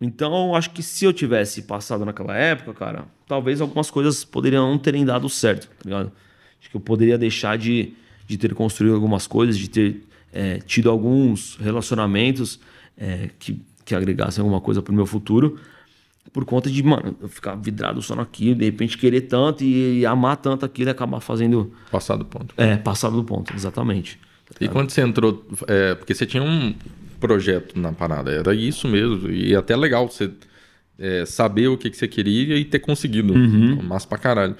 S3: Então, acho que se eu tivesse passado naquela época, cara, talvez algumas coisas poderiam não terem dado certo, tá ligado? Acho que eu poderia deixar de, de ter construído algumas coisas, de ter é, tido alguns relacionamentos é, que, que agregassem alguma coisa pro meu futuro, por conta de, mano, eu ficar vidrado só naquilo, de repente querer tanto e, e amar tanto aquilo e acabar fazendo.
S1: Passar do ponto.
S3: É, passar do ponto, exatamente.
S1: Tá e quando você entrou, é, porque você tinha um, projeto na parada. Era isso mesmo. E é até legal você é, saber o que, que você queria e ter conseguido. Uhum. Massa pra caralho.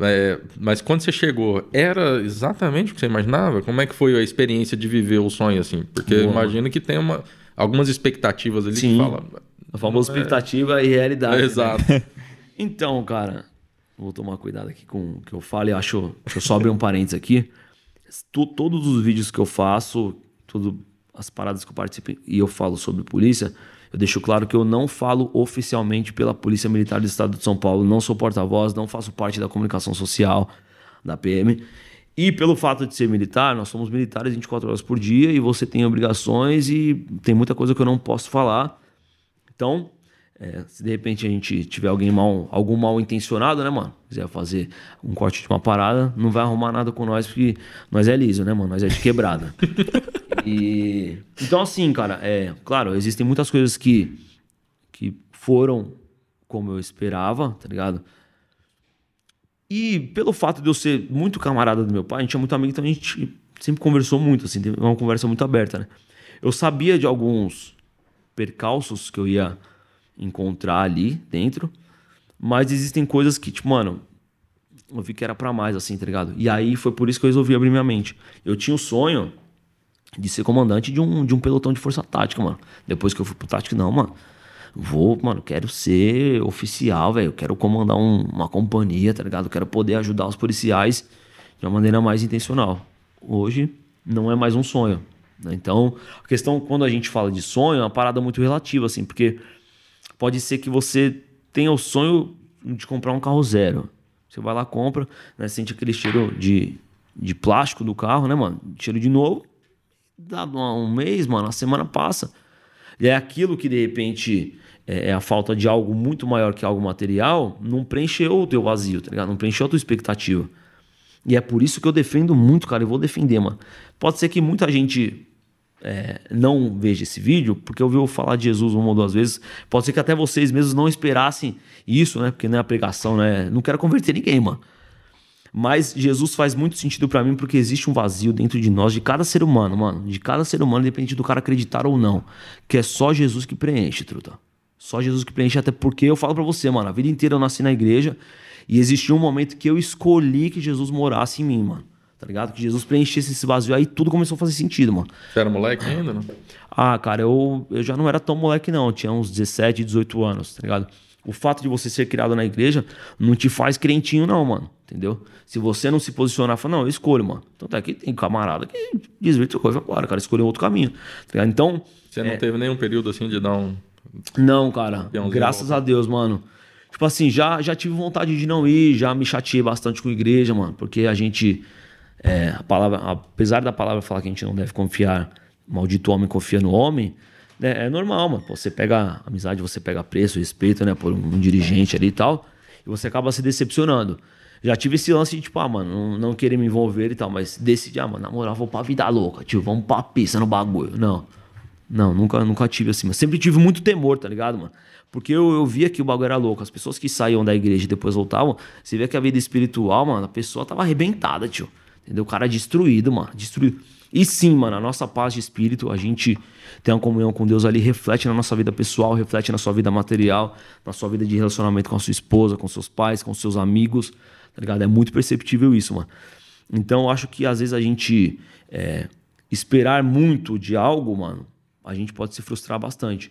S1: É, mas quando você chegou, era exatamente o que você imaginava? Como é que foi a experiência de viver o sonho assim? Porque Boa. imagino que tem uma, algumas expectativas ali
S3: Sim.
S1: que fala.
S3: A famosa é... expectativa e realidade. É,
S1: exato.
S3: Né? então, cara, vou tomar cuidado aqui com o que eu falo e acho. Deixa eu só abrir um parênteses aqui. Todos os vídeos que eu faço, tudo as paradas que eu participo e eu falo sobre polícia, eu deixo claro que eu não falo oficialmente pela Polícia Militar do Estado de São Paulo, não sou porta-voz, não faço parte da comunicação social da PM. E pelo fato de ser militar, nós somos militares 24 horas por dia e você tem obrigações e tem muita coisa que eu não posso falar. Então, é, se de repente a gente tiver alguém mal, algum mal intencionado, né, mano? Quiser fazer um corte de uma parada, não vai arrumar nada com nós, porque nós é liso, né, mano? Nós é de quebrada. e. Então, assim, cara, é. Claro, existem muitas coisas que, que foram como eu esperava, tá ligado? E pelo fato de eu ser muito camarada do meu pai, a gente é muito amigo, então a gente sempre conversou muito, assim, teve uma conversa muito aberta, né? Eu sabia de alguns percalços que eu ia encontrar ali dentro. Mas existem coisas que, tipo, mano, eu vi que era para mais, assim, tá ligado? E aí foi por isso que eu resolvi abrir minha mente. Eu tinha o sonho de ser comandante de um, de um pelotão de força tática, mano. Depois que eu fui pro tático, não, mano. Vou, mano, quero ser oficial, velho. Quero comandar um, uma companhia, tá ligado? Quero poder ajudar os policiais de uma maneira mais intencional. Hoje não é mais um sonho. Né? Então, a questão, quando a gente fala de sonho, é uma parada muito relativa, assim, porque Pode ser que você tenha o sonho de comprar um carro zero. Você vai lá, compra, né, sente aquele cheiro de, de plástico do carro, né, mano? Cheiro de novo. Dá um mês, mano, a semana passa. E é aquilo que de repente é, é a falta de algo muito maior que algo material, não preencheu o teu vazio, tá ligado? Não preencheu a tua expectativa. E é por isso que eu defendo muito, cara, e vou defender, mano. Pode ser que muita gente é, não veja esse vídeo, porque ouviu falar de Jesus uma ou duas vezes. Pode ser que até vocês mesmos não esperassem isso, né? Porque não é a pregação, né? Não quero converter ninguém, mano. Mas Jesus faz muito sentido para mim porque existe um vazio dentro de nós, de cada ser humano, mano. De cada ser humano, independente do cara acreditar ou não. Que é só Jesus que preenche, truta. Só Jesus que preenche, até porque eu falo para você, mano, a vida inteira eu nasci na igreja e existiu um momento que eu escolhi que Jesus morasse em mim, mano. Tá ligado? Que Jesus preenchesse esse vazio aí tudo começou a fazer sentido, mano.
S1: Você era moleque ainda, não?
S3: Ah, cara, eu, eu já não era tão moleque, não. Eu tinha uns 17, 18 anos, tá ligado? O fato de você ser criado na igreja não te faz crentinho, não, mano. Entendeu? Se você não se posicionar, fala, não, eu escolho, mano. Então tá aqui, tem camarada que desvirtua coisa agora, cara, escolheu outro caminho. Tá então.
S1: Você não é... teve nenhum período assim de dar um.
S3: Não, cara. Graças a Deus, mano. Tipo assim, já, já tive vontade de não ir, já me chateei bastante com a igreja, mano. Porque a gente. É, a palavra, apesar da palavra falar que a gente não deve confiar, maldito homem confia no homem, é, é normal, mano. Você pega amizade, você pega preço, respeito, né, por um, um, dirigente ali e tal, e você acaba se decepcionando. Já tive esse lance de, tipo, ah, mano, não, não querer me envolver e tal, mas decidi, ah, mano, na moral, vou pra vida louca, tio, vamos pra pista no bagulho. Não. Não, nunca, nunca tive assim, mas sempre tive muito temor, tá ligado, mano? Porque eu, eu via que o bagulho era louco. As pessoas que saíam da igreja e depois voltavam, você via que a vida espiritual, mano, a pessoa tava arrebentada, tio. Entendeu? O cara destruído, mano. Destruído. E sim, mano, a nossa paz de espírito, a gente tem uma comunhão com Deus ali, reflete na nossa vida pessoal, reflete na sua vida material, na sua vida de relacionamento com a sua esposa, com seus pais, com seus amigos, tá ligado? É muito perceptível isso, mano. Então, eu acho que às vezes a gente é, esperar muito de algo, mano, a gente pode se frustrar bastante.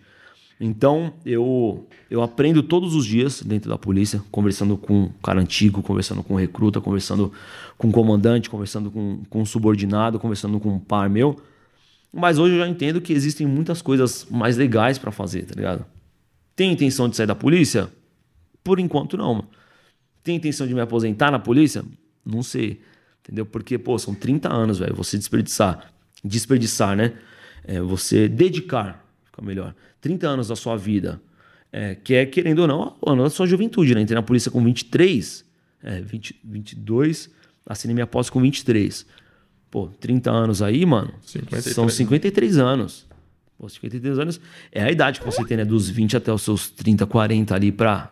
S3: Então, eu, eu aprendo todos os dias dentro da polícia, conversando com um cara antigo, conversando com um recruta, conversando com um comandante, conversando com, com um subordinado, conversando com um par meu. Mas hoje eu já entendo que existem muitas coisas mais legais para fazer, tá ligado? Tem intenção de sair da polícia? Por enquanto, não. Tem intenção de me aposentar na polícia? Não sei. Entendeu? Porque, pô, são 30 anos, velho. Você desperdiçar. Desperdiçar, né? É, você dedicar, fica melhor 30 anos da sua vida, é, que é, querendo ou não, o ano da sua juventude, né? Entrei na polícia com 23, é, 20, 22, assinei minha posse com 23. Pô, 30 anos aí, mano, 53. são 53 anos. Pô, 53 anos é a idade que você tem, né? Dos 20 até os seus 30, 40 ali pra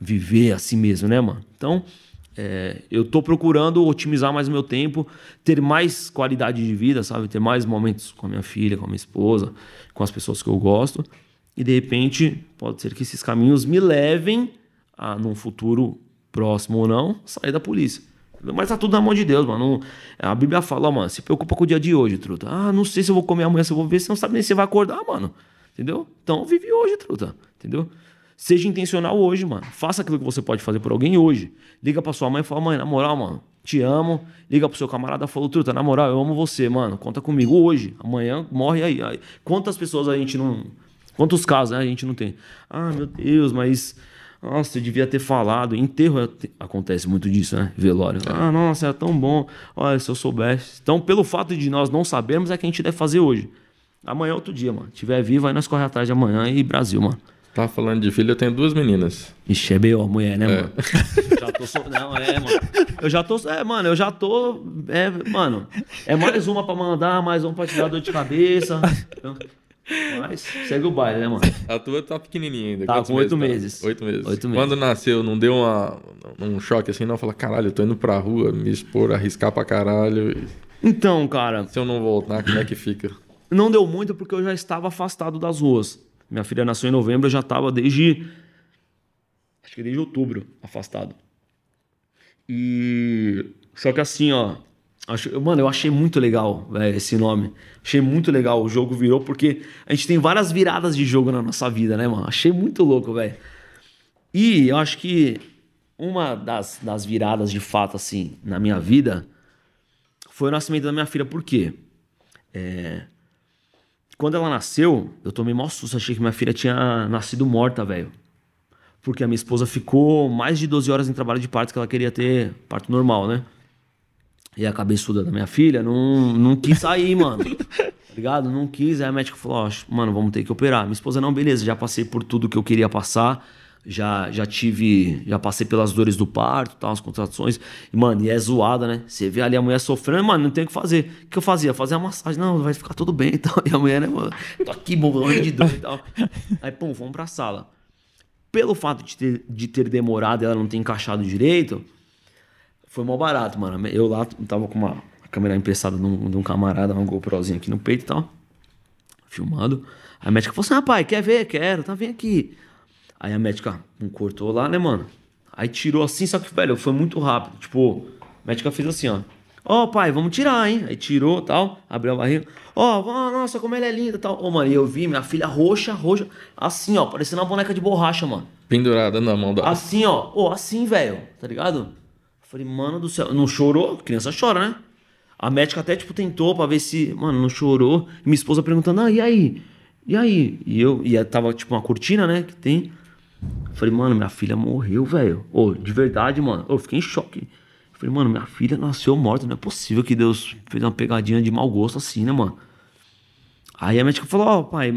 S3: viver assim mesmo, né, mano? Então, é, eu tô procurando otimizar mais o meu tempo, ter mais qualidade de vida, sabe? Ter mais momentos com a minha filha, com a minha esposa, com as pessoas que eu gosto. E de repente, pode ser que esses caminhos me levem a, num futuro próximo ou não, sair da polícia. Mas tá tudo na mão de Deus, mano. A Bíblia fala, mano, se preocupa com o dia de hoje, truta. Ah, não sei se eu vou comer amanhã, se eu vou ver, você não sabe nem se vai acordar, mano. Entendeu? Então vive hoje, truta. Entendeu? Seja intencional hoje, mano. Faça aquilo que você pode fazer por alguém hoje. Liga pra sua mãe e fala, mãe, na moral, mano, te amo. Liga pro seu camarada e fala, truta, na moral, eu amo você, mano. Conta comigo hoje. Amanhã morre aí. Quantas pessoas a gente não. Quantos casos né, a gente não tem? Ah, meu Deus, mas. Nossa, eu devia ter falado. Enterro é, acontece muito disso, né? Velório. Ah, nossa, é tão bom. Olha, se eu soubesse. Então, pelo fato de nós não sabermos, é que a gente deve fazer hoje. Amanhã é outro dia, mano. Tiver vivo, aí nós corre atrás de amanhã e Brasil, mano.
S1: Tá falando de filho, eu tenho duas meninas.
S3: Ixi, é B.O., mulher, né, é. mano? já tô so... Não, é, mano. Eu já tô. É, mano, eu já tô. É, mano. É mais uma pra mandar, mais uma pra tirar dor de cabeça. Mas segue o baile, né, mano?
S1: A tua tá pequenininha ainda.
S3: Tá Quantos com oito meses.
S1: Oito meses. Oito meses. Quando nasceu, não deu uma, um choque assim, não? Fala, caralho, eu tô indo pra rua, me expor, arriscar pra caralho.
S3: Então, cara.
S1: Se eu não voltar, como é que fica?
S3: Não deu muito porque eu já estava afastado das ruas. Minha filha nasceu em novembro, eu já estava desde. Acho que desde outubro afastado. E. Só que assim, ó. Acho, mano, eu achei muito legal véio, esse nome. Achei muito legal. O jogo virou porque a gente tem várias viradas de jogo na nossa vida, né, mano? Achei muito louco, velho. E eu acho que uma das, das viradas de fato, assim, na minha vida foi o nascimento da minha filha. Por quê? É, quando ela nasceu, eu tomei maior susto, achei que minha filha tinha nascido morta, velho. Porque a minha esposa ficou mais de 12 horas em trabalho de parto, que ela queria ter parto normal, né? E a cabeçuda da minha filha não, não quis sair, mano. Tá ligado? Não quis. Aí a médica falou: Ó, mano, vamos ter que operar. Minha esposa, não, beleza, já passei por tudo que eu queria passar já, já tive, já passei pelas dores do parto, tal, as contrações. E, mano, e é zoada, né? Você vê ali a mulher sofrendo, mano, não tem o que fazer. O que eu fazia? Fazer a massagem, não, vai ficar tudo bem e. E a mulher, né, mano, tô aqui morrendo de dor e tal. Aí, pum, vamos pra sala. Pelo fato de ter, de ter demorado e ela não ter encaixado direito, Foi mal barato, mano. Eu lá tava com uma câmera emprestada de um, de um camarada, uma GoProzinha aqui no peito e tal. Filmando. Aí a médica falou assim: rapaz, quer ver? Quero, tá, vem aqui. Aí a médica um, cortou lá, né, mano? Aí tirou assim, só que, velho, foi muito rápido. Tipo, a médica fez assim, ó. Ó, oh, pai, vamos tirar, hein? Aí tirou tal, abriu a barriga. Ó, oh, nossa, como ela é linda tal. Ô, oh, mano, e eu vi minha filha roxa, roxa, assim, ó, parecendo uma boneca de borracha, mano.
S1: Pendurada na mão da.
S3: Assim, ó, ô, assim, velho, tá ligado? Falei, mano do céu, não chorou? Criança chora, né? A médica até, tipo, tentou pra ver se, mano, não chorou. E minha esposa perguntando, ah, e aí? E aí? E eu, e tava, tipo, uma cortina, né, que tem. Falei, mano, minha filha morreu, velho. Ô, de verdade, mano. Eu fiquei em choque. Falei, mano, minha filha nasceu morta. Não é possível que Deus fez uma pegadinha de mau gosto assim, né, mano? Aí a médica falou, ó, oh, pai,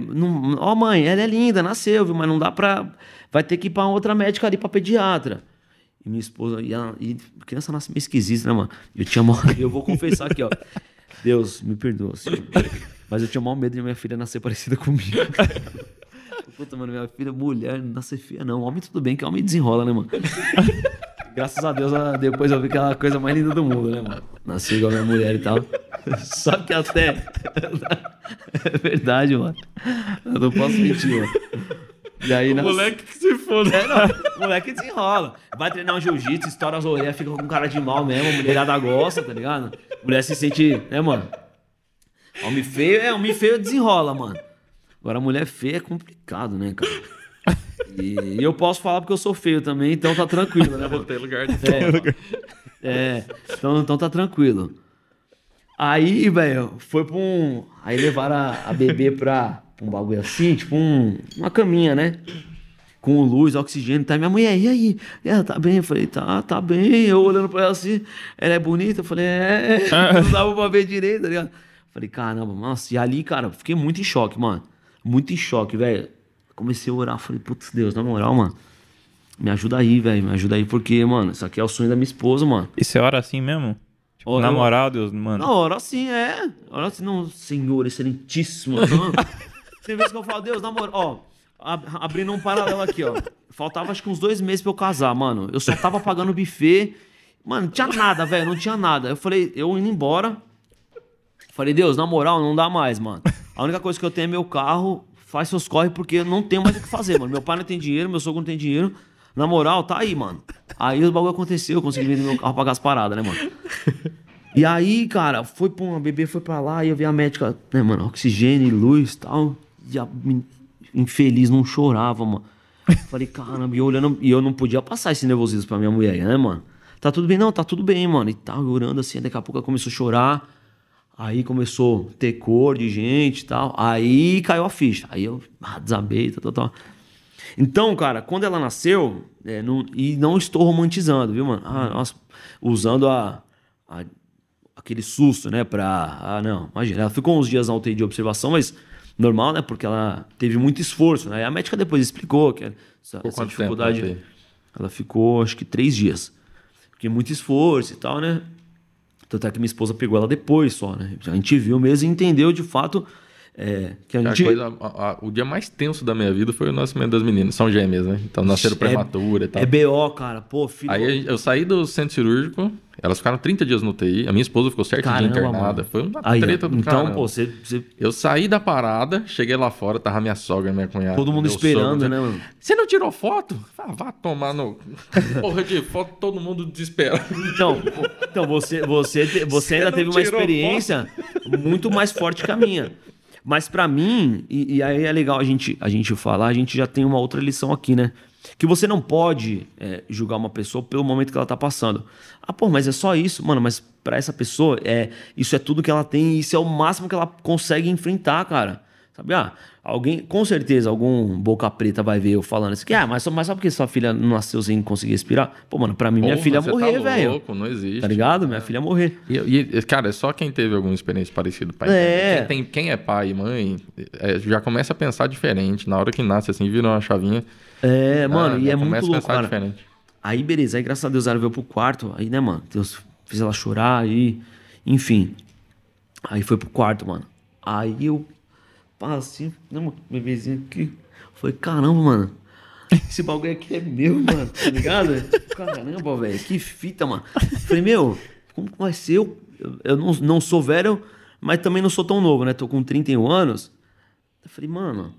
S3: ó, mãe, ela é linda, nasceu, viu? Mas não dá pra. Vai ter que ir pra outra médica ali pra pediatra. E minha esposa. E a, e criança nasce meio esquisita, né, mano? Eu tinha mal. Eu vou confessar aqui, ó. Deus, me perdoa. Assim, mas eu tinha mal medo de minha filha nascer parecida comigo. Puta, mano, minha filha, mulher, não nascer feia, não. Homem, tudo bem, que homem desenrola, né, mano? Graças a Deus, depois eu vi que é a coisa mais linda do mundo, né, mano? Nasci igual a minha mulher e tal. Só que até. É verdade, mano. Eu não posso mentir, mano.
S2: E aí, o moleque que se foda.
S3: É, não, o moleque desenrola. Vai treinar um jiu-jitsu, estoura as orelhas, fica com cara de mal mesmo, a mulherada gosta, tá ligado? A mulher se sente, né, mano? Homem feio, é, homem feio desenrola, mano. Agora, mulher feia é complicado, né, cara? E eu posso falar porque eu sou feio também, então tá tranquilo, né?
S1: Não tem lugar de
S3: é, é, então, então tá tranquilo. Aí, velho, foi pra um. Aí levaram a, a bebê pra um bagulho assim, tipo um, uma caminha, né? Com luz, oxigênio, tá? Minha mulher, e aí? E ela tá bem? Eu falei, tá, tá bem. Eu olhando pra ela assim, ela é bonita? Eu falei, é, não dava pra ver direito, tá ligado? Falei, caramba, nossa, e ali, cara, fiquei muito em choque, mano. Muito em choque, velho. Comecei a orar, falei, putz, Deus, na moral, mano. Me ajuda aí, velho, me ajuda aí, porque, mano, isso aqui é o sonho da minha esposa, mano.
S2: E você ora assim mesmo? Tipo, na moral, Deus, mano.
S3: Não, ora assim, é. Ora assim, não, Senhor, excelentíssimo. Não. Tem vezes que eu falo, Deus, na moral, ó, abrindo um paralelo aqui, ó. Faltava acho que uns dois meses pra eu casar, mano. Eu só tava pagando buffet. Mano, não tinha nada, velho, não tinha nada. Eu falei, eu indo embora. Falei, Deus, na moral, não dá mais, mano. A única coisa que eu tenho é meu carro, faz seus corre, porque eu não tenho mais o que fazer, mano. Meu pai não tem dinheiro, meu sogro não tem dinheiro. Na moral, tá aí, mano. Aí o bagulho aconteceu, eu consegui vender meu carro pagar as paradas, né, mano? E aí, cara, foi pra uma bebê, foi pra lá, e eu vi a médica, né, mano, oxigênio, luz e tal. E a infeliz não chorava, mano. Falei, caramba, e eu olhando, e eu não podia passar esse nervosismo pra minha mulher, né, mano? Tá tudo bem, não, tá tudo bem, mano. E tal, orando assim, daqui a pouco ela começou a chorar. Aí começou a ter cor de gente e tal. Aí caiu a ficha. Aí eu ah, desabei, tal, tal, tal. Então, cara, quando ela nasceu, é, não, e não estou romantizando, viu, mano? Ah, nossa, usando a, a, aquele susto, né, pra. Ah, não, imagina. Ela ficou uns dias na UTI de observação, mas normal, né? Porque ela teve muito esforço, né? A médica depois explicou que essa, essa dificuldade. Tempo, ela ficou, acho que, três dias. Porque muito esforço e tal, né? Tanto é que minha esposa pegou ela depois só, né? A gente viu mesmo e entendeu de fato é, que a gente...
S1: A coisa, a, a, o dia mais tenso da minha vida foi o nascimento das meninas. São gêmeas, né? Então nasceram é, prematura e tal.
S3: É BO, cara. Pô,
S1: filho... Aí eu saí do centro cirúrgico, elas ficaram 30 dias no TI, a minha esposa ficou certo dia internada. Mano. Foi uma
S3: Aí, treta do Então, caramba. pô, você, você...
S1: Eu saí da parada, cheguei lá fora, tava minha sogra, minha cunhada.
S3: Todo mundo esperando, sogro, né, mano?
S1: Você não tirou foto? Ah, vá tomar no... Porra de foto, todo mundo desesperado.
S3: Então, então você, você, você, você ainda teve uma experiência foto? muito mais forte que a minha. Mas para mim, e, e, aí é legal a gente, a gente falar, a gente já tem uma outra lição aqui, né? Que você não pode é, julgar uma pessoa pelo momento que ela tá passando. Ah, pô, mas é só isso, mano, mas para essa pessoa, é isso é tudo que ela tem isso é o máximo que ela consegue enfrentar, cara. Sabe? Ah, alguém, com certeza, algum boca preta vai ver eu falando assim, ah, mas, mas só porque sua filha não nasceu sem conseguir respirar? Pô, mano, pra mim, minha filha morrer, tá velho.
S1: não existe.
S3: Tá ligado? Minha filha morrer.
S1: E, e, cara, é só quem teve alguma experiência parecida pai. É. Quem, tem, quem é pai e mãe é, já começa a pensar diferente. Na hora que nasce, assim, vira uma chavinha.
S3: É, mano, ah, e é muito louco, cara. Diferente. Aí, beleza. Aí, graças a Deus, ela veio pro quarto. Aí, né, mano, Deus fez ela chorar. Aí, enfim. Aí foi pro quarto, mano. Aí eu pá, assim, né, bebezinho aqui. Falei, caramba, mano. Esse bagulho aqui é meu, mano, tá ligado? caramba, velho, que fita, mano. Falei, meu, como vai ser? Eu, eu não, não sou velho, mas também não sou tão novo, né? Tô com 31 anos. Eu falei, mano,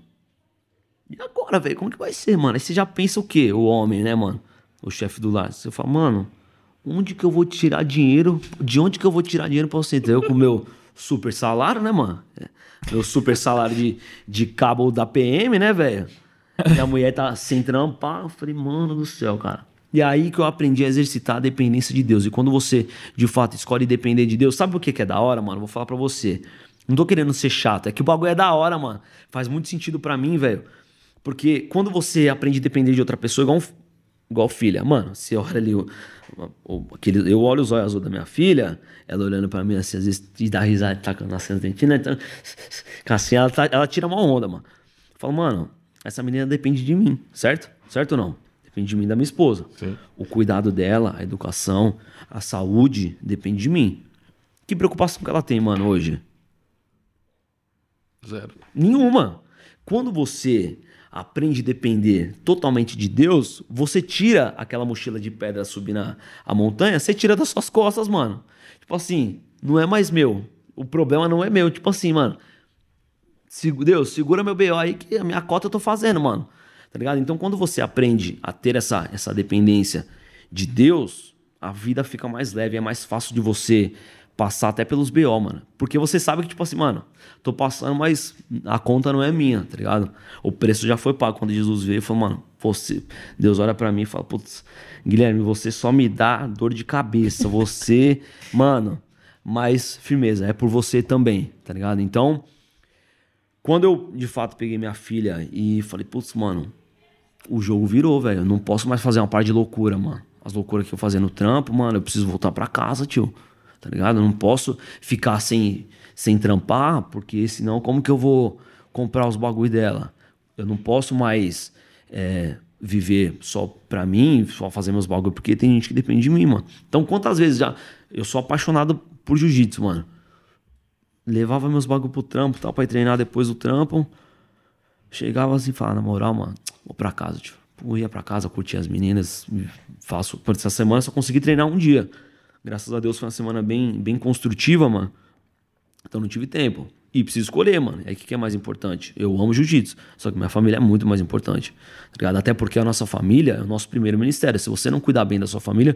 S3: e agora, velho? Como que vai ser, mano? Aí você já pensa o quê? O homem, né, mano? O chefe do lar. Você fala, mano, onde que eu vou tirar dinheiro? De onde que eu vou tirar dinheiro pra você? Eu com o meu super salário, né, mano? É, meu super salário de, de cabo da PM, né, velho? E a mulher tá sem trampar. Eu falei, mano do céu, cara. E é aí que eu aprendi a exercitar a dependência de Deus. E quando você, de fato, escolhe depender de Deus, sabe por que, que é da hora, mano? Vou falar pra você. Não tô querendo ser chato, é que o bagulho é da hora, mano. Faz muito sentido para mim, velho. Porque quando você aprende a depender de outra pessoa, igual, um, igual filha, mano, você olha ali, aquele, eu olho os olhos azul da minha filha, ela olhando para mim assim, às vezes e dá risada, tacando tá nascendo dentina, então, assim, ela, tá, ela tira uma onda, mano. Eu falo, mano, essa menina depende de mim, certo? Certo ou não? Depende de mim da minha esposa.
S1: Sim.
S3: O cuidado dela, a educação, a saúde, depende de mim. Que preocupação que ela tem, mano, hoje?
S1: Zero.
S3: Nenhuma. Quando você aprende a depender totalmente de Deus, você tira aquela mochila de pedra subir na a montanha, você tira das suas costas, mano. Tipo assim, não é mais meu. O problema não é meu. Tipo assim, mano. Deus, segura meu BO aí que a minha cota eu tô fazendo, mano. Tá ligado? Então, quando você aprende a ter essa, essa dependência de Deus, a vida fica mais leve, é mais fácil de você passar até pelos BO, mano. Porque você sabe que, tipo assim, mano, tô passando, mas a conta não é minha, tá ligado? O preço já foi pago. Quando Jesus veio, falou, mano, você. Deus olha para mim e fala, putz, Guilherme, você só me dá dor de cabeça. Você, mano, mais firmeza. É por você também, tá ligado? Então, quando eu de fato peguei minha filha e falei, putz, mano, o jogo virou, velho. Eu não posso mais fazer uma parte de loucura, mano. As loucuras que eu fazia no trampo, mano, eu preciso voltar para casa, tio tá ligado? Eu não posso ficar sem, sem trampar, porque senão como que eu vou comprar os bagulho dela? Eu não posso mais é, viver só pra mim, só fazer meus bagulho, porque tem gente que depende de mim, mano. Então quantas vezes já... Eu sou apaixonado por jiu-jitsu, mano. Levava meus bagulho pro trampo, tal, pra ir treinar depois do trampo. Chegava assim e falava, na moral, mano, vou pra casa, tio. Eu ia pra casa, curtir as meninas, faço... Por essa semana só consegui treinar um dia. Graças a Deus foi uma semana bem, bem construtiva, mano. Então não tive tempo. E preciso escolher, mano. É o que é mais importante. Eu amo jiu-jitsu, só que minha família é muito mais importante. Tá Até porque a nossa família é o nosso primeiro ministério. Se você não cuidar bem da sua família,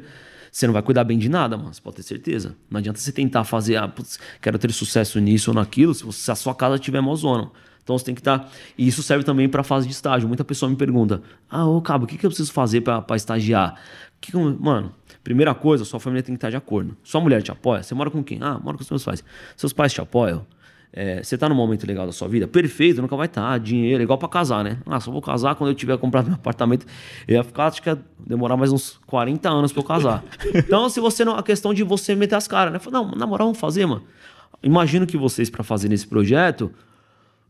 S3: você não vai cuidar bem de nada, mano. Você pode ter certeza. Não adianta você tentar fazer, ah, putz, quero ter sucesso nisso ou naquilo, se, você, se a sua casa tiver mozona. Então você tem que estar. Tá... E isso serve também para fase de estágio. Muita pessoa me pergunta: Ah, ô Cabo, o que, que eu preciso fazer para estagiar? Que que eu... Mano, primeira coisa, sua família tem que estar de acordo. Sua mulher te apoia? Você mora com quem? Ah, moro com os meus pais. Seus pais te apoiam? É, você tá num momento legal da sua vida? Perfeito, nunca vai estar. Tá. Dinheiro, igual para casar, né? Ah, só vou casar quando eu tiver comprado meu apartamento. Eu ia ficar, acho que ia demorar mais uns 40 anos para eu casar. então, se você não. A questão de você meter as caras, né? Não, na moral, vamos fazer, mano. Imagino que vocês, para fazer esse projeto,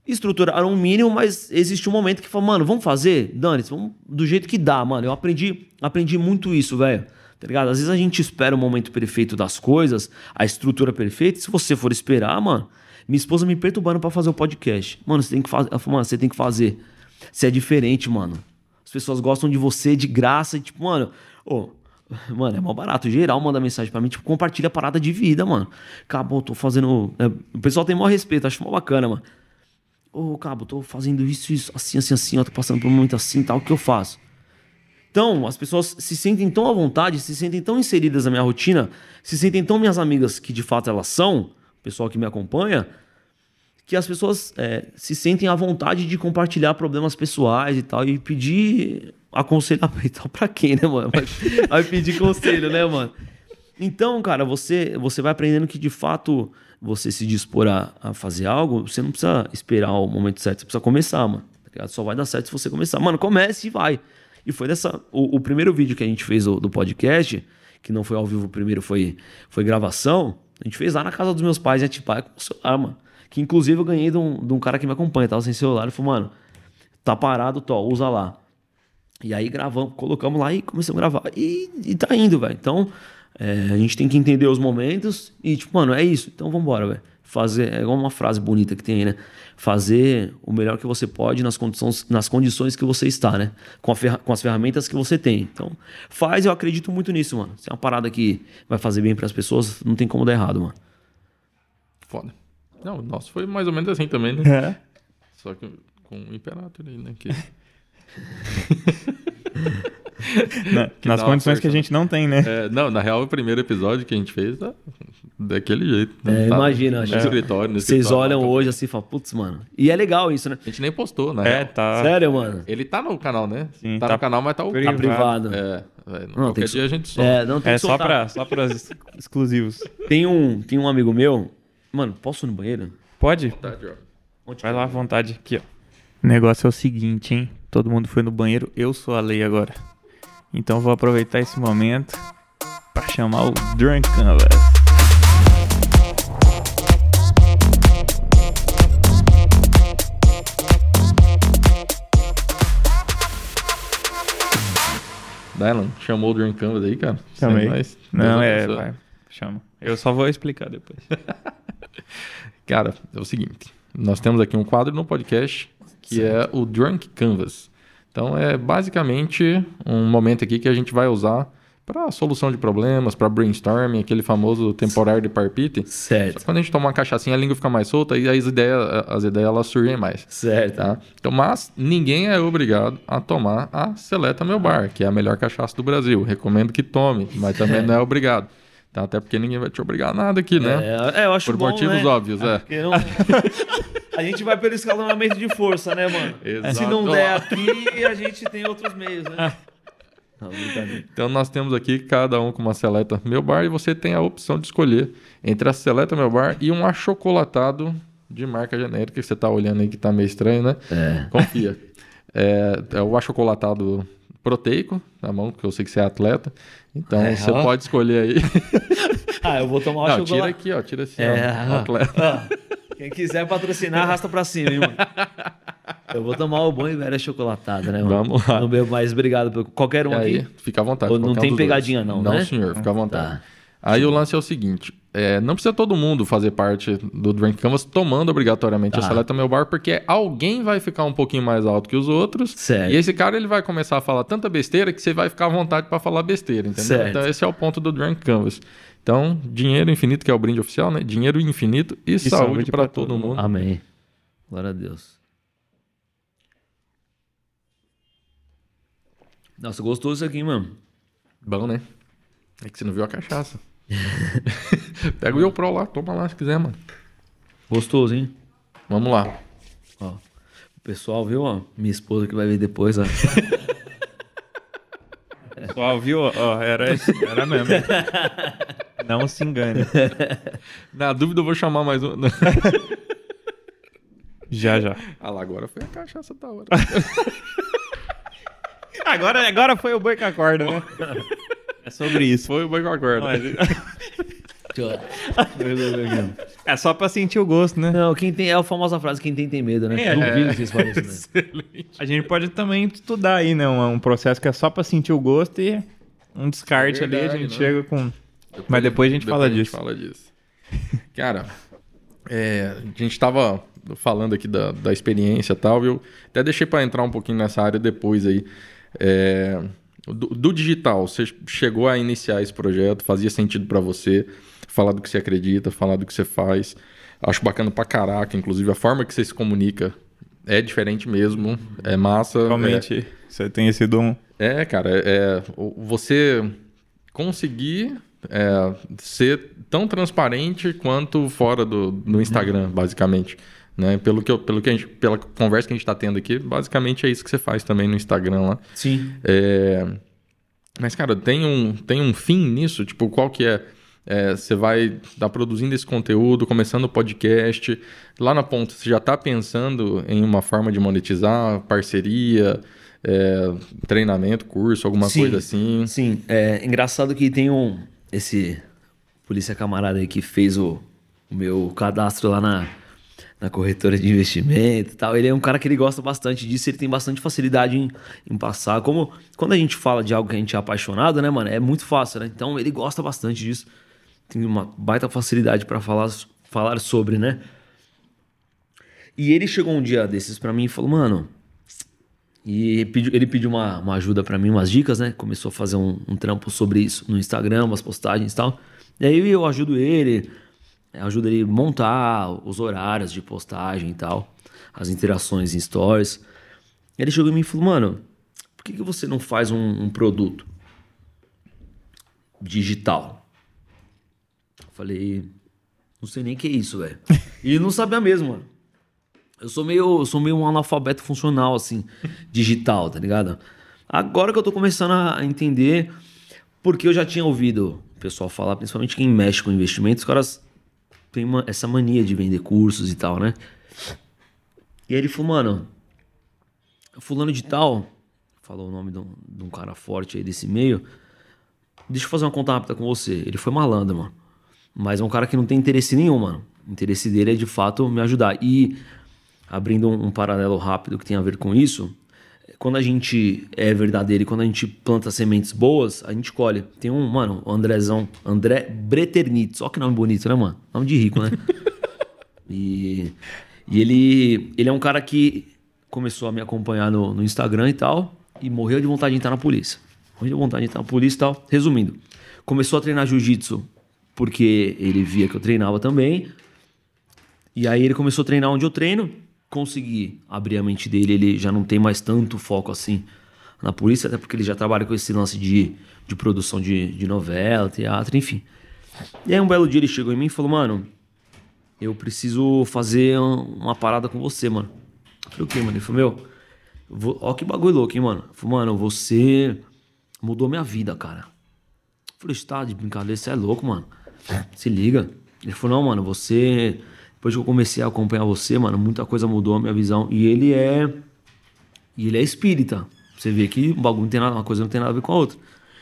S3: estruturaram um mínimo, mas existe um momento que fala, mano, vamos fazer? Dani, vamos do jeito que dá, mano. Eu aprendi, aprendi muito isso, velho tá ligado? Às vezes a gente espera o momento perfeito das coisas, a estrutura perfeita, se você for esperar, mano, minha esposa me perturbando para fazer o podcast. Mano, você tem que fazer, mano, você tem que fazer. Você é diferente, mano. As pessoas gostam de você de graça, e, tipo, mano, ô, Mano, é mó barato. Geral manda mensagem pra mim, tipo, compartilha a parada de vida, mano. Cabo, tô fazendo. É, o pessoal tem maior respeito, acho mó bacana, mano. Ô, Cabo, tô fazendo isso, isso, assim, assim, assim, ó, tô passando por um momento assim tal, o que eu faço? Então, as pessoas se sentem tão à vontade, se sentem tão inseridas na minha rotina, se sentem tão minhas amigas que de fato elas são, o pessoal que me acompanha, que as pessoas é, se sentem à vontade de compartilhar problemas pessoais e tal, e pedir aconselhamento pra quem, né, mano? Vai pedir conselho, né, mano? Então, cara, você, você vai aprendendo que de fato você se dispor a, a fazer algo, você não precisa esperar o momento certo, você precisa começar, mano. Tá Só vai dar certo se você começar. Mano, comece e vai. E foi dessa. O, o primeiro vídeo que a gente fez do, do, podcast, que não foi ao vivo, o primeiro foi, foi gravação, a gente fez lá na casa dos meus pais em Atibaia com o celular, mano. Que inclusive eu ganhei de um, de um cara que me acompanha, tava sem celular. Ele falou, mano, tá parado, tô, usa lá. E aí gravamos, colocamos lá e começamos a gravar. E, e tá indo, velho. Então, é, a gente tem que entender os momentos e, tipo, mano, é isso. Então vambora, velho. fazer, é igual uma frase bonita que tem aí, né? Fazer o melhor que você pode nas condições, nas condições que você está, né? Com, ferra, com as ferramentas que você tem. Então, faz, eu acredito muito nisso, mano. Se é uma parada que vai fazer bem para as pessoas, não tem como dar errado, mano.
S1: Foda. Não, o nosso foi mais ou menos assim também, né?
S2: É.
S1: Só que com o Imperator aí, né? Que...
S2: Na- nas condições que a gente não tem, né?
S1: É, não, na real, o primeiro episódio que a gente fez tá daquele jeito.
S3: É,
S1: Tá
S3: imagina,
S1: no escritório, no
S3: Vocês
S1: escritório,
S3: olham
S1: tá-
S3: hoje assim e falam, putz, mano. E é legal isso, né?
S1: A gente nem postou, na
S2: É,
S1: real.
S2: tá.
S3: Sério, mano.
S1: Ele tá no canal, né?
S2: Sim,
S1: tá,
S2: tá
S1: no canal, mas tá o
S3: Tá
S2: privado.
S3: privado.
S1: É, velho,
S3: Não,
S1: qualquer
S3: tem que-
S1: dia a gente solta.
S3: É, não tem
S2: É
S3: que
S2: só pra, só pra ex- exclusivos.
S3: Tem um, tem um amigo meu. Mano, posso ir no banheiro?
S2: Pode?
S1: Tá, Joe.
S2: Vai lá à vontade aqui, ó. O negócio é o seguinte, hein? Todo mundo foi no banheiro, eu sou a lei agora. Então vou aproveitar esse momento pra chamar o Drunk Canvas.
S1: Dylan, chamou o Dream Canvas aí, cara?
S2: Chamei.
S1: Sem mais.
S2: Não, é, vai, chama. Eu só vou explicar depois.
S1: Cara, é o seguinte. Nós temos aqui um quadro no podcast que é o Drunk Canvas. Então é basicamente um momento aqui que a gente vai usar para solução de problemas, para brainstorming, aquele famoso temporário de parpite. Só
S3: Certo.
S1: que quando a gente toma uma cachaçinha, a língua fica mais solta e as ideias, as ideias elas surgem mais.
S3: Certo.
S1: Tá? Então, mas ninguém é obrigado a tomar a Seleta Meu Bar, que é a melhor cachaça do Brasil. Recomendo que tome, mas também não é obrigado. Tá? Até porque ninguém vai te obrigar a nada aqui, né?
S3: É, é, eu acho
S1: Por
S3: bom,
S1: motivos
S3: né?
S1: óbvios, é.
S3: Porque não- a gente vai pelo escalonamento de força, né, mano?
S1: Exato.
S3: Se não der aqui, a gente tem outros meios, né? Não, brincadeira.
S1: Então nós temos aqui cada um com uma seleta meu bar e você tem a opção de escolher entre a seleta meu bar e um achocolatado de marca genérica que você tá olhando aí que tá meio estranho, né?
S3: É.
S1: Confia. É, é o achocolatado proteico, tá bom? Porque eu sei que você é atleta. Então
S3: É,
S1: você
S3: ó.
S1: pode escolher aí.
S3: Ah, eu vou tomar o
S1: Não, tira
S3: chocolate.
S1: aqui, ó. Tira assim,
S3: É,
S1: ó.
S3: ó. Ó, quem quiser patrocinar, arrasta pra cima, hein, mano? Eu vou tomar o bom e velho achocolatado, né, mano?
S1: Vamos lá.
S3: Não bebo mais, obrigado. Por... Qualquer um
S1: aí,
S3: aqui.
S1: fica à vontade.
S3: Ou não
S1: um
S3: tem pegadinha não,
S1: Não,
S3: né?
S1: senhor, fica à vontade.
S3: Tá.
S1: Aí o lance é o seguinte: é, não precisa todo mundo fazer parte do Drink Canvas tomando obrigatoriamente a
S3: Tá.
S1: Seleta Meu Bar, porque alguém vai ficar um pouquinho mais alto que os outros.
S3: Certo.
S1: E esse cara ele vai começar a falar tanta besteira que você vai ficar à vontade para falar besteira, entendeu?
S3: Certo.
S1: Então esse é o ponto do Drink Canvas. Então, dinheiro infinito, que é o brinde oficial, né? Dinheiro infinito e, saúde,
S2: saúde
S1: para todo
S2: todo
S1: mundo.
S3: Amém. Glória a Deus. Nossa, gostoso isso aqui, mano.
S1: Bom, né? É que você não viu a cachaça. Pega o Eu Pro lá, toma lá se quiser, mano.
S3: Gostoso, hein?
S1: Vamos lá.
S3: Ó. O pessoal, viu, ó? Minha esposa que vai ver depois, ó.
S2: Pessoal, viu? Ó, era, esse- era mesmo. Não se engane.
S1: Na dúvida, eu vou chamar mais um.
S2: Já, já.
S1: ah lá, agora foi a cachaça da hora.
S2: Agora, agora foi o boi com a corda, né? É sobre isso.
S1: Foi o boi com a corda.
S2: É só pra sentir o gosto, né?
S3: Não, quem tem. É a famosa frase: quem tem, tem medo, né?
S2: É.
S3: Duvido que vocês falem isso, né?
S2: A gente pode também estudar aí, né? Um, um processo que é só pra sentir o gosto e um descarte ali, a
S1: Verdade,
S2: gente
S1: né?
S2: chega com. Mas depois a gente fala disso.
S1: fala disso. Cara, é, a gente tava falando aqui da, da experiência e tal, eu até deixei para entrar um pouquinho nessa área depois aí. É, do, do digital, você chegou a iniciar esse projeto, fazia sentido para você, falar do que você acredita, falar do que você faz. Acho bacana pra caraca, inclusive a forma que você se comunica é diferente mesmo, é massa. é-
S2: Realmente, você tem esse dom.
S1: é, cara, é, você conseguir é, ser tão transparente quanto fora do, do Instagram, basicamente. Né? Pelo que eu- pelo que a gente, pela conversa que a gente está tendo aqui, basicamente é isso que você faz também no Instagram lá.
S3: Sim.
S1: É, Mas, cara, tem um, tem um fim nisso? Tipo, qual que é? É, você vai estar produzindo esse conteúdo, começando o podcast. Lá na ponta, você já está pensando em uma forma de monetizar, parceria, é, treinamento, curso, alguma
S3: Sim.
S1: coisa assim?
S3: Sim, é engraçado que tem um. Esse polícia camarada aí que fez o, o meu cadastro lá na, na corretora de investimento e tal. Ele é um cara que ele gosta bastante disso, ele tem bastante facilidade em, em passar. Como quando a gente fala de algo que a gente é apaixonado, né, mano? É muito fácil, né? Então ele gosta bastante disso. Tem uma baita facilidade pra falar falar sobre, né? E ele chegou um dia desses para mim e falou, mano. E ele pediu uma, uma ajuda para mim, umas dicas, né? Começou a fazer um, um, trampo sobre isso no Instagram, umas postagens e tal. E aí eu ajudo ele, ajudo ele a montar os horários de postagem e tal, as interações em stories. Ele chegou em mim e falou, mano, por que, que você não faz um, um produto digital? Eu falei, não sei nem o que é isso, velho. e não sabia mesmo, mano. Eu sou meio, eu sou meio um analfabeto funcional, assim, digital, tá ligado? Agora que eu tô começando a entender, porque eu já tinha ouvido o pessoal falar, principalmente quem mexe com investimentos, os caras têm uma, essa mania de vender cursos e tal, né? E aí ele falou, mano, fulano de tal, falou o nome de um, de um cara forte aí desse meio, deixa eu fazer uma conta rápida com você. Ele foi malandro, mano. Mas é um cara que não tem interesse nenhum, mano. O interesse dele é de fato me ajudar. E abrindo um, um paralelo rápido que tem a ver com isso, quando a gente é verdadeiro e quando a gente planta sementes boas, a gente colhe. Tem um, mano, o Andrezão, André Breternitz, olha que nome bonito, né, mano? Nome de rico, né? e, e ele, ele é um cara que começou a me acompanhar no, no Instagram e tal, e morreu de vontade de entrar na polícia. Morreu de vontade de entrar na polícia e tal. Resumindo, começou a treinar jiu-jitsu porque ele via que eu treinava também. E aí ele começou a treinar onde eu treino conseguir abrir a mente dele, ele já não tem mais tanto foco assim na polícia, até porque ele já trabalha com esse lance de, de produção de, de novela, teatro, enfim. E aí um belo dia ele chegou em mim e falou, mano, eu preciso fazer uma parada com você, mano. Eu falei, o quê, mano? Ele falou, meu, ó que bagulho louco, hein, mano? Falou, mano, você mudou minha vida, cara. Eu falei, está de brincadeira, você é louco, mano. Se liga. Ele falou, não, mano, você depois que eu comecei a acompanhar você, mano, muita coisa mudou a minha visão. E ele é. E ele é espírita. Você vê que o bagulho não tem nada, uma coisa não tem nada a ver com a outra.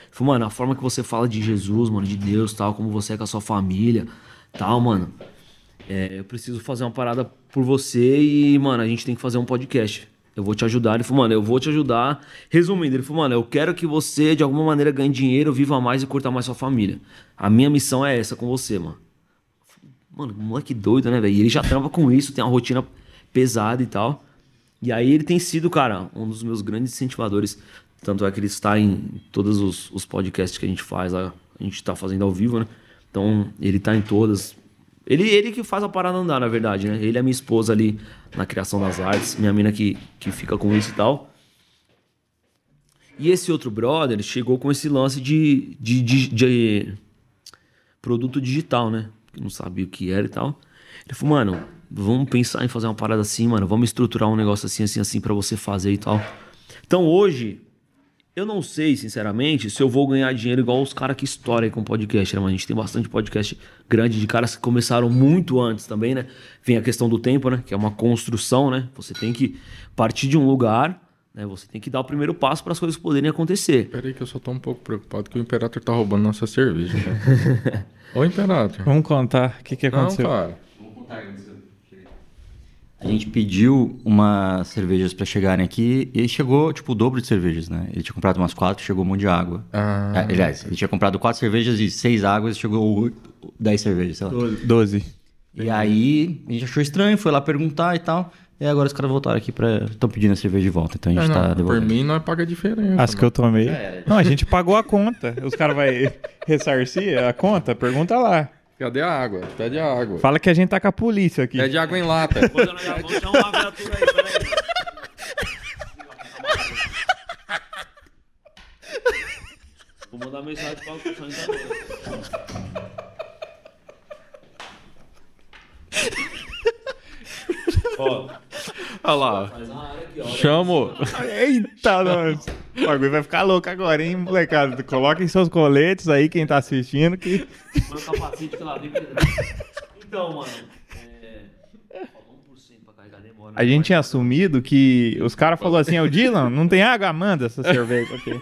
S3: Falou, mano, a forma que você fala de Jesus, mano, de Deus, tal, como você é com a sua família, tal, mano. É, eu preciso fazer uma parada por você e, mano, a gente tem que fazer um podcast. Eu vou te ajudar. Ele falou, mano, eu vou te ajudar. Resumindo, ele falou, mano, eu quero que você, de alguma maneira, ganhe dinheiro, viva mais e curta mais sua família. A minha missão é essa com você, mano. Mano, moleque doido, né, velho? E ele já trampa com isso, tem uma rotina pesada e tal. E aí ele tem sido, cara, um dos meus grandes incentivadores. Tanto é que ele está em todos os, os podcasts que a gente faz lá. A gente tá fazendo ao vivo, né? Então, ele tá em todas. Ele, ele que faz a parada andar, na verdade, né? Ele é minha esposa ali na criação das artes, minha mina que, que fica com isso e tal. E esse outro brother chegou com esse lance de, de, de, de produto digital, né? Que não sabia o que era e tal. Ele falou, mano, vamos pensar em fazer uma parada assim, mano, vamos estruturar um negócio assim, assim, assim para você fazer e tal. Então hoje, eu não sei, sinceramente, se eu vou ganhar dinheiro igual os caras que estouram com podcast, né, mano? A gente tem bastante podcast grande de caras que começaram muito antes também, né? Vem a questão do tempo, né? Que é uma construção, né? Você tem que partir de um lugar né? Você tem que dar o primeiro passo para as coisas poderem acontecer.
S1: Peraí que eu só tô um pouco preocupado que o Imperator tá roubando nossa cerveja. Né? Ô, Imperator.
S2: Vamos contar o que, que aconteceu.
S1: Não, cara.
S4: Vamos contar A gente pediu umas cervejas para chegarem aqui e chegou, tipo, o dobro de cervejas, né? Ele tinha comprado umas quatro, chegou um monte de água. Ah. É, aliás, ele tinha comprado quatro cervejas e seis águas, chegou dez cervejas, sei lá.
S2: Doze.
S4: E aí, a gente achou estranho, foi lá perguntar e tal. E agora os caras voltaram aqui para Estão pedindo a cerveja de volta, então a gente é, tá devolvendo.
S1: Por mim, não paga diferença.
S2: As que eu tomei. É. Não, a gente pagou a conta. Os caras vão ressarcir a conta? Pergunta lá.
S1: Cadê a água? Pede a água.
S2: Fala que a gente tá com a polícia aqui.
S1: Pede água em lata.
S3: Vou mandar mensagem para o
S1: Ó. Olha lá. Chamo.
S2: Eita, nós. O bagulho vai ficar louco agora, hein, molecada? Coloquem seus coletes aí, quem tá assistindo, que. Capacete pela Então, mano. É... A gente tinha assumido que os caras falaram assim, o Dylan, não tem água? Manda essa cerveja aqui.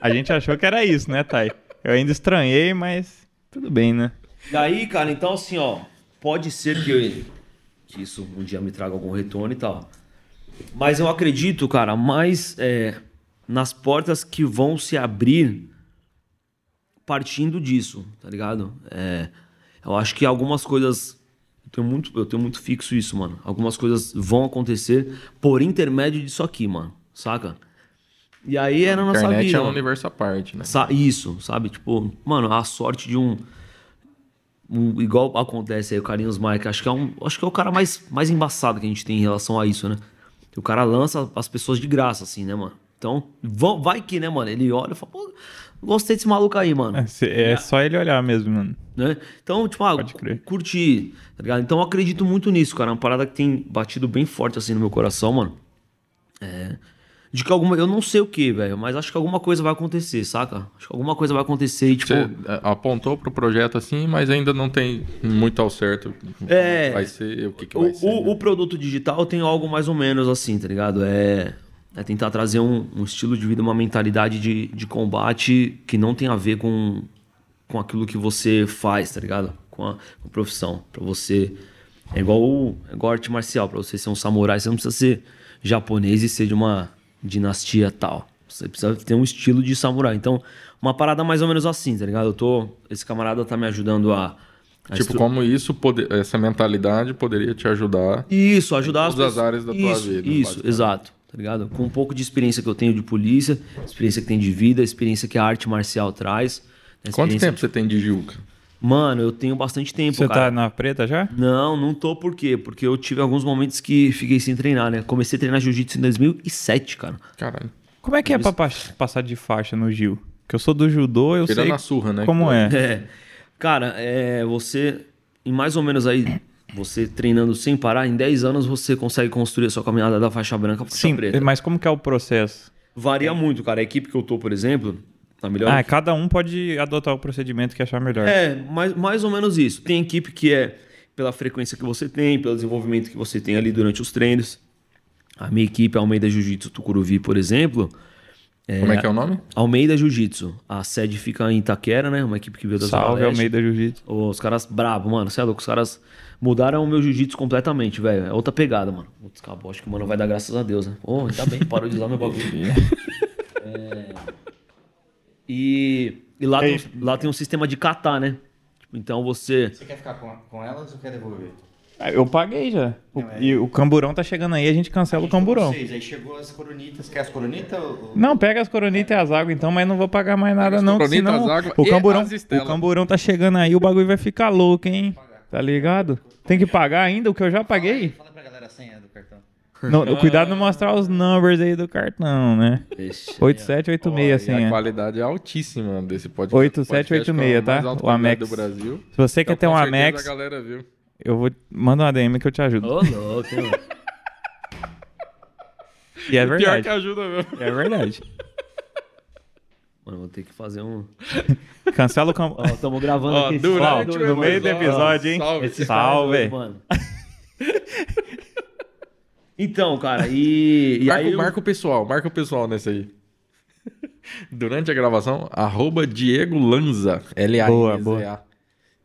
S2: A gente achou que era isso, né, Thay? Eu ainda estranhei, mas tudo bem, né?
S3: Daí, cara, então assim, ó, pode ser que eu, que isso um dia me traga algum retorno e tal. Mas eu acredito, cara, mais é, nas portas que vão se abrir partindo disso, tá ligado? É, eu acho que algumas coisas tenho muito, eu tenho muito fixo isso, mano. Algumas coisas vão acontecer por intermédio disso aqui, mano. Saca? E aí é na nossa
S1: internet
S3: vida.
S1: é um
S3: mano.
S1: universo à parte, né?
S3: Sa- Isso, sabe? Tipo, mano, a sorte de um. Um- igual acontece aí, o Carlinhos Mike, acho que é um. Acho que é o cara mais, mais embaçado que a gente tem em relação a isso, né? O cara lança as pessoas de graça, assim, né, mano? Então, vão, vai que, né, mano? Ele olha e fala, pô, gostei desse maluco aí, mano.
S2: É, cê- é só ele olhar mesmo, mano.
S3: Né? Então, tipo, ah, curti, tá ligado? Então eu acredito muito nisso, cara. É uma parada que tem batido bem forte assim no meu coração, mano. É. De que alguma. Eu não sei o que, velho, mas acho que alguma coisa vai acontecer, saca? Acho que alguma coisa vai acontecer e, tipo.
S1: Você é, apontou pro projeto assim, mas ainda não tem muito ao certo o que
S3: É.
S1: vai ser, o que, que
S3: O,
S1: vai ser.
S3: o-
S1: né?
S3: o produto digital tem algo mais ou menos assim, tá ligado? É, é tentar trazer um, um estilo de vida, uma mentalidade de, de combate que não tem a ver com, com aquilo que você faz, tá ligado? Com a, com a profissão. Pra você. É igual, o- é igual arte marcial. Pra você ser um samurai, você não precisa ser japonês e ser de uma dinastia tal. Você precisa ter um estilo de samurai. Então, uma parada mais ou menos assim, tá ligado? Eu tô. Esse camarada tá me ajudando a. a
S1: Tipo, como isso, pode- essa mentalidade poderia te ajudar.
S3: isso, ajudar
S1: todas as
S3: pessoas-
S1: áreas da tua
S3: isso,
S1: vida,
S3: Isso, exato. Tá ligado? Com um pouco de experiência que eu tenho de polícia, experiência que tem de vida, experiência que a arte marcial traz. né,
S1: Quanto tempo você tem de Juca?
S3: Mano, eu tenho bastante tempo,
S2: Você
S3: cara.
S2: tá na preta já?
S3: Não, não tô por quê? Porque eu tive alguns momentos que fiquei sem treinar, né? Comecei a treinar jiu-jitsu em 2007, cara.
S1: Caralho.
S2: Como é que é pra pa- passar de faixa no Gil? Que eu sou do judô, eu
S1: Tirando
S2: sei
S1: a surra, né?
S2: como é.
S3: É. Cara, é, você, em mais ou menos aí, você treinando sem parar, em 10 anos você consegue construir a sua caminhada da faixa branca pra faixa
S2: Sim,
S3: preta.
S2: mas como que é o processo?
S3: Varia muito, cara. A equipe que eu tô, por exemplo, a melhor
S2: Ah, cada um pode adotar o procedimento que achar melhor.
S3: É, mais, mais ou menos isso. Tem equipe que é pela frequência que você tem, pelo desenvolvimento que você tem ali durante os treinos. A minha equipe, Almeida Jiu-Jitsu Tucuruvi, por exemplo.
S1: Como é que é o nome?
S3: Almeida Jiu-Jitsu. A sede fica em Itaquera, né? Uma equipe que veio da Zona
S2: Salve
S3: Leste.
S2: Almeida Jiu-Jitsu.
S3: Os caras brabo, mano. Você é louco? Os caras mudaram o meu jiu-jitsu completamente, velho. É outra pegada, mano. Putz, acabou. Acho que, mano, vai dar graças a Deus, né? Pô, ainda bem, parou de usar meu bagulho. É. E, e lá, tem, um- lá tem um sistema de catar, né? Tipo, Então você.
S4: Você quer ficar com, com elas ou quer devolver?
S2: Ah, Eu paguei já. O-
S4: Não, é-
S2: E o camburão tá chegando aí, a gente cancela o camburão.
S4: Vocês, aí chegou as coronitas. Quer as coronitas ou...
S2: Não, pega as coronitas e as águas então, mas não vou pagar mais nada
S1: as
S2: não, que
S1: coronitas,
S2: senão
S1: as águas
S2: o
S1: e
S2: camburão, o camburão tá chegando aí, o bagulho vai ficar louco, hein? Tá ligado? Tem que pagar ainda o que eu já paguei?
S4: Fala pra galera a senha do cartão.
S2: Não, cuidado não mostrar os numbers aí do cartão, né?
S3: Ixi.
S2: 8786
S1: E a
S2: assim, é.
S1: qualidade é altíssima desse podcast.
S2: 8786,
S1: Podcast com a
S2: tá? O
S1: qualidade
S2: Amex.
S1: do Brasil.
S2: Se você quer
S1: Então,
S2: ter um Amex,
S1: A galera viu.
S2: eu vou mandar uma DM que eu te ajudo.
S3: Ô, louco, mano.
S2: E é
S1: Pior
S2: verdade.
S1: que ajuda mesmo.
S2: É verdade.
S3: Mano, vou ter que fazer um.
S2: Cancela o camburão.
S3: Ó, tamo gravando
S1: Ó,
S3: aqui.
S1: durante
S3: Ó,
S1: o
S2: no meio do episódio, hein?
S1: Salve.
S3: Esse
S2: Salve.
S3: cara é mano. Então, cara, e. e
S1: Marca,
S3: aí eu-
S1: marca o pessoal, marca o pessoal nesse aí. Durante a gravação, arroba Diego Lanza. l a
S2: Boa,
S1: n z a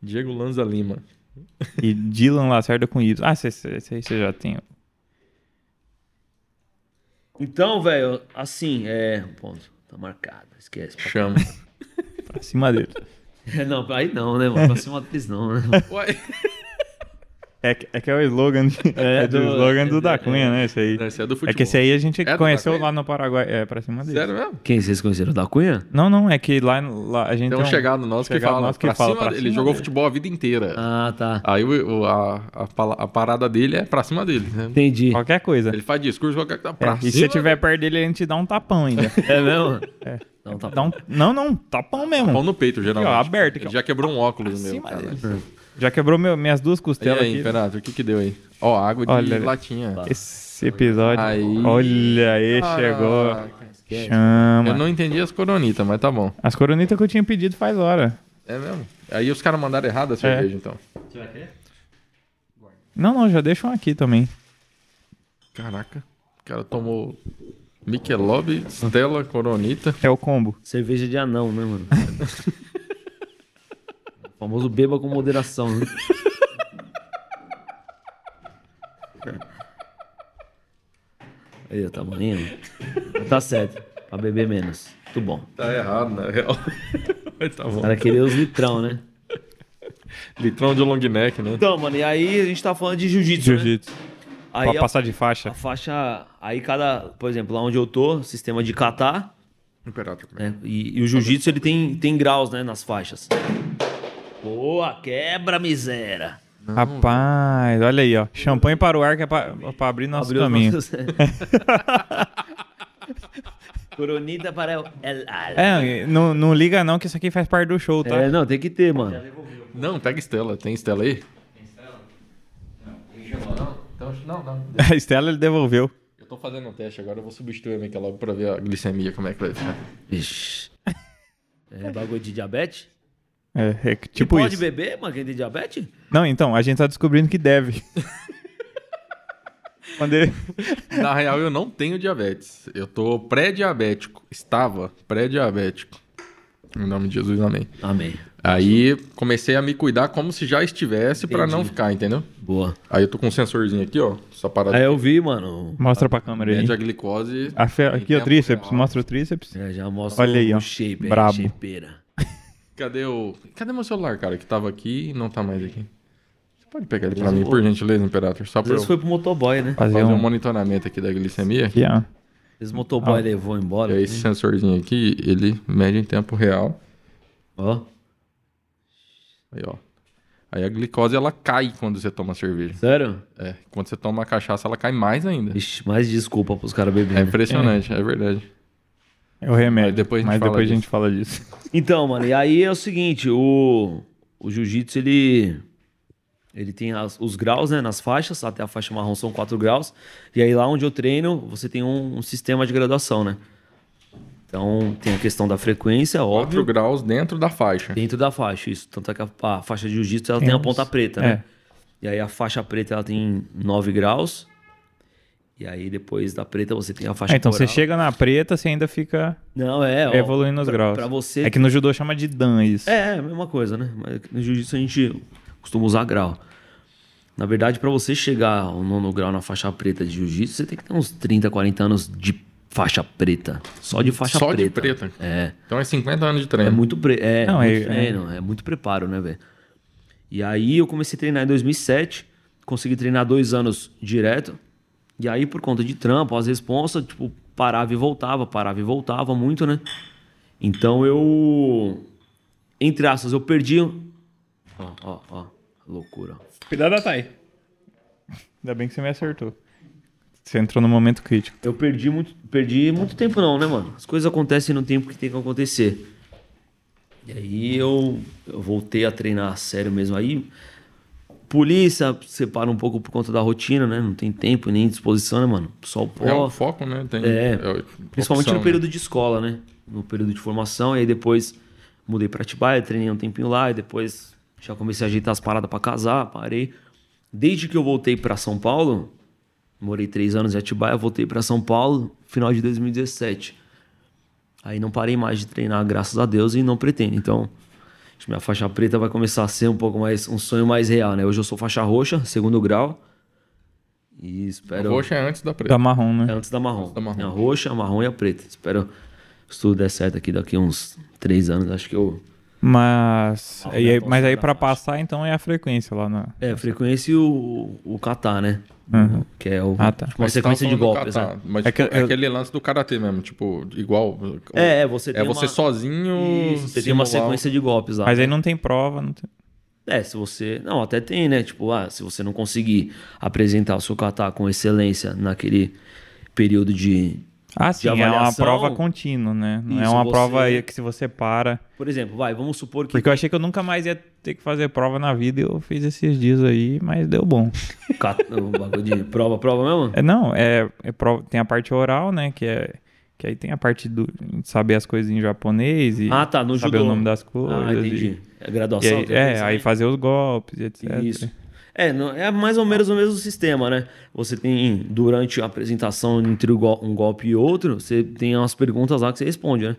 S1: Diego Lanza Lima.
S2: E Dylan Lacerda com Y. Ah, esse esse aí você já tem.
S3: Então, velho, assim, é. Ponto. Tá marcado, esquece.
S1: Chama.
S2: Pra cima dele.
S3: Não, aí não, né, mano? Pra cima deles não, né? mano?
S1: Ué.
S2: É, que- é que é o slogan, de- é, do,
S3: do-
S2: slogan do
S3: é,
S2: da
S3: é,
S2: Cunha, né? Esse aí.
S1: Esse é do futebol.
S2: É que esse aí a gente
S1: É
S2: conheceu lá no Paraguai. É, pra cima dele.
S1: Sério mesmo?
S3: Quem vocês conheceram? Da Cunha?
S2: Não, não, é que lá, lá a gente
S1: Tem um chegado nosso que fala,
S2: nosso que
S1: pra
S2: fala
S1: cima,
S2: pra
S1: ele
S2: cima
S1: jogou
S2: dele.
S1: futebol a vida inteira.
S3: Ah, tá.
S1: Aí o, o- a, a, a parada dele é pra cima dele. Né?
S3: Entendi.
S2: Qualquer coisa.
S1: Ele faz discurso, qualquer coisa
S2: É,
S1: pra
S2: e se
S1: cima
S2: você tiver perto dele, ele te dá um tapão ainda.
S3: É mesmo?
S2: É.
S3: Não, tá
S2: Dá um- não, não, tapão mesmo.
S1: Pão no peito, geralmente.
S2: Aqui, ó, aberto aqui,
S1: Ele
S2: ó.
S1: já quebrou um óculos meu.
S2: Cima
S1: cara.
S2: dele. Já quebrou meu- minhas duas
S1: E
S2: costelas
S1: aí,
S2: aqui.
S1: Imperator, o que que deu aí? Ó, água de
S2: Olha,
S1: latinha.
S2: Esse episódio.
S1: Aí.
S2: Olha aí, chegou. Chama.
S1: Eu não entendi as coronitas, mas tá bom.
S2: As coronitas que eu tinha pedido faz hora.
S1: É mesmo? Aí os caras mandaram errado a cerveja, então.
S4: Você vai querer?
S2: Não, não, já deixam aqui também.
S1: Caraca. O cara tomou Michelob, Stella, Coronita.
S2: É o combo.
S3: Cerveja de anão, né, mano? o famoso beba com moderação, né? Aí, o tamanho. Tá certo. Pra beber menos. Muito bom.
S1: Tá errado, na real. mas tá bom.
S3: O cara queria os litrão, né?
S1: Litrão de long neck, né?
S3: Então, mano, e aí a gente tá falando de jiu-jitsu. Né?
S2: Jiu-jitsu.
S3: Aí
S2: Pra
S3: a,
S2: passar de faixa.
S3: a faixa. Aí cada. Por exemplo, lá onde eu tô, sistema de kata,
S1: Imperator.
S3: né? E, e o jiu-jitsu ele tem, tem graus, né? Nas faixas. Boa, quebra, miséria.
S2: Rapaz, olha aí, ó. Champanhe para o ar que é pra, pra abrir nosso
S3: Abriu
S2: caminho.
S3: nossos- Coronita para o.
S2: É, não, não liga não que isso aqui faz parte do show, tá?
S3: É, não, tem que ter, mano.
S1: Não, pega Estela. Tem Estela aí? Tem Estela? Não. Então, não, não.
S2: A Estela ele devolveu.
S1: Eu tô fazendo um teste agora, eu vou substituir a minha logo pra ver a glicemia, como é que vai ficar.
S3: Vixe. É bagulho de diabetes?
S2: É, é que
S3: E
S2: tipo
S3: pode
S2: isso.
S3: beber, mas quem tem diabetes?
S2: Não, então, a gente tá descobrindo que deve. Quando ele...
S1: Na real, eu não tenho diabetes. Eu tô pré-diabético. Estava pré-diabético. Em nome de Jesus, amém.
S3: Amém.
S1: Aí comecei a me cuidar como se já estivesse pra não ficar, entendeu?
S3: Boa.
S1: Aí eu tô com um sensorzinho aqui, ó. Essa parada
S3: Aí eu vi, mano.
S2: Mostra pra câmera aí.
S1: mede a glicose.
S2: A fe- Aqui, ó, tríceps.
S1: real.
S2: Mostra o tríceps.
S3: É, já mostra
S2: Olha aí,
S3: o
S2: ó.
S3: shape,
S2: Brabo.
S3: shapeira.
S1: Cadê o. Cadê meu celular, cara? Que tava aqui e não tá mais aqui. Você pode pegar ele pra mim, por gentileza, Imperator? Só pra eu
S3: vezes foi pro motoboy, né?
S2: Fazer
S1: um
S2: um...
S1: monitoramento aqui da glicemia.
S2: Aqui, ó.
S3: O motoboy levou embora.
S1: E aí, esse sensorzinho aqui, ele mede em tempo real.
S3: Ó,
S1: Aí, ó. Aí a glicose, ela cai quando você toma cerveja.
S3: sério?
S1: É, quando você toma cachaça, ela cai mais ainda.
S3: Ixi, mais desculpa pros caras
S1: É
S3: beberem.
S1: impressionante, é, verdade.
S2: É o remédio.
S1: Mas depois a gente
S2: Mas
S1: fala
S2: depois a
S1: disso.
S2: gente fala disso.
S3: Então, mano, e aí é o seguinte, o, o jiu-jitsu, ele, ele tem as- os graus, né, nas faixas, até a faixa marrom são quatro graus, e aí lá onde eu treino, você tem um, um sistema de graduação, né? Então, tem a questão da frequência,
S1: 4
S3: óbvio,
S1: graus dentro da faixa.
S3: dentro da faixa, isso. Tanto é que a, a faixa de jiu-jitsu, ela tem, a
S2: uns-
S3: ponta preta, né? E aí a faixa preta, ela tem 9 graus, e aí depois da preta você tem a faixa
S2: É, então você
S3: coral.
S2: chega na preta, você ainda fica
S3: Não, é, ó,
S2: evoluindo os
S3: pra-
S2: graus.
S3: Pra você
S2: É que no judô chama de dan isso.
S3: É, é a mesma coisa, né? Mas no jiu-jitsu a gente costuma usar grau. Na verdade, pra você chegar ao nono grau na faixa preta de jiu-jitsu, você tem que ter uns 30, 40 anos de faixa preta. Só de faixa
S1: Só
S3: preta.
S1: de preta.
S3: É.
S1: Então é 50 anos de
S3: É
S1: treino.
S3: muito, pre... é,
S2: Não,
S3: muito
S2: é-
S3: treino, é... muito preparo, né, velho? E aí eu comecei a treinar em 2007, consegui treinar dois anos direto. E aí, por conta de trampo, as responsas, tipo, parava e voltava, parava e voltava muito, né? Então eu. Entre aspas, eu perdi. Ó, ó, ó. Loucura.
S2: Cuidado da Thay. Ainda bem que você me acertou. Você entrou no momento crítico.
S3: Eu perdi muito, perdi muito tempo, não, né, mano? As coisas acontecem no tempo que tem que acontecer. E aí eu, eu voltei a treinar a sério mesmo. Aí, polícia separa um pouco por conta da rotina, né? Não tem tempo nem disposição, né, mano? Só o
S1: É o
S3: pó.
S1: foco, né? Tem,
S3: É,
S1: o-
S3: Principalmente
S1: opção,
S3: no período de escola, né? No período de formação. E aí depois mudei pra Atibaia, treinei um tempinho lá. E depois já comecei a ajeitar as paradas pra casar, parei. Desde que eu voltei pra São Paulo, morei três anos em Atibaia, voltei pra São Paulo, final de 2017. Aí não parei mais de treinar, graças a Deus, e não pretendo. Então, acho que minha faixa preta vai começar a ser um pouco mais, um sonho mais real, né? Hoje eu sou faixa roxa, segundo grau. E
S1: A
S3: espero...
S1: roxa é antes da preta.
S2: Da marrom, né?
S3: É antes da marrom.
S1: da marrom.
S3: A roxa, a marrom e a preta. Espero que tudo der certo aqui daqui uns três anos. Acho que eu.
S2: Mas, e
S3: né,
S2: aí, mas aí
S3: faixa.
S2: passar, então, é a frequência lá na...
S3: É, frequência e o, o kata, né?
S2: Uhum.
S3: Que é o,
S2: Ah, tá.
S3: tipo, uma
S1: Mas
S3: sequência de golpes,
S1: kata,
S3: né?
S1: Mas
S2: É
S1: tipo,
S2: que
S1: é aquele lance do karatê mesmo, tipo, igual.
S3: É, é, você
S1: É você
S3: uma...
S1: sozinho.
S3: Isso, você tem uma sequência de golpes lá.
S2: Mas aí não tem prova, não tem...
S3: É, se você. Não, até tem, né? Tipo, ah, se você não conseguir apresentar o seu kata com excelência naquele período de.
S2: Ah, sim, é uma prova contínua, né? Não é
S3: Isso,
S2: uma
S3: você-
S2: prova aí que se você para...
S3: Por exemplo, vai, vamos supor que.
S2: Porque eu achei que eu nunca mais ia ter que fazer prova na vida e eu fiz esses dias aí, mas deu bom.
S3: O bagulho de prova, prova mesmo?
S2: É, não, é, é prova- tem a parte oral, né? Que é que aí tem a parte do saber as coisas em japonês e
S3: Ah, tá, no
S2: saber
S3: judô.
S2: o nome das coisas.
S3: Ah, entendi.
S2: e-
S3: É
S2: E,
S3: graduação?
S2: aí,
S3: tem
S2: é, aí fazer os golpes, etc.
S3: Isso. É, é mais ou menos o mesmo sistema, né? Você tem, durante a apresentação entre o um golpe e outro, você tem umas perguntas lá que você responde, né?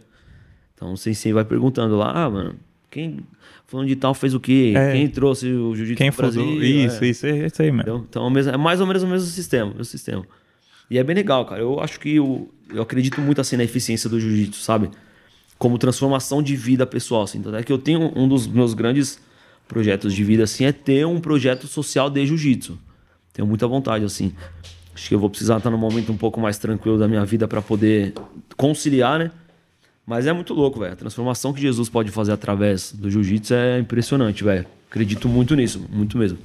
S3: Então o sensei vai perguntando lá, ah, mano, quem falando de tal fez o quê?
S2: É.
S3: Quem trouxe o jiu-jitsu
S2: Quem
S3: pro? Brasil?
S2: Isso,
S3: É.
S2: isso, é isso aí mesmo.
S3: Entendeu? Então é o é mais ou menos o mesmo sistema, mesmo sistema. E é bem legal, cara. Eu acho que eu, eu acredito muito assim na eficiência do jiu-jitsu, sabe? Como transformação de vida pessoal, assim. Então é que eu tenho um dos meus grandes projetos de vida assim é ter um projeto social de jiu-jitsu. Tenho muita vontade assim. Acho que eu vou precisar estar num momento um pouco mais tranquilo da minha vida para poder conciliar, né? Mas é muito louco, velho. A transformação que Jesus pode fazer através do jiu-jitsu é impressionante, velho. Acredito muito nisso, muito mesmo.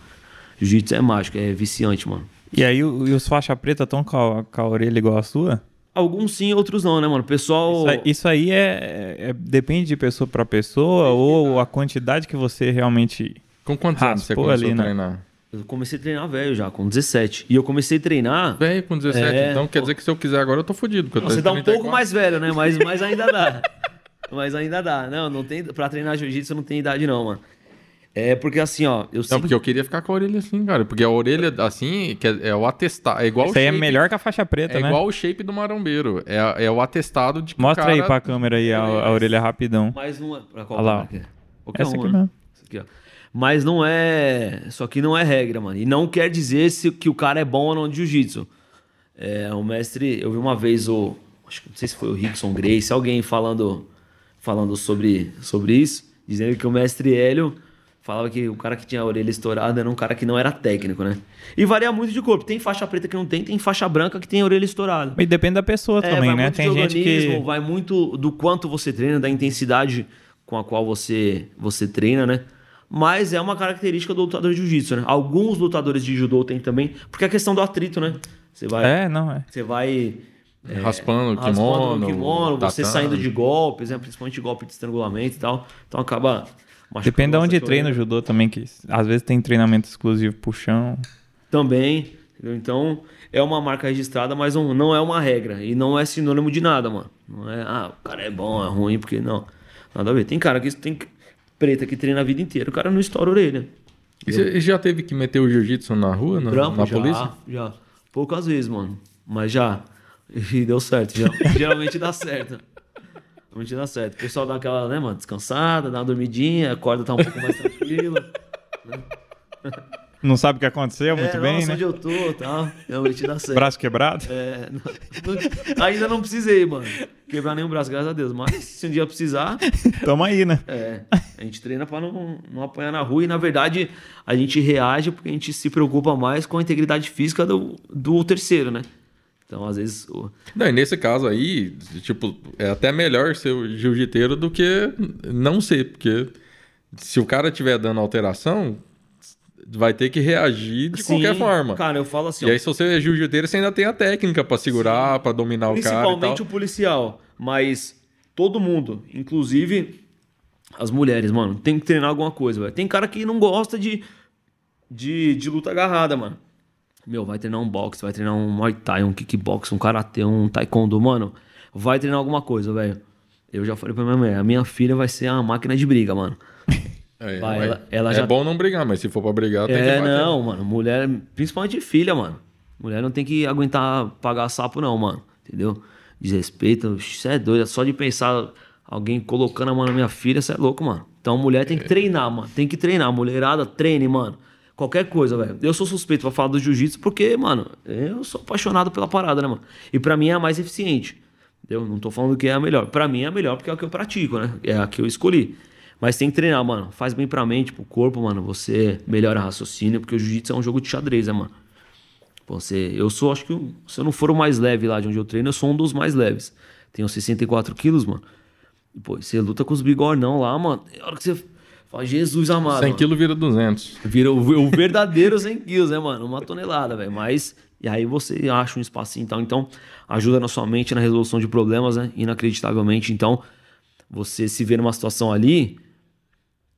S3: Jiu-jitsu é mágico, é viciante, mano.
S2: E aí, os faixa preta estão com, com a orelha igual a sua?
S3: Alguns sim, outros não, né, mano? Pessoal.
S2: Isso aí, isso aí é, é, depende de pessoa para pessoa ou a quantidade que você realmente.
S1: Com quantos anos você começou ali, a né? treinar? Né?
S3: Eu comecei a treinar velho já, com 17. E eu comecei a treinar.
S1: Velho com 17. É... Então quer dizer que se eu quiser agora eu tô fodido.
S3: Você tá um pouco mais velho, né? Mas, mas ainda dá. mas ainda dá. Não, não tem. Pra treinar jiu-jitsu não tem idade, não, mano. É porque assim, ó. Eu
S1: não, porque eu queria ficar com a orelha assim, cara. Porque a orelha, assim, é, é o atestado. É igual
S2: Isso aí é melhor que a faixa preta,
S1: é
S2: né?
S1: É igual o shape do marombeiro. É, é o atestado de que
S2: Mostra cara... aí pra câmera aí a, a orelha rapidão.
S3: Mais uma. Pra
S2: qual Olha lá. Essa aqui mesmo. Essa aqui, ó.
S3: Mas não é. Isso aqui não é regra, mano. E não quer dizer se, que o cara é bom ou não de jiu-jitsu. É, o mestre. Eu vi uma vez o. Acho que não sei se foi o Rickson Grace, alguém falando, falando sobre, sobre isso, dizendo que o mestre Hélio falava que o cara que tinha a orelha estourada era um cara que não era técnico, né? E varia muito de corpo. Tem faixa preta que não tem, tem faixa branca que tem a orelha estourada.
S2: E depende da pessoa é, também, né? Tem gente que
S3: vai muito do quanto você treina, da intensidade com a qual você você treina, né? mas é uma característica do lutador de jiu-jitsu, né? Alguns lutadores de judô têm também, porque é a questão do atrito, né?
S2: Você vai. É, não é.
S3: Você vai.
S1: É, raspando o kimono.
S3: Raspando kimono você saindo de golpes, né? principalmente golpe de estrangulamento e tal. Então acaba.
S2: Depende de onde treina o judô também, que às vezes tem treinamento exclusivo pro chão.
S3: Também. Entendeu? Então é uma marca registrada, mas não, não é uma regra. E não é sinônimo de nada, mano. Não é, ah, o cara é bom, é ruim, porque não. Nada a ver. Tem cara que tem preta que treina a vida inteira, o cara não estoura a orelha.
S1: E você já teve que meter o jiu-jitsu na rua, na, Trampo, na
S3: já,
S1: polícia?
S3: Já, poucas vezes, mano. Mas já. E deu certo. Já. Geralmente dá certo. Geralmente dá certo. O pessoal dá aquela, né, mano, descansada, dá uma dormidinha, acorda, tá um pouco mais tranquilo. Né?
S2: Não sabe o que aconteceu, é, muito bem,
S3: nossa,
S2: né?
S3: onde eu tô, tá? Realmente dá certo.
S2: Braço quebrado?
S3: É, não, não, ainda não precisei, mano. Quebrar nenhum braço, graças a Deus. Mas se um dia precisar...
S2: Toma aí, né?
S3: É, a gente treina pra não, não apanhar na rua e, na verdade, a gente reage porque a gente se preocupa mais com a integridade física do, do terceiro, né? Então, às vezes. O...
S1: Não, e nesse caso aí, tipo, é até melhor ser jiu-jiteiro do que não ser, porque se o cara tiver dando alteração, vai ter que reagir de Sim, qualquer forma.
S3: Cara, eu falo assim.
S1: E ó, aí, se você é jiu-jiteiro, você ainda tem a técnica para segurar, para dominar o cara.
S3: Principalmente o policial. Mas todo mundo, inclusive as mulheres, mano, tem que treinar alguma coisa, velho. Tem cara que não gosta de, de, de luta agarrada, mano. Meu, vai treinar um boxe, vai treinar um muay thai, um kickbox, um karatê, um taekwondo, mano. Vai treinar alguma coisa, velho. Eu já falei pra minha mãe, a minha filha vai ser uma máquina de briga, mano.
S1: É, Vai, ela, ela é já... bom não brigar, mas se for pra brigar, tem é, que
S3: É, não, mano. Mulher, principalmente filha, mano. Mulher não tem que aguentar pagar sapo, não, mano. Entendeu? Desrespeito. Você é doido. Só de pensar alguém colocando a mão na minha filha, você é louco, mano. Então, mulher tem que é. treinar, mano. Tem que treinar. Mulherada, treine, mano. Qualquer coisa, velho. Eu sou suspeito pra falar do jiu-jitsu porque, mano, eu sou apaixonado pela parada, né, mano? E pra mim é a mais eficiente. Entendeu? Não tô falando que é a melhor. Pra mim é a melhor porque é a que eu pratico, né? É a que eu escolhi. Mas tem que treinar, mano. Faz bem pra mente, pro corpo, mano. Você melhora raciocínio, porque o jiu-jitsu é um jogo de xadrez, né, mano? Você, eu sou, acho que, se eu não for o mais leve lá de onde eu treino, eu sou um dos mais leves. Tenho 64 quilos, mano. E, pô, você luta com os bigornão lá, mano. Tem hora que você fala, Jesus amado.
S1: 100 quilos vira 200.
S3: Vira o, o verdadeiro 100 quilos, né, mano? Uma tonelada, velho. Mas, e aí você acha um espacinho e tal. Então, ajuda na sua mente na resolução de problemas, né? Inacreditavelmente. Então, você se vê numa situação ali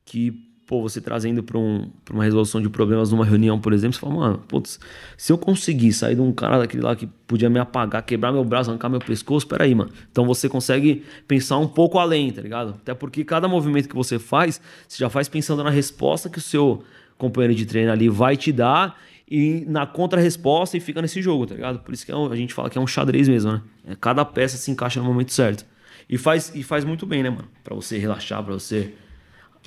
S3: que, pô, você trazendo para um, uma resolução de problemas numa reunião, por exemplo, você fala, mano, putz, se eu conseguir sair de um cara daquele lá que podia me apagar, quebrar meu braço, arrancar meu pescoço, peraí, mano. Então você consegue pensar um pouco além, tá ligado? Até porque cada movimento que você faz, você já faz pensando na resposta que o seu companheiro de treino ali vai te dar e na contra-resposta e fica nesse jogo, tá ligado? Por isso que é a gente fala que é um xadrez mesmo, né? É, cada peça se encaixa no momento certo. E faz, e faz muito bem, né, mano? Pra você relaxar, pra você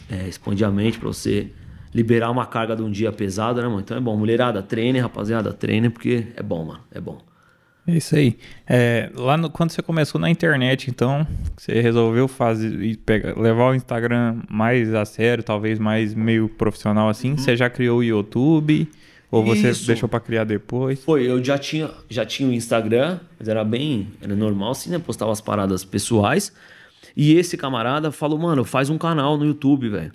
S3: é, expande a mente para você liberar uma carga de um dia pesado, né, mano? Então é bom. Mulherada, treine, rapaziada, treine, porque é bom, mano. É bom.
S2: É isso aí. É, lá no, quando você começou na internet, então, você resolveu fazer pegar, levar o Instagram mais a sério, talvez mais meio profissional assim. Uhum. Você já criou o YouTube? Ou você Isso. deixou para criar depois?
S3: Foi, eu já tinha, já tinha o Instagram, mas era bem, era normal assim, né? Postava as paradas pessoais. E esse camarada falou, mano, faz um canal no YouTube, velho.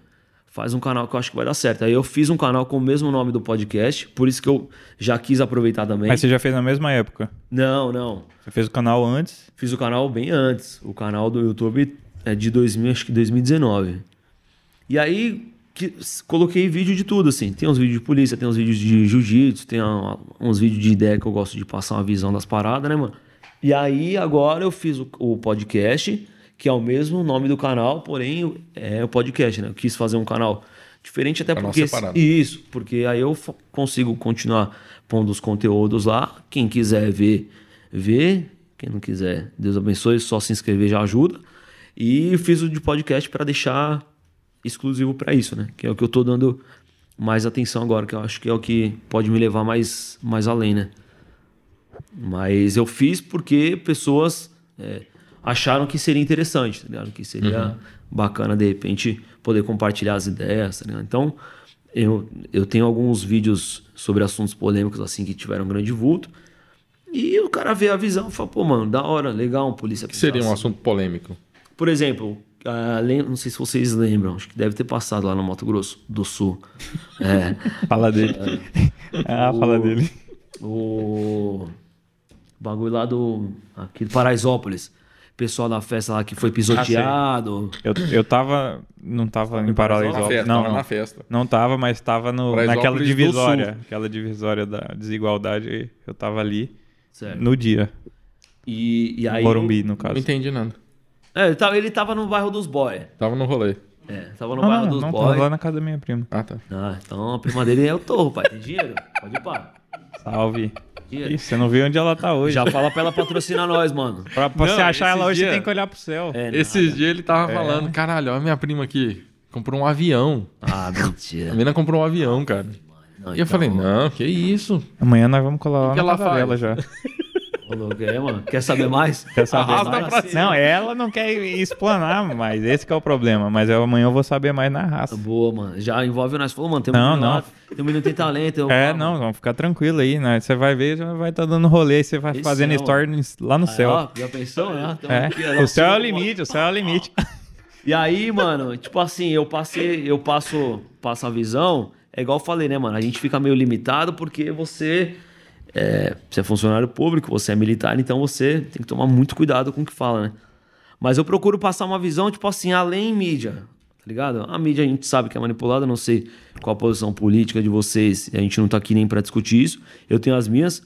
S3: Faz um canal que eu acho que vai dar certo. Aí eu fiz um canal com o mesmo nome do podcast, por isso que eu já quis aproveitar também.
S2: Mas você já fez na mesma época?
S3: Não, não.
S2: Você fez o canal antes?
S3: Fiz o canal bem antes. O canal do YouTube é de 2000, acho que 2019. E aí que, coloquei vídeo de tudo, assim. Tem uns vídeos de polícia, tem uns vídeos de jiu-jitsu, tem uns vídeos de ideia que eu gosto de passar uma visão das paradas, né, mano? E aí agora eu fiz o, o podcast que é o mesmo nome do canal, porém é o podcast, né? Eu quis fazer um canal diferente até canal porque separado. isso, porque aí eu consigo continuar pondo os conteúdos lá. Quem quiser ver, vê. Quem não quiser, Deus abençoe, só se inscrever já ajuda. E fiz o de podcast para deixar exclusivo para isso, né? Que é o que eu tô dando mais atenção agora, que eu acho que é o que pode me levar mais, mais além, né? Mas eu fiz porque pessoas é, acharam que seria interessante, tá ligado? Que seria uhum. bacana, de repente, poder compartilhar as ideias, tá ligado? Então, eu, eu tenho alguns vídeos sobre assuntos polêmicos, assim, que tiveram um grande vulto. E o cara vê a visão e fala, pô, mano, da hora, legal, um polícia...
S1: que seria um assim. assunto polêmico?
S3: Por exemplo, uh, não sei se vocês lembram, acho que deve ter passado lá no Mato Grosso do Sul.
S2: É, fala dele. É, ah, o, fala dele.
S3: O bagulho lá do... Aqui do Paraisópolis pessoal da festa lá que foi pisoteado.
S2: Ah, eu, eu tava. Não tava em Paraisópolis. Não, não,
S1: na festa.
S2: Não tava, mas tava no, naquela divisória. Aquela divisória da desigualdade. Eu tava ali certo. no dia.
S3: E, e aí.
S2: Morumbi, no caso.
S1: Não entendi nada.
S3: É, ele tava, ele tava no bairro dos boy.
S1: Tava no rolê.
S3: É, tava no não, bairro
S2: não,
S3: dos
S2: não,
S3: boy.
S2: Tava lá na casa da minha prima.
S1: Ah, tá.
S3: Ah, então a prima dele é o torro, pai. Tem dinheiro? Pode ir pá.
S2: Salve. Ih, você não viu onde ela tá hoje.
S3: Já fala pra ela patrocinar nós, mano.
S2: Pra, pra não, você achar ela hoje, dia... você tem que olhar pro céu.
S1: É, esses dias ele tava é. falando, caralho, olha minha prima aqui. Comprou um avião.
S3: Ah, mentira.
S1: A menina comprou um avião, cara. Não, e eu então... falei, não, que isso.
S2: Amanhã nós vamos colar lá que na ela já.
S3: É, mano. Quer saber mais?
S2: Quer saber mais? Não, ela não quer explanar, mas esse é o problema. Mas eu, amanhã eu vou saber mais na raça.
S3: Boa, mano. Já envolve nós. Falou, mano, tem
S2: um não, não. Lá,
S3: tem um menino tem talento. Eu,
S2: é, não, vamos ficar tranquilo aí, né? Você vai ver, já vai estar tá dando rolê, você vai Esse fazendo é, stories lá no céu. Ó,
S3: já pensou, né?
S2: É. Aqui, o céu é o limite, o céu é o limite.
S3: E aí, mano, tipo assim, eu passei, eu passo, passo a visão, é igual eu falei, né, mano? A gente fica meio limitado porque você é, você é funcionário público, você é militar, então você tem que tomar muito cuidado com o que fala, né? Mas eu procuro passar uma visão, tipo assim, além mídia, tá ligado? A mídia a gente sabe que é manipulada, não sei qual a posição política de vocês, a gente não tá aqui nem para discutir isso. Eu tenho as minhas,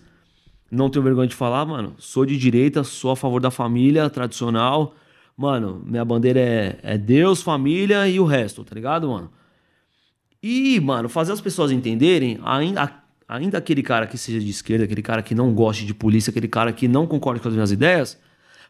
S3: não tenho vergonha de falar, mano. Sou de direita, sou a favor da família tradicional. Mano, minha bandeira é, é Deus, família e o resto, tá ligado, mano? E, mano, fazer as pessoas entenderem, ainda ainda aquele cara que seja de esquerda, aquele cara que não goste de polícia, aquele cara que não concorda com as minhas ideias,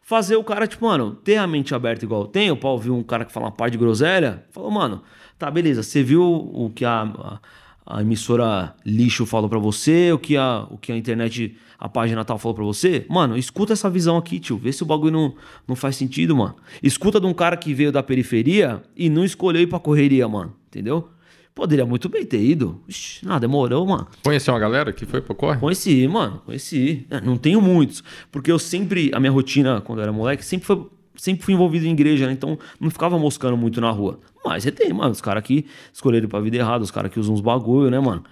S3: fazer o cara, tipo, mano, ter a mente aberta igual eu tenho, pra ouvir um cara que fala uma parte de groselha, falou, mano, tá, beleza, você viu o que a, a, a emissora lixo falou para você, o que a, o que a internet, a página tal falou para você? Mano, escuta essa visão aqui, tio, vê se o bagulho não, não faz sentido, mano. Escuta de um cara que veio da periferia e não escolheu ir pra correria, mano, entendeu? Poderia muito bem ter ido. Ixi, ah, demorou, mano.
S1: Conheceu uma galera que foi pro corre?
S3: Conheci, mano. Conheci. É, não tenho muitos. Porque eu sempre, a minha rotina, quando eu era moleque, sempre foi sempre fui envolvido em igreja, né? Então não ficava moscando muito na rua. Mas você tem, mano, os caras que escolheram pra vida errada, os caras que usam uns bagulho, né, mano?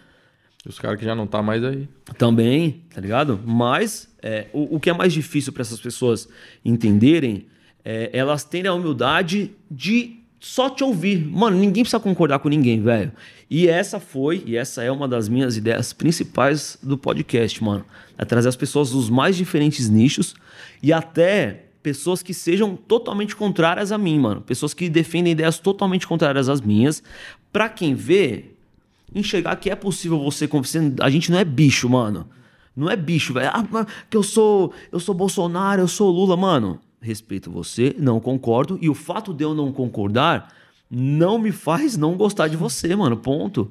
S1: Os caras que já não tá mais aí.
S3: Também, tá ligado? Mas é, o, o que é mais difícil para essas pessoas entenderem é elas terem a humildade de só te ouvir. Mano, ninguém precisa concordar com ninguém, velho. E essa foi, e essa é uma das minhas ideias principais do podcast, mano. É trazer as pessoas dos mais diferentes nichos e até pessoas que sejam totalmente contrárias a mim, mano. Pessoas que defendem ideias totalmente contrárias às minhas. Pra quem vê, enxergar que é possível você. A gente não é bicho, mano. Não é bicho, velho. Ah, que eu sou, eu sou Bolsonaro, eu sou Lula, mano respeito você, não concordo, e o fato de eu não concordar não me faz não gostar de você, mano. Ponto.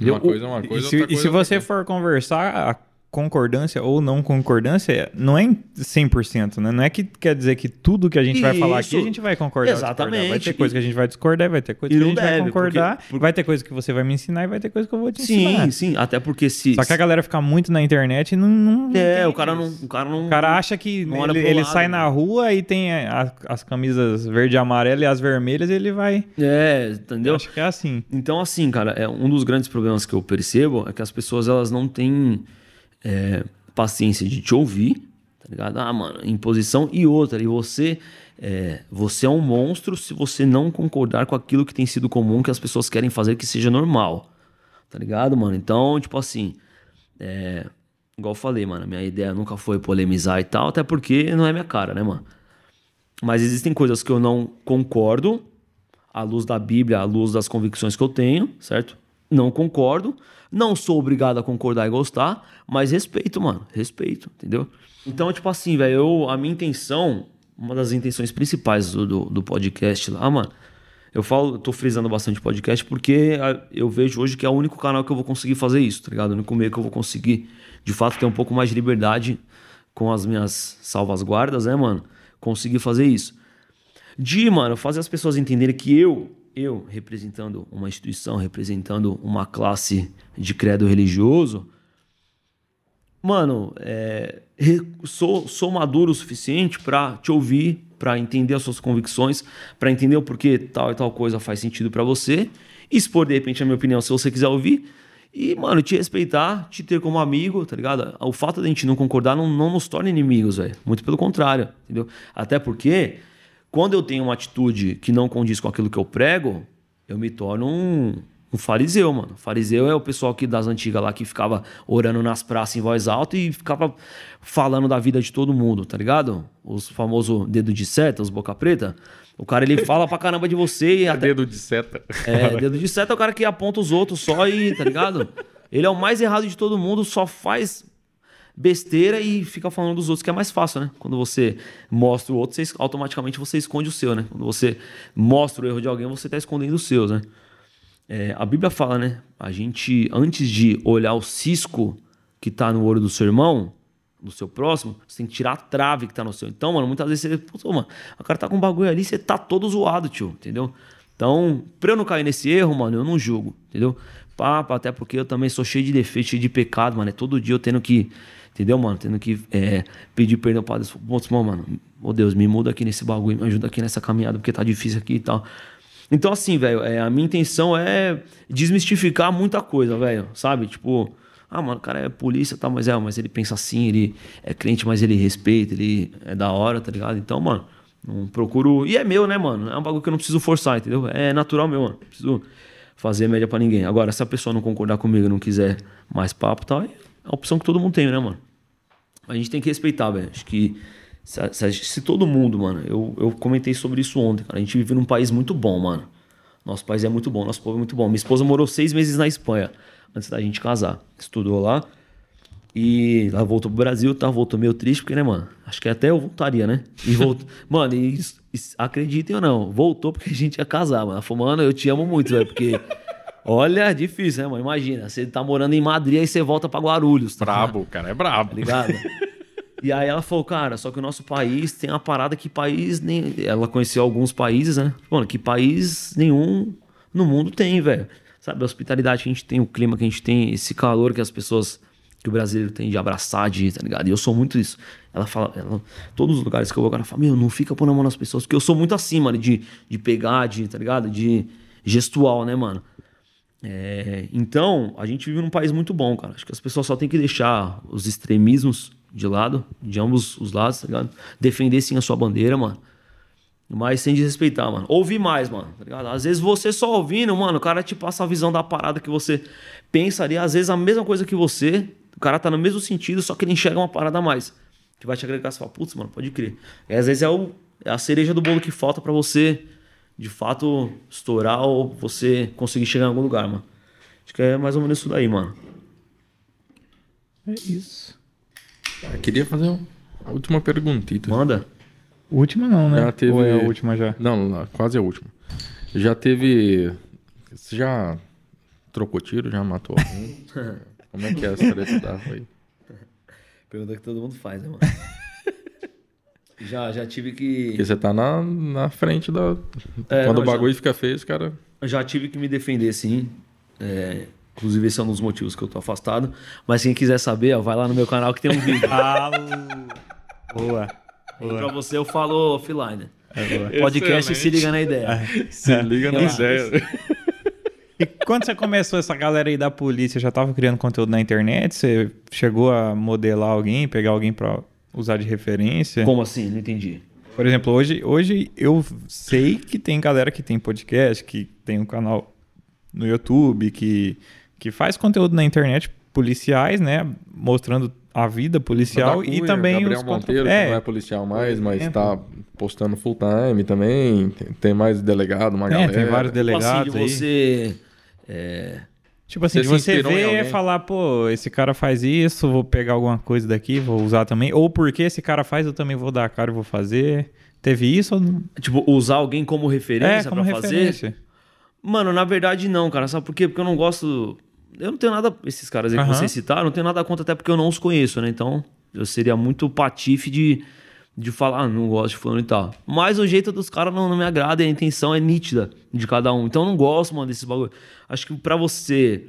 S1: Uma coisa é uma coisa,
S2: e se,
S1: outra
S2: e se você for conversar concordância ou não concordância não é 100%, né? Não é que quer dizer que tudo que a gente vai falar aqui a gente vai concordar.
S3: Exatamente.
S2: Vai ter coisa que a gente vai discordar, vai ter coisa que a gente deve, vai concordar, porque, porque... vai ter coisa que você vai me ensinar e vai ter coisa que eu vou te
S3: sim,
S2: ensinar.
S3: Sim, sim, até porque se...
S2: Só que a galera fica muito na internet e não... não
S3: é, o cara não... O cara, não,
S2: o cara acha que ele, ele lado, sai né? na rua e tem a, as camisas verde e amarela e as vermelhas e ele vai...
S3: É, entendeu? Eu
S2: acho que é assim.
S3: Então, assim, cara, é um dos grandes problemas que eu percebo é que as pessoas, elas não têm... É, paciência de te ouvir, tá ligado? Ah, mano, imposição e outra. E você é, você é um monstro se você não concordar com aquilo que tem sido comum que as pessoas querem fazer que seja normal, tá ligado, mano? Então, tipo assim, é, igual eu falei, mano, minha ideia nunca foi polemizar e tal, até porque não é minha cara, né, mano? Mas existem coisas que eu não concordo à luz da Bíblia, à luz das convicções que eu tenho, certo? Não concordo. Não sou obrigado a concordar e gostar, mas respeito, mano. Respeito, entendeu? Então, tipo assim, velho, a minha intenção, uma das intenções principais do, do, do, podcast lá, mano, eu falo, eu tô frisando bastante podcast porque eu vejo hoje que é o único canal que eu vou conseguir fazer isso, tá ligado? O único meio que eu vou conseguir, de fato, ter um pouco mais de liberdade com as minhas salvas-guardas, né, mano? Conseguir fazer isso. De, mano, fazer as pessoas entenderem que eu eu, representando uma instituição, representando uma classe de credo religioso, mano, é, sou, sou maduro o suficiente para te ouvir, para entender as suas convicções, para entender o porquê tal e tal coisa faz sentido para você, expor de repente a minha opinião se você quiser ouvir. E, mano, te respeitar, te ter como amigo, tá ligado? O fato de a gente não concordar não, não nos torna inimigos, velho. Muito pelo contrário, entendeu? Até porque quando eu tenho uma atitude que não condiz com aquilo que eu prego, eu me torno um, um fariseu, mano. Fariseu é o pessoal que das antigas lá que ficava orando nas praças em voz alta e ficava falando da vida de todo mundo, tá ligado? Os famosos dedo de seta, os boca preta. O cara ele fala pra caramba de você e até...
S1: Dedo de seta.
S3: É, dedo de seta é o cara que aponta os outros só e, tá ligado? Ele é o mais errado de todo mundo, só faz besteira e fica falando dos outros, que é mais fácil, né? Quando você mostra o outro, você, automaticamente você esconde o seu, né? Quando você mostra o erro de alguém, você está escondendo os seus, né? É, a Bíblia fala, né? A gente, antes de olhar o cisco que está no olho do seu irmão, do seu próximo, você tem que tirar a trave que está no seu. Então, mano, muitas vezes você, pô, mano, o cara tá com um bagulho ali, você tá todo zoado, tio, entendeu? Então, pra eu não cair nesse erro, mano, eu não julgo, entendeu? Papo, até porque eu também sou cheio de defeitos, cheio de pecado, mano. É todo dia eu tendo que Entendeu, mano? Tendo que é, pedir perdão para Deus. Putz, mano, oh Deus, me muda aqui nesse bagulho, me ajuda aqui nessa caminhada, porque tá difícil aqui e tal. Então, assim, velho, é, a minha intenção é desmistificar muita coisa, velho, sabe? Tipo, ah, mano, o cara é polícia, tá, mas é, mas ele pensa assim, ele é crente, mas ele respeita, ele é da hora, tá ligado? Então, mano, não procuro. E é meu, né, mano? É um bagulho que eu não preciso forçar, entendeu? É natural meu, mano. Preciso fazer média para ninguém. Agora, se a pessoa não concordar comigo, não quiser mais papo e tal, a opção que todo mundo tem, né, mano? A gente tem que respeitar, velho. Acho que se, se, se, todo mundo, mano, eu, eu comentei sobre isso ontem, cara. A gente vive num país muito bom, mano. Nosso país é muito bom, nosso povo é muito bom. Minha esposa morou seis meses na Espanha antes da gente casar. Estudou lá. E ela voltou pro Brasil, tá? Voltou meio triste, porque, né, mano? Acho que até eu voltaria, né? E voltou. mano, e, e, acreditem ou não, voltou porque a gente ia casar, mano. Ela falou, mano, eu te amo muito, velho, porque Olha, difícil, né, mano? Imagina, você tá morando em Madrid e você volta pra Guarulhos.
S1: Tá brabo, o cara é brabo. Tá
S3: ligado? e aí ela falou, cara, só que o nosso país tem uma parada que país nem. Ela conheceu alguns países, né? Mano, que país nenhum no mundo tem, velho. Sabe, a hospitalidade que a gente tem, o clima que a gente tem, esse calor que as pessoas. Que o brasileiro tem de abraçar, de, tá ligado? E eu sou muito isso. Ela fala, ela, todos os lugares que eu vou, ela fala, meu, não fica pondo a mão nas pessoas, porque eu sou muito assim, mano, de, de pegar, de, tá ligado? De gestual, né, mano? É, então, a gente vive num país muito bom, cara. Acho que as pessoas só têm que deixar os extremismos de lado, de ambos os lados, tá ligado? Defender sim a sua bandeira, mano. Mas sem desrespeitar, mano. Ouvir mais, mano, tá ligado? Às vezes você só ouvindo, mano, o cara te passa a visão da parada que você pensaria, às vezes a mesma coisa que você, o cara tá no mesmo sentido, só que ele enxerga uma parada a mais. Que vai te agregar, você fala, putz, mano, pode crer. E às vezes é, o, é a cereja do bolo que falta para você de fato estourar ou você conseguir chegar em algum lugar, mano. Acho que é mais ou menos isso daí, mano.
S2: É isso.
S1: Eu queria fazer uma última perguntita.
S3: Manda.
S2: Última não, né?
S1: Já teve...
S2: Ou é a última já?
S1: Não, quase a última. Já teve. Você já trocou tiro? Já matou alguém? Como é que é essa treta da aí?
S3: Pergunta que todo mundo faz, né, mano? já, já tive que.
S1: Porque você tá na, na frente da.
S3: É,
S1: Quando
S3: não,
S1: o bagulho fica feio, os cara.
S3: Já tive que me defender, sim. É, inclusive, esse é um dos motivos que eu tô afastado. Mas quem quiser saber, ó, vai lá no meu canal que tem um vídeo.
S2: Ah, boa.
S3: E pra você eu falo offline.
S2: É boa.
S3: Podcast
S1: Excelente.
S3: se liga na ideia.
S1: Se liga na ideia.
S2: E quando você começou essa galera aí da polícia, já tava criando conteúdo na internet? Você chegou a modelar alguém, pegar alguém pra usar de referência?
S3: Como assim? Não entendi.
S2: Por exemplo, hoje, hoje eu sei que tem galera que tem podcast, que tem um canal no YouTube, que, que faz conteúdo na internet policiais, né? Mostrando a vida policial e também
S1: Gabriel
S2: os contra-
S1: Monteiro,
S2: é,
S1: que não é policial mais, mas
S2: exemplo.
S1: tá postando full time também. Tem, tem mais delegado, uma
S2: é,
S1: galera.
S2: tem vários
S3: Tipo assim,
S2: delegados
S3: de
S2: aí.
S3: você. é,
S2: Tipo assim,
S1: Você
S2: você e
S1: alguém?
S2: falar, pô, esse cara faz isso, vou pegar alguma coisa daqui, vou usar também. Ou porque esse cara faz, eu também vou dar a cara e vou fazer. Teve isso ou não?
S3: tipo, usar alguém como referência
S2: É, como
S3: pra fazer?
S2: referência.
S3: Mano, na verdade não, cara. Sabe por quê? Porque eu não gosto. Eu não tenho nada. Esses caras aí que vocês citaram, eu não tenho nada contra, até porque eu não os conheço, né? Então, eu seria muito patife de, de falar, ah, não gosto de fulano e tal. Mas o jeito dos caras não, não me agrada e a intenção é nítida de cada um. Então, eu não gosto, mano, desse bagulho. Acho que pra você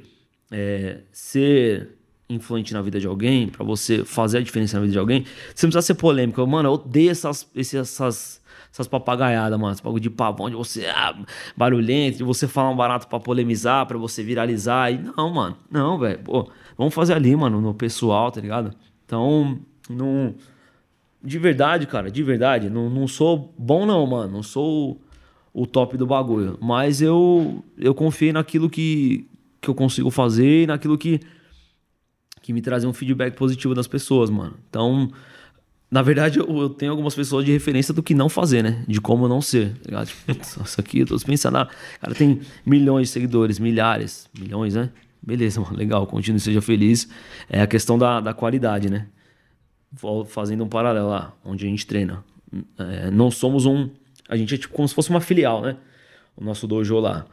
S3: é, ser influente na vida de alguém, pra você fazer a diferença na vida de alguém, você não precisa ser polêmico. Mano, eu odeio essas, essas, essas papagaiadas, mano. Esse bagulho de pavão, de você ah, barulhento, de você falar um barato pra polemizar, pra você viralizar. E não, mano. Não, velho. Vamos fazer ali, mano, no pessoal, tá ligado? Então, não. De verdade, cara, de verdade. Não, não sou bom, não, mano. Não sou o top do bagulho. Mas eu, eu confiei naquilo que, que eu consigo fazer e naquilo que, que me trazia um feedback positivo das pessoas, mano. Então, na verdade, eu, eu tenho algumas pessoas de referência do que não fazer, né? De como não ser. Tá? Tipo, isso aqui, eu tô pensando, ah, cara tem milhões de seguidores, milhares, milhões, né? Beleza, mano, legal, continue, seja feliz. É a questão da, da qualidade, né? Fazendo um paralelo lá, onde a gente treina. É, não somos um. A gente é tipo como se fosse uma filial, né? O nosso dojo lá.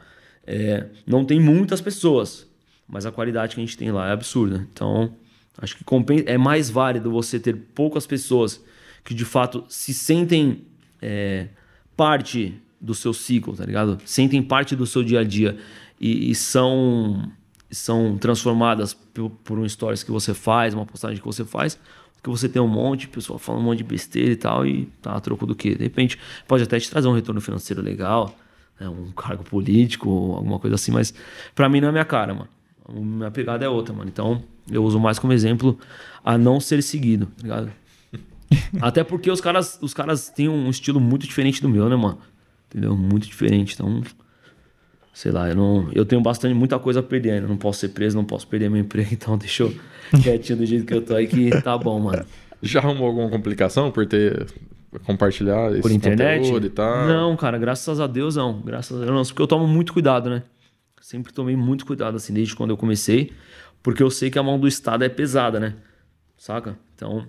S3: É, não tem muitas pessoas, mas a qualidade que a gente tem lá é absurda. Então, acho que compen- é mais válido você ter poucas pessoas que de fato se sentem é, parte do seu ciclo, tá ligado? Sentem parte do seu dia a dia e, e são são transformadas por, por um stories que você faz, uma postagem que você faz, que você tem um monte de pessoa falando um monte de besteira e tal, e tá a troco do quê? De repente, pode até te trazer um retorno financeiro legal, né, um cargo político, alguma coisa assim, mas pra mim não é minha cara, mano. A minha pegada é outra, mano. Então, eu uso mais como exemplo a não ser seguido, tá ligado? Até porque os caras, os caras têm um estilo muito diferente do meu, né, mano? Entendeu? Muito diferente. Então, sei lá, eu não, eu tenho bastante muita coisa a perder, ainda. não posso ser preso, não posso perder meu emprego, então deixa eu quietinho do jeito que eu tô aí que tá bom, mano.
S1: Já arrumou alguma complicação por ter compartilhar esse
S3: Por internet?
S1: e tal?
S3: Não, cara, graças a Deus não. Graças a Deus não. Porque eu tomo muito cuidado, né? Sempre tomei muito cuidado, assim, desde quando eu comecei. Porque eu sei que a mão do Estado é pesada, né? Saca? Então,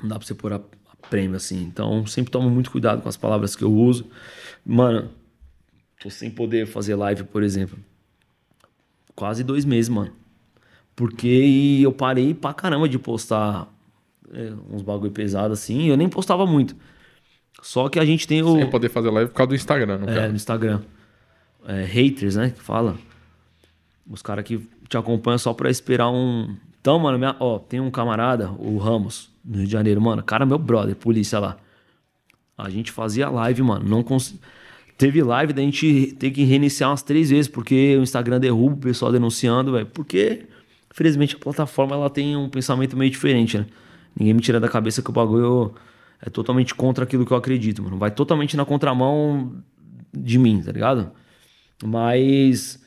S3: não dá pra você pôr a, a prêmio assim. Então, sempre tomo muito cuidado com as palavras que eu uso. Mano, tô sem poder fazer live, por exemplo. Quase dois meses, mano. Porque eu parei pra caramba de postar é, uns bagulho pesado assim. Eu nem postava muito. Só que a gente tem o.
S1: Sem poder fazer live por causa do Instagram, no
S3: É,
S1: caso.
S3: no Instagram. É, haters, né? Que fala. Os caras que te acompanham só pra esperar um. Então, mano, minha... ó, tem um camarada, o Ramos, no Rio de Janeiro, mano. Cara, meu brother, polícia lá. A gente fazia live, mano. Não cons... Teve live da gente ter que reiniciar umas três vezes, porque o Instagram derruba o pessoal denunciando, velho. Porque, infelizmente, a plataforma ela tem um pensamento meio diferente, né? Ninguém me tira da cabeça que o bagulho é totalmente contra aquilo que eu acredito, mano. Vai totalmente na contramão de mim, tá ligado? Mas.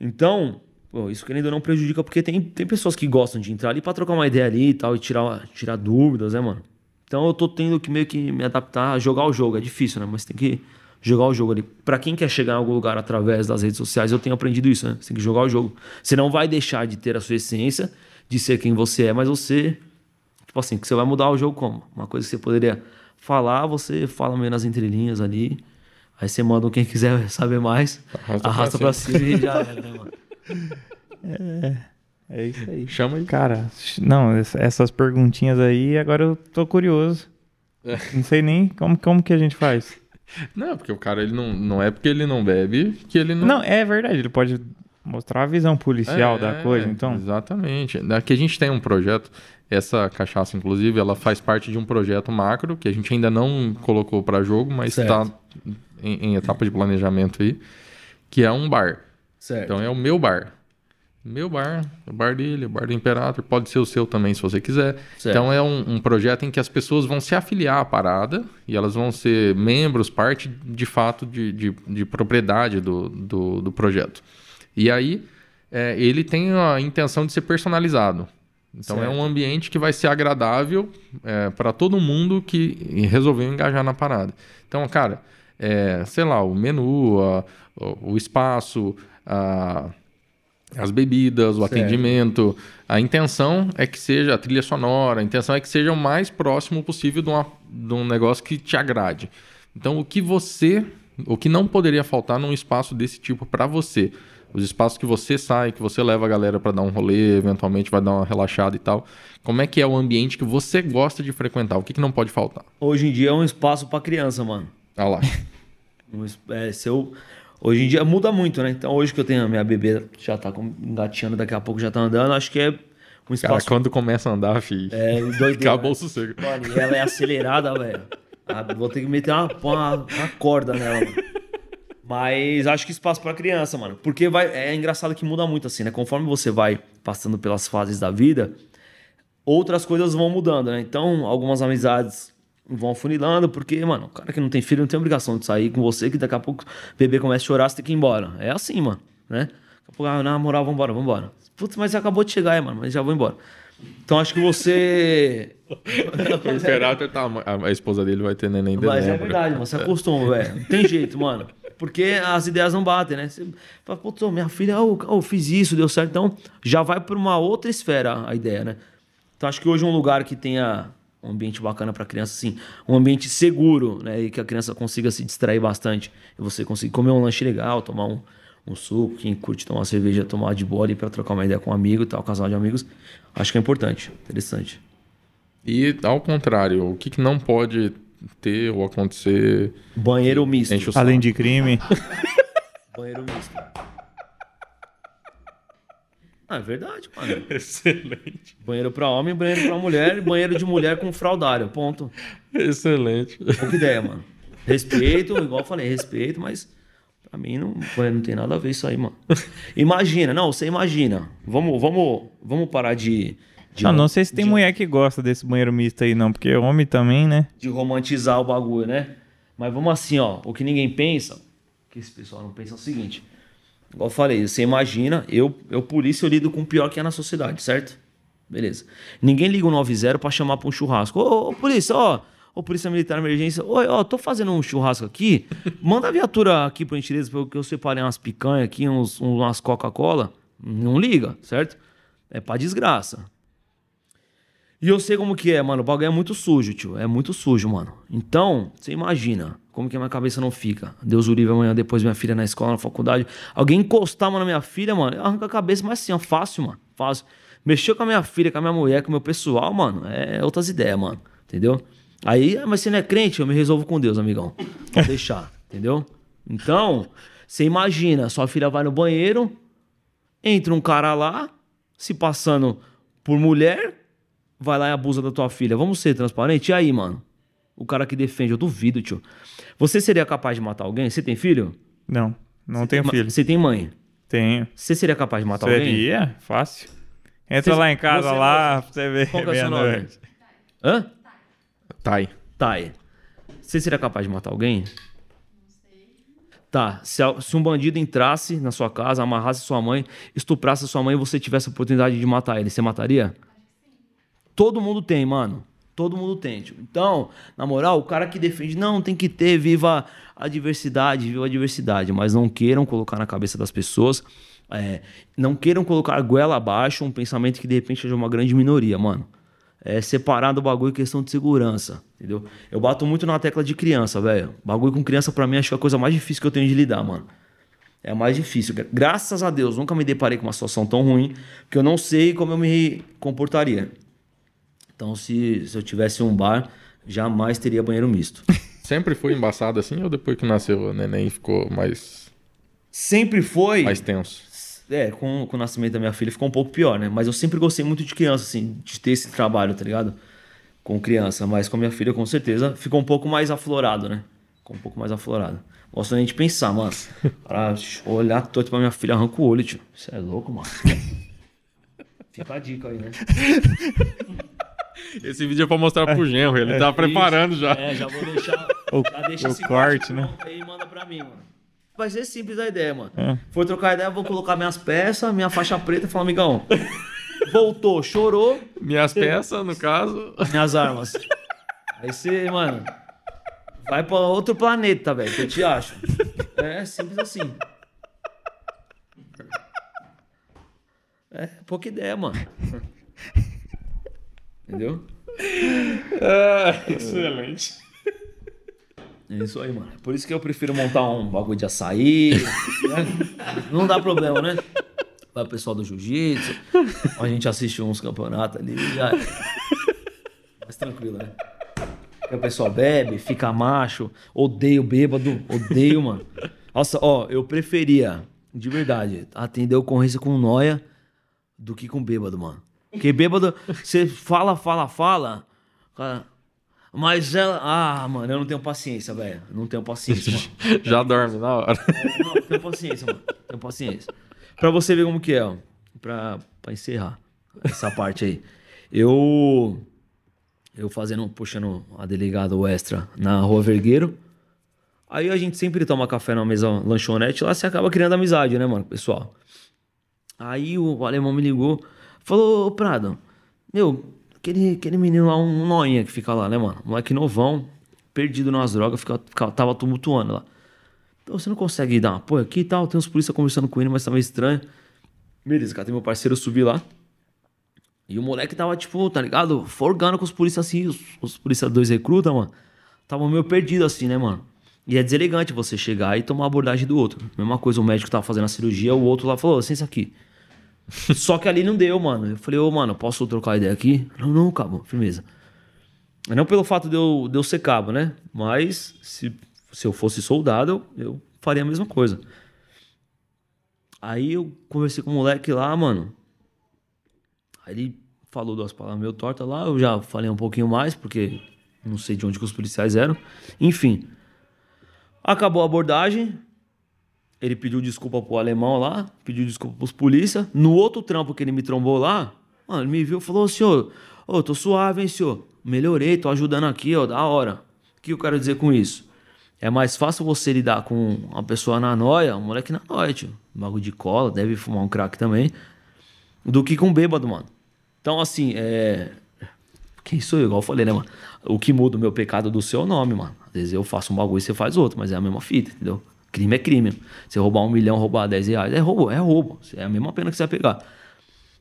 S3: Então, pô, isso querendo ou não prejudica, porque tem, tem pessoas que gostam de entrar ali pra trocar uma ideia ali e tal, e tirar, tirar dúvidas, né, mano? Então eu tô tendo que meio que me adaptar a jogar o jogo. É difícil, né? Mas tem que jogar o jogo ali. Pra quem quer chegar em algum lugar através das redes sociais, eu tenho aprendido isso, né? Você tem que jogar o jogo. Você não vai deixar de ter a sua essência, de ser quem você é, mas você. Tipo assim, que você vai mudar o jogo como? Uma coisa que você poderia falar, você fala meio nas entrelinhas ali. Aí você manda quem quiser saber mais,
S1: Arrasta
S3: arrasta,
S1: pra
S3: pra cima e já era, né, mano?
S2: É isso aí.
S1: Chama ele.
S2: Cara, não, essas perguntinhas aí, agora eu tô curioso. É. Não sei nem como, como que a gente faz.
S1: Não, porque o cara, ele não, não é porque ele não bebe que ele não...
S2: Não, é verdade, ele pode mostrar a visão policial é, da coisa, então...
S1: Exatamente. Aqui a gente tem um projeto, essa cachaça, inclusive, ela faz parte de um projeto macro, que a gente ainda não colocou para jogo, mas está em, em etapa de planejamento aí, que é um bar. Certo. Então é o meu bar. Meu bar, o bar dele, o bar do Imperator, pode ser o seu também se você quiser. Certo. Então é um, um, projeto em que as pessoas vão se afiliar à parada e elas vão ser membros, parte de fato de, de, de propriedade do, do, do, projeto. E aí é, ele tem a intenção de ser personalizado. Então certo. é um ambiente que vai ser agradável é, para todo mundo que resolveu engajar na parada. Então, cara, é, sei lá, o menu, a, o, o espaço, a as bebidas, o certo. atendimento. A intenção é que seja a trilha sonora, a intenção é que seja o mais próximo possível de, uma, de um negócio que te agrade. Então, o que você, o que não poderia faltar num espaço desse tipo para você? Os espaços que você sai, que você leva a galera para dar um rolê, eventualmente vai dar uma relaxada e tal. Como é que é o ambiente que você gosta de frequentar? O que, que não pode faltar?
S3: Hoje em dia é um espaço para criança, mano.
S1: Ah lá.
S3: é, se eu Hoje em dia muda muito, né? Então hoje que eu tenho a minha bebê já tá engatinhando, daqui a pouco já tá andando, acho que é um espaço. Cara,
S1: quando começa a andar, filho.
S3: É, doideira.
S1: Acabou né? o sossego.
S3: Mano, e ela é acelerada, velho. Ah, vou ter que meter uma, uma, uma corda nela, mano. Mas acho que espaço para criança, mano. Porque vai, é engraçado que muda muito assim, né? Conforme você vai passando pelas fases da vida, outras coisas vão mudando, né? Então, algumas amizades vão funilando, porque, mano, o cara que não tem filho não tem obrigação de sair com você, que daqui a pouco o bebê começa a chorar, você tem que ir embora. É assim, mano, né? Daqui a pouco, ah, na moral, vambora, vambora. Putz, mas acabou de chegar, aí, mano, mas já vou embora. Então acho que você.
S1: o Imperator tá. A esposa dele vai ter neném
S3: dezembro. Mas é verdade, mano. Você acostuma, velho. Não tem jeito, mano. Porque as ideias não batem, né? Você fala, putz, minha filha, oh, fiz isso, deu certo. Então já vai para uma outra esfera a ideia, né? Então acho que hoje um lugar que tenha um ambiente bacana para a criança, assim, um ambiente seguro, né? E que a criança consiga se distrair bastante. E você conseguir comer um lanche legal, tomar um, um suco, quem curte tomar uma cerveja, tomar de bola para trocar uma ideia com um amigo e tal, um casal de amigos. Acho que é importante, interessante.
S1: E ao contrário, o que, que não pode ter ou acontecer?
S3: Banheiro misto.
S2: Além de crime.
S3: Banheiro misto. Ah, é verdade, mano.
S1: Excelente.
S3: Banheiro pra homem, banheiro pra mulher, banheiro de mulher com fraldário. Ponto.
S1: Excelente.
S3: Pouca ideia, mano. Respeito, igual eu falei, respeito, mas pra mim não, não tem nada a ver isso aí, mano. Imagina, não, você imagina. Vamos, vamos, vamos parar de. de
S2: não, não sei se tem de, mulher que gosta desse banheiro misto aí, não, porque homem também, né?
S3: De romantizar o bagulho, né? Mas vamos assim, ó. O que ninguém pensa, que esse pessoal não pensa é o seguinte. Igual eu falei, você imagina, eu, eu polícia, eu lido com o pior que é na sociedade, certo? Beleza. Ninguém liga o 90 para chamar para um churrasco. Ô, ô, polícia, ó, ô, polícia militar emergência, oi, ó, tô fazendo um churrasco aqui, manda a viatura aqui por gentileza, porque eu separei umas picanhas aqui, uns, umas Coca-Cola. Não liga, certo? É pra desgraça. E eu sei como que é, mano. O bagulho é muito sujo, tio. É muito sujo, mano. Então, você imagina como que a minha cabeça não fica. Deus o livre amanhã, depois minha filha na escola, na faculdade. Alguém encostar, mano, na minha filha, mano, arranca a cabeça, mas assim, ó, fácil, mano. Fácil. Mexer com a minha filha, com a minha mulher, com o meu pessoal, mano, é outras ideias, mano. Entendeu? Aí, ah, mas você não é crente, eu me resolvo com Deus, amigão. Pode deixar, entendeu? Então, você imagina, sua filha vai no banheiro, entra um cara lá, se passando por mulher, vai lá e abusa da tua filha. Vamos ser transparentes? E aí, mano? O cara que defende, eu duvido, tio. Você seria capaz de matar alguém? Você tem filho?
S2: Não, não Você tenho
S3: tem,
S2: filho.
S3: Você tem mãe?
S2: Tenho.
S3: Você seria capaz de matar
S2: seria,
S3: alguém?
S2: Seria, fácil. Entra você, lá em casa você, lá, pra você ver.
S3: Qual que é o seu nome? Hã?
S1: Tai.
S3: Tai. Você seria capaz de matar alguém? Tá, se, se, um bandido entrasse na sua casa, amarrasse sua mãe, estuprasse sua mãe e você tivesse a oportunidade de matar ele, você mataria? Todo mundo tem, mano. Todo mundo tem. Tipo. Então, na moral, o cara que defende, não, tem que ter, viva a diversidade, viva a diversidade. Mas não queiram colocar na cabeça das pessoas, é, não queiram colocar goela abaixo um pensamento que de repente seja uma grande minoria, mano. É separar do bagulho questão de segurança, entendeu? Eu bato muito na tecla de criança, velho. Bagulho com criança, para mim, acho que é a coisa mais difícil que eu tenho de lidar, mano. É mais difícil. Graças a Deus, nunca me deparei com uma situação tão ruim, porque eu não sei como eu me comportaria. Então, se, se eu tivesse um bar, jamais teria banheiro misto.
S1: Sempre foi embaçado assim ou depois que nasceu o neném ficou mais.
S3: Sempre foi.
S1: Mais tenso?
S3: É, com, com o nascimento da minha filha ficou um pouco pior, né? Mas eu sempre gostei muito de criança, assim, de ter esse trabalho, tá ligado? Com criança. Mas com a minha filha, com certeza, ficou um pouco mais aflorado, né? Ficou um pouco mais aflorado. Gosto nem de pensar, mano. Para olhar torto pra minha filha, arranca o olho, tio. Você é louco, mano. Fica a dica aí, né?
S1: Esse vídeo é pra mostrar pro genro, ele é, tá preparando
S3: isso.
S1: já.
S3: É, já vou deixar.
S2: O, já deixa o corte, né?
S3: Aí manda pra mim, mano. Vai ser simples a ideia, mano. É. For trocar ideia, vou colocar minhas peças, minha faixa preta e falar, amigão. Voltou, chorou.
S1: Minhas peças, no caso.
S3: Minhas armas. Aí você, mano. Vai pra outro planeta, velho, que eu te acho. É simples assim. É, pouca ideia, mano. Entendeu?
S1: É, excelente.
S3: É isso aí, mano. Por isso que eu prefiro montar um bagulho de açaí. Né? Não dá problema, né? Vai o pessoal do jiu-jitsu. A gente assiste uns campeonatos ali. Já... Mais tranquilo, né? o pessoal bebe, fica macho. Odeio bêbado. Odeio, mano. Nossa, ó, eu preferia, de verdade, atender ocorrência com noia do que com bêbado, mano. Porque bêbado, você fala, fala, fala. Cara, mas ela. Ah, mano, eu não tenho paciência, velho. Não tenho paciência, mano.
S1: Já dorme na hora.
S3: Não, não tenho paciência, mano. Tenho paciência. Pra você ver como que é, ó. Pra, pra encerrar essa parte aí. Eu. Eu fazendo, puxando a delegada extra na Rua Vergueiro. Aí a gente sempre toma café na mesa lanchonete, lá você acaba criando amizade, né, mano, pessoal? Aí o alemão me ligou. Falou, ô Prado, meu, aquele, aquele menino lá, um noinha que fica lá, né, mano? Moleque novão, perdido nas drogas, fica, fica, tava tumultuando lá. Então você não consegue dar um apoio aqui e tal? Tem uns polícia conversando com ele, mas meio estranho. Beleza, cara, tem meu parceiro subir lá. E o moleque tava, tipo, tá ligado? Forgando com os policiais assim, os, os policiais dois recruta, mano. Tava meio perdido assim, né, mano? E é deselegante você chegar e tomar a abordagem do outro. Mesma coisa, o médico tava fazendo a cirurgia, o outro lá falou, licença aqui. Só que ali não deu, mano. Eu falei, ô, mano, posso trocar ideia aqui? Não, não, cabo, firmeza. Não pelo fato de eu, de eu ser cabo, né? Mas se, se eu fosse soldado, eu, eu faria a mesma coisa. Aí eu conversei com o moleque lá, mano. Aí ele falou duas palavras meio torta lá. Eu já falei um pouquinho mais, porque não sei de onde que os policiais eram. Enfim. Acabou a abordagem. Ele pediu desculpa pro alemão lá, pediu desculpa pros polícia. No outro trampo que ele me trombou lá, mano, ele me viu e falou: senhor, ô, tô suave, hein, senhor? Melhorei, tô ajudando aqui, ó, da hora. O que eu quero dizer com isso? É mais fácil você lidar com uma pessoa na noia, um moleque na noia, tio. Um de cola, deve fumar um crack também, do que com um bêbado, mano. Então, assim, é. Quem sou eu? Igual eu falei, né, mano? O que muda o meu pecado do seu nome, mano. Às vezes eu faço um bagulho e você faz outro, mas é a mesma fita, entendeu? Crime é crime. Você roubar um milhão, roubar 10 reais, é roubo, é roubo. É a mesma pena que você vai pegar.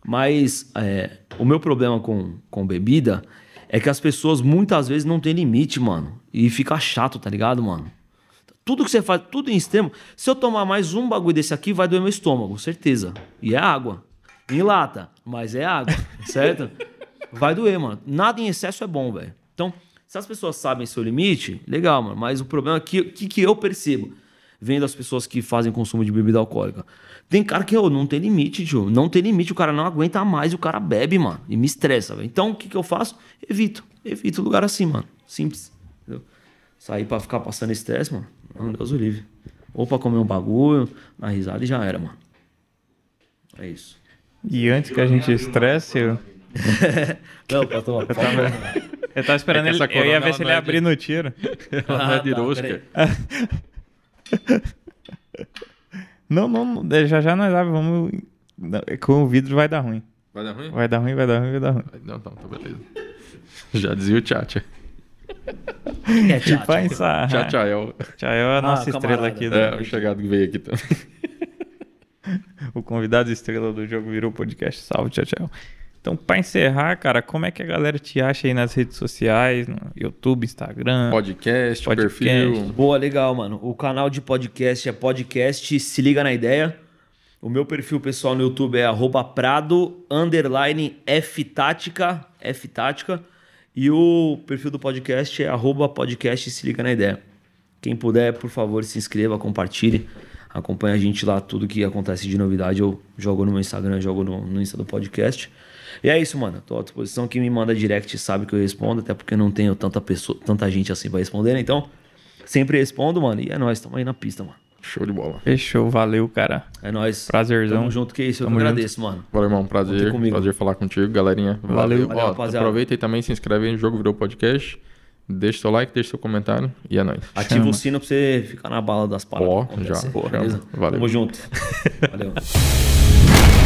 S3: Mas é, o meu problema com, com bebida é que as pessoas muitas vezes não têm limite, mano. E fica chato, tá ligado, mano? Tudo que você faz, tudo em extremo. Se eu tomar mais um bagulho desse aqui, vai doer meu estômago, certeza. E é água. Em lata, mas é água, certo? Vai doer, mano. Nada em excesso é bom, velho. Então, se as pessoas sabem seu limite, legal, mano. Mas o problema é que, que, que eu percebo vendo as pessoas que fazem consumo de bebida alcoólica. Tem cara que oh, não tem limite, tio. Não tem limite, o cara não aguenta mais e o cara bebe, mano. E me estressa, velho. Então, o que, que eu faço? Evito. Evito lugar assim, mano. Simples. Entendeu? Sair pra ficar passando estresse, mano. Não, Deus o livre. Ou pra comer um bagulho, na risada e já era, mano. É isso.
S2: E antes que a gente estresse, eu.
S3: não, pra tomar. Eu tava,
S2: eu tava esperando é ele. Eu ia ver se ele ia abrir no tiro.
S1: Ah, é de rosca.
S2: Não, não, já já nós abre, vamos. Com o vidro vai dar ruim.
S1: Vai dar ruim?
S2: Vai dar ruim, vai dar ruim, vai dar ruim.
S1: Não, tá, tá beleza. Já dizia o Tchatcha.
S3: É tchau,
S2: Vai encerrar.
S1: Tchatchael.
S2: Tchael é a nossa
S3: Ah,
S2: estrela aqui. Do...
S1: É, o chegado que veio aqui também.
S2: O convidado estrela do jogo virou podcast. Salve, tchau, tchau. Então, para encerrar, cara, como é que a galera te acha aí nas redes sociais, no YouTube, Instagram?
S1: Podcast, podcast. perfil.
S3: Boa, legal, mano. O canal de podcast é podcast Se Liga na Ideia. O meu perfil pessoal no YouTube é prado, underline ftática, ftática. E o perfil do podcast é podcast Se Liga na Ideia. Quem puder, por favor, se inscreva, compartilhe. Acompanhe a gente lá, tudo que acontece de novidade eu jogo no meu Instagram, jogo no, no Insta do podcast. E é isso, mano. Tô à disposição. Quem me manda direct sabe que eu respondo, até porque não tenho tanta pessoa, tanta gente assim pra responder, né? Então, sempre respondo, mano. E é nóis, tamo aí na pista, mano.
S1: Show de bola.
S2: Fechou, valeu, cara.
S3: É nóis.
S2: Prazerzão.
S3: Tamo junto, que isso. Eu Tamo que agradeço, junto. mano.
S1: Valeu, irmão. Prazer. Prazer falar contigo, galerinha.
S2: Valeu.
S1: valeu Ó, aproveita e também se inscreve aí no Jogo Virou Podcast. Deixa seu like, deixa seu comentário e é nóis.
S3: Ativa Chama. o sino pra você ficar na bala das palavras.
S1: Ó, já.
S3: Beleza? Valeu. Tamo junto. Valeu.